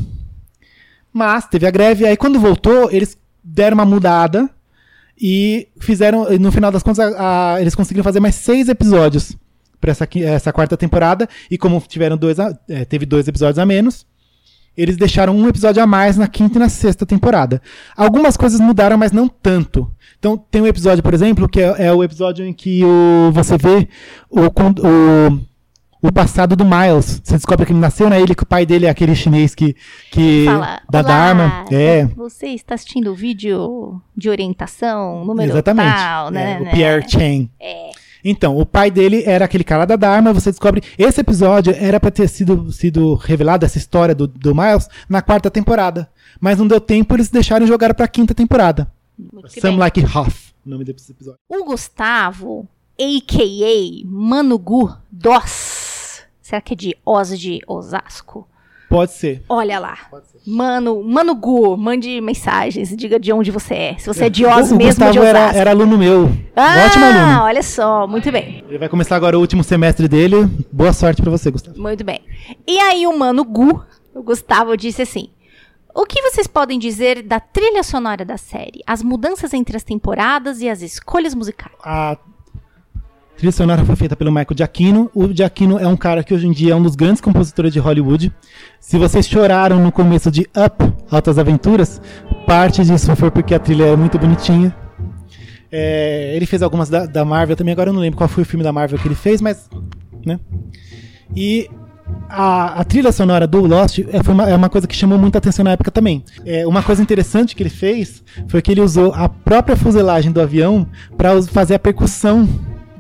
Mas teve a greve, aí quando voltou, eles deram uma mudada e fizeram, no final das contas, a- a- eles conseguiram fazer mais seis episódios para essa, essa quarta temporada. E como tiveram dois, a- é, teve dois episódios a menos, eles deixaram um episódio a mais na quinta e na sexta temporada. Algumas coisas mudaram, mas não tanto. Então, tem um episódio, por exemplo, que é, é o episódio em que o, você vê o, o, o passado do Miles. Você descobre que ele nasceu na ilha, que o pai dele é aquele chinês que, que Fala, da "Olá, Dharma. É, Você está assistindo o vídeo de orientação, número Exatamente. tal, né? É, o né? Pierre Chen. É. Então, o pai dele era aquele cara da Dharma, você descobre. Esse episódio era pra ter sido, sido revelado, essa história do, do Miles, na quarta temporada. Mas não deu tempo, eles deixaram e jogaram pra quinta temporada. Muito Some bem. Like Hoff, o nome desse episódio. O Gustavo, a.k.a. Manugu Doss. Será que é de Oz de Osasco? Pode ser. Olha lá. Mano, Mano Gu, mande mensagens, diga de onde você é. Se você é de Oz o, mesmo ou de Gustavo era, Osasco. era aluno meu. ah, Ótimo aluno. olha só, muito bem. Ele vai começar agora o último semestre dele. Boa sorte pra você, Gustavo. Muito bem. E aí o Mano Gu, o Gustavo, disse assim: O que vocês podem dizer da trilha sonora da série? As mudanças entre as temporadas e as escolhas musicais? A trilha sonora foi feita pelo Michael Giacchino. O Giacchino é um cara que hoje em dia é um dos grandes compositores de Hollywood. Se vocês choraram no começo de Up, Altas Aventuras, parte disso foi porque a trilha é muito bonitinha. É, ele fez algumas da, da Marvel também, agora eu não lembro qual foi o filme da Marvel que ele fez, mas. Né? E a, a trilha sonora do Lost é, uma, é uma coisa que chamou muita atenção na época também. É, uma coisa interessante que ele fez foi que ele usou a própria fuselagem do avião para fazer a percussão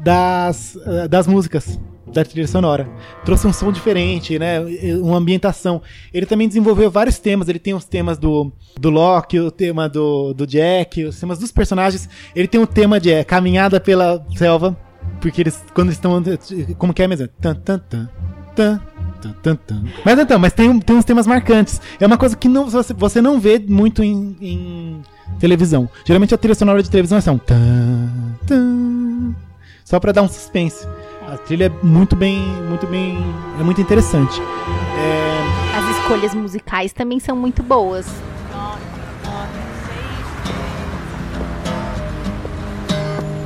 das, eh, das músicas da trilha sonora. Trouxe um som diferente, né? Uma ambientação. Ele também desenvolveu vários temas. Ele tem os temas do, do Loki, o tema do, do Jack, os temas dos personagens. Ele tem um tema de eh, caminhada pela selva. Porque eles, quando estão. Como que é mesmo? Tan, tan, tan, tan. Mas então, mas tem, tem uns temas marcantes. É uma coisa que não, você, você não vê muito em, em televisão. Geralmente a trilha sonora de televisão é assim, um tan, tan, só pra dar um suspense. A trilha é muito bem, muito bem, é muito interessante. É, As escolhas musicais também são muito boas.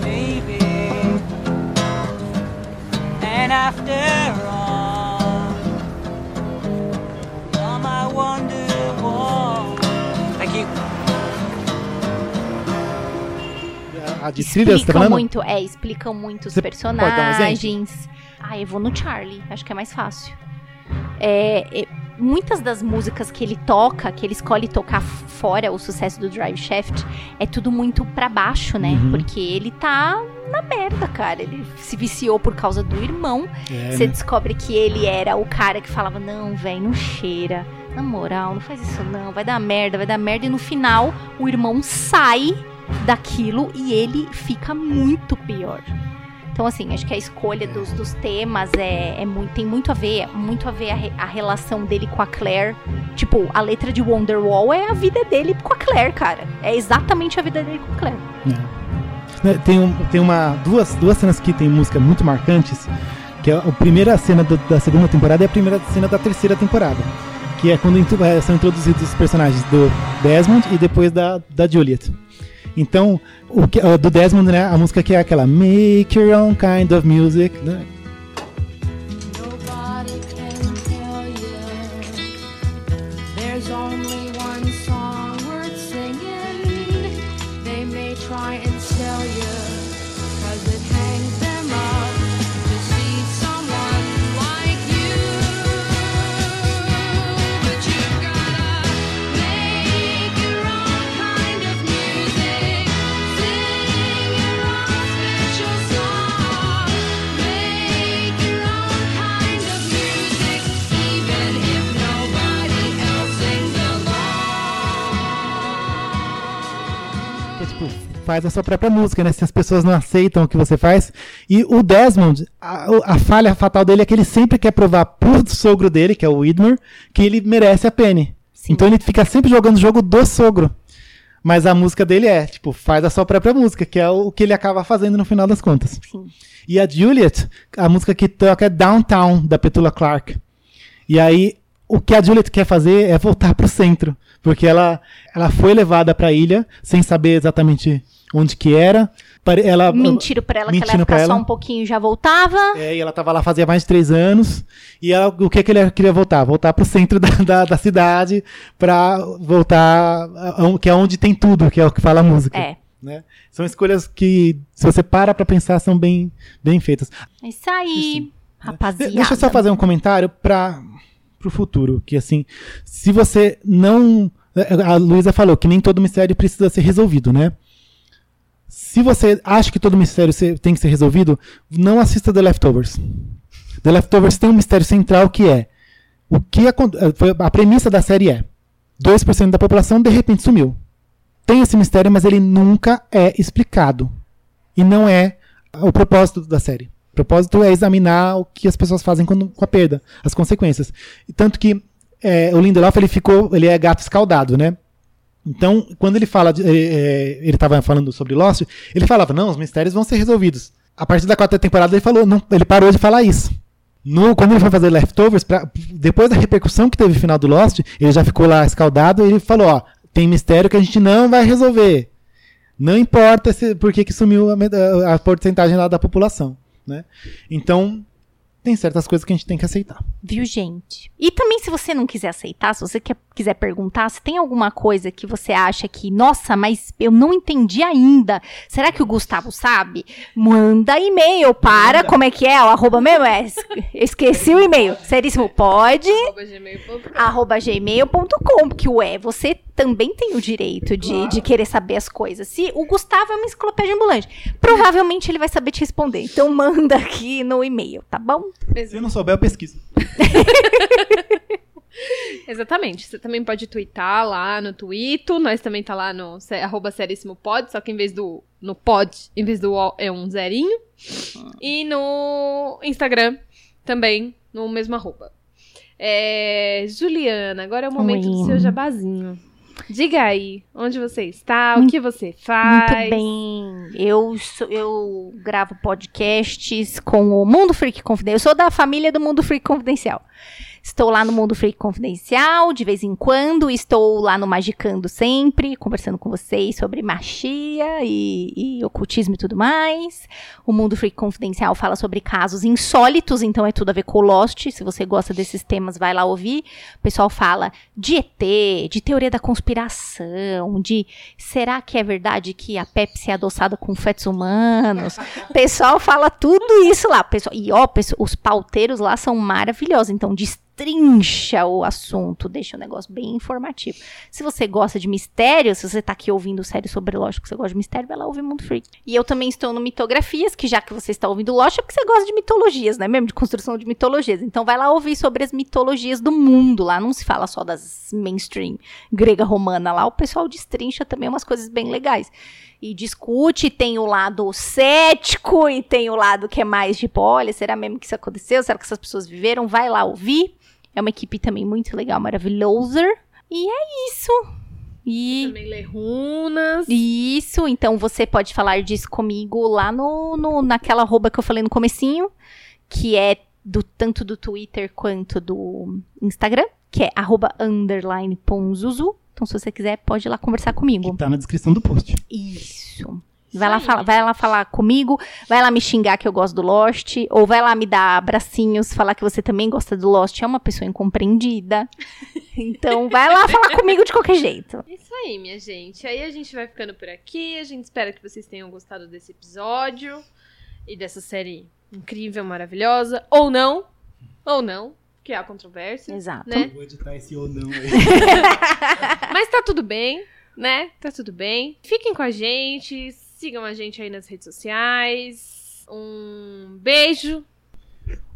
Maybe. And after all, A, de trilha, explicam falando? muito, é, explicam muito os Você dar um personagens. ah, eu vou no Charlie, acho que é mais fácil. É, é, muitas das músicas que ele toca, que ele escolhe tocar fora o sucesso do Drive Shaft, é tudo muito pra baixo, né? Uhum. Porque ele tá na merda, cara. Ele se viciou por causa do irmão. É, Você né? descobre que ele era o cara que falava: Não, velho, não cheira. Na moral, não faz isso não. Vai dar merda, vai dar merda. E no final, o irmão sai daquilo e ele fica muito pior. Então, assim, acho que a escolha dos, dos temas é, é muito, tem muito a ver, muito a ver a, re- a relação dele com a Claire. Tipo, a letra de Wonderwall é a vida dele com a Claire, cara. É exatamente a vida dele com a Claire. Né, Tem, um- tem uma, duas, duas cenas que tem música muito marcantes, que é a primeira cena do- da segunda temporada e a primeira cena da terceira temporada. Que é quando eh, são introduzidos os personagens do Desmond e depois da, da Juliet. Então, o que, do Desmond, né, a música que é aquela Make Your Own Kind of Music, né? Faz a sua própria música, né? Se as pessoas não aceitam o que você faz. E o Desmond, a, a falha fatal dele é que ele sempre quer provar pro sogro dele, que é o Widmer, que ele merece a Penny. Então ele fica sempre jogando o jogo do sogro. Mas a música dele é, tipo, faz a sua própria música, que é o que ele acaba fazendo no final das contas. E a Juliet, a música que toca é Downtown, da Petula Clark. E aí, o que a Juliet quer fazer é voltar pro centro. Porque ela, ela foi levada pra ilha, sem saber exatamente onde que era. Ela, Mentiram pra ela que ela ia pra ficar só um pouquinho e já voltava. É, e ela tava lá fazia mais de três anos. E ela, o que, que ele queria voltar? Voltar pro centro da, da, da cidade pra voltar, a- que é onde tem tudo, que é o que fala a música. É. né? São escolhas que, se você para pra pensar, são bem, bem feitas. É isso aí, rapaziada. De- Deixa eu só fazer um comentário para o futuro, que assim, se você não, a Luísa falou que nem todo mistério precisa ser resolvido, né? Se você acha que todo mistério tem que ser resolvido, não assista The Leftovers. The Leftovers tem um mistério central que é o que acon- eh, a premissa da série é 2% da população de repente sumiu. Tem esse mistério, mas ele nunca é explicado. E não é o propósito da série. O propósito é examinar o que as pessoas fazem quando, com a perda, as consequências. Tanto que é, o Lindelof ele ficou, ele é gato escaldado, né? Então, quando ele fala, de, eh, eh, ele estava falando sobre Lost, ele falava, não, os mistérios vão ser resolvidos. A partir da quarta temporada ele falou, não, ele parou de falar isso. No, quando ele foi fazer Leftovers, pra- depois da repercussão que teve no final do Lost, ele já ficou lá escaldado e ele falou, ó, tem mistério que a gente não vai resolver. Não importa se, por que, que sumiu a, a porcentagem lá da população. Né? Então, tem certas coisas que a gente tem que aceitar. Viu, gente? E também, se você não quiser aceitar, se você quer, quiser perguntar, se tem alguma coisa que você acha que, nossa, mas eu não entendi ainda. Será que o Gustavo sabe? Manda e-mail para, como é que é? O arroba mesmo? É, es- esqueci o e-mail. Seríssimo, pode. arroba gmail.com, porque, ué, você também tem o direito de, de querer saber as coisas. Se o Gustavo é uma enciclopédia ambulante, provavelmente ele vai saber te responder. Então, manda aqui no e-mail, tá bom? Se eu não souber, eu pesquiso. Exatamente. Você também pode twittar lá no Twitter. Nós também tá lá no arroba seríssimo pod, só que em vez do no pod, em vez do O é um zerinho. E no Instagram também, no mesmo arroba. É, Juliana, agora é o momento do Oi. seu jabazinho. Diga aí, onde você está, o Muito- que você faz. Muito bem. Eu, sou- eu gravo podcasts com o Mundo Freak Confidencial. Eu sou da família do Mundo Freak Confidencial. Estou lá no Mundo Freak Confidencial, de vez em quando. Estou lá no Magicando sempre, conversando com vocês sobre magia e, e ocultismo e tudo mais. O Mundo Freak Confidencial fala sobre casos insólitos, então é tudo a ver com o Lost. Se você gosta desses temas, vai lá ouvir. O pessoal fala de ET, de teoria da conspiração, de será que é verdade que a Pepsi é adoçada com fetos humanos? O pessoal fala tudo isso lá. Pessoal, e ó, os pauteiros lá são maravilhosos, então destrincha o assunto, deixa o negócio bem informativo. Se você gosta de mistério, se você tá aqui ouvindo série sobre Lost, que você gosta de mistério, vai lá ouvir Mundo Freak. E eu também estou no Mitografias, que já que você está ouvindo Lost, é porque você gosta de mitologias, né? Mesmo de construção de mitologias. Então vai lá ouvir sobre as mitologias do mundo. Lá não se fala só das mainstream grega romana lá, o pessoal destrincha também umas coisas bem legais e discute, tem o lado cético e tem o lado que é mais tipo, olha, será mesmo que isso aconteceu? Será que essas pessoas viveram? Vai lá ouvir. É uma equipe também muito legal, maravilhosa. E é isso. E Também lê runas. isso, então você pode falar disso comigo lá no, no naquela arroba que eu falei no comecinho, que é do tanto do Twitter quanto do Instagram, que é arroba underline ponzuzu. Então, se você quiser, pode ir lá conversar comigo. Tá na descrição do post. Isso. Vai lá, falar, vai lá falar comigo, vai lá me xingar que eu gosto do Lost, ou vai lá me dar abracinhos, falar que você também gosta do Lost, é uma pessoa incompreendida. Então, vai lá falar comigo de qualquer jeito. Isso aí, minha gente. Aí a gente vai ficando por aqui. A gente espera que vocês tenham gostado desse episódio e dessa série incrível, maravilhosa. Ou não. Ou não. Que há controvérsia. Exato. Né? Vou editar esse ou não aí. Mas tá tudo bem, né? Tá tudo bem. Fiquem com a gente. Sigam a gente aí nas redes sociais. Um beijo.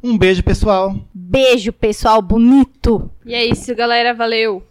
Um beijo, pessoal. Beijo, pessoal bonito. E é isso, galera. Valeu.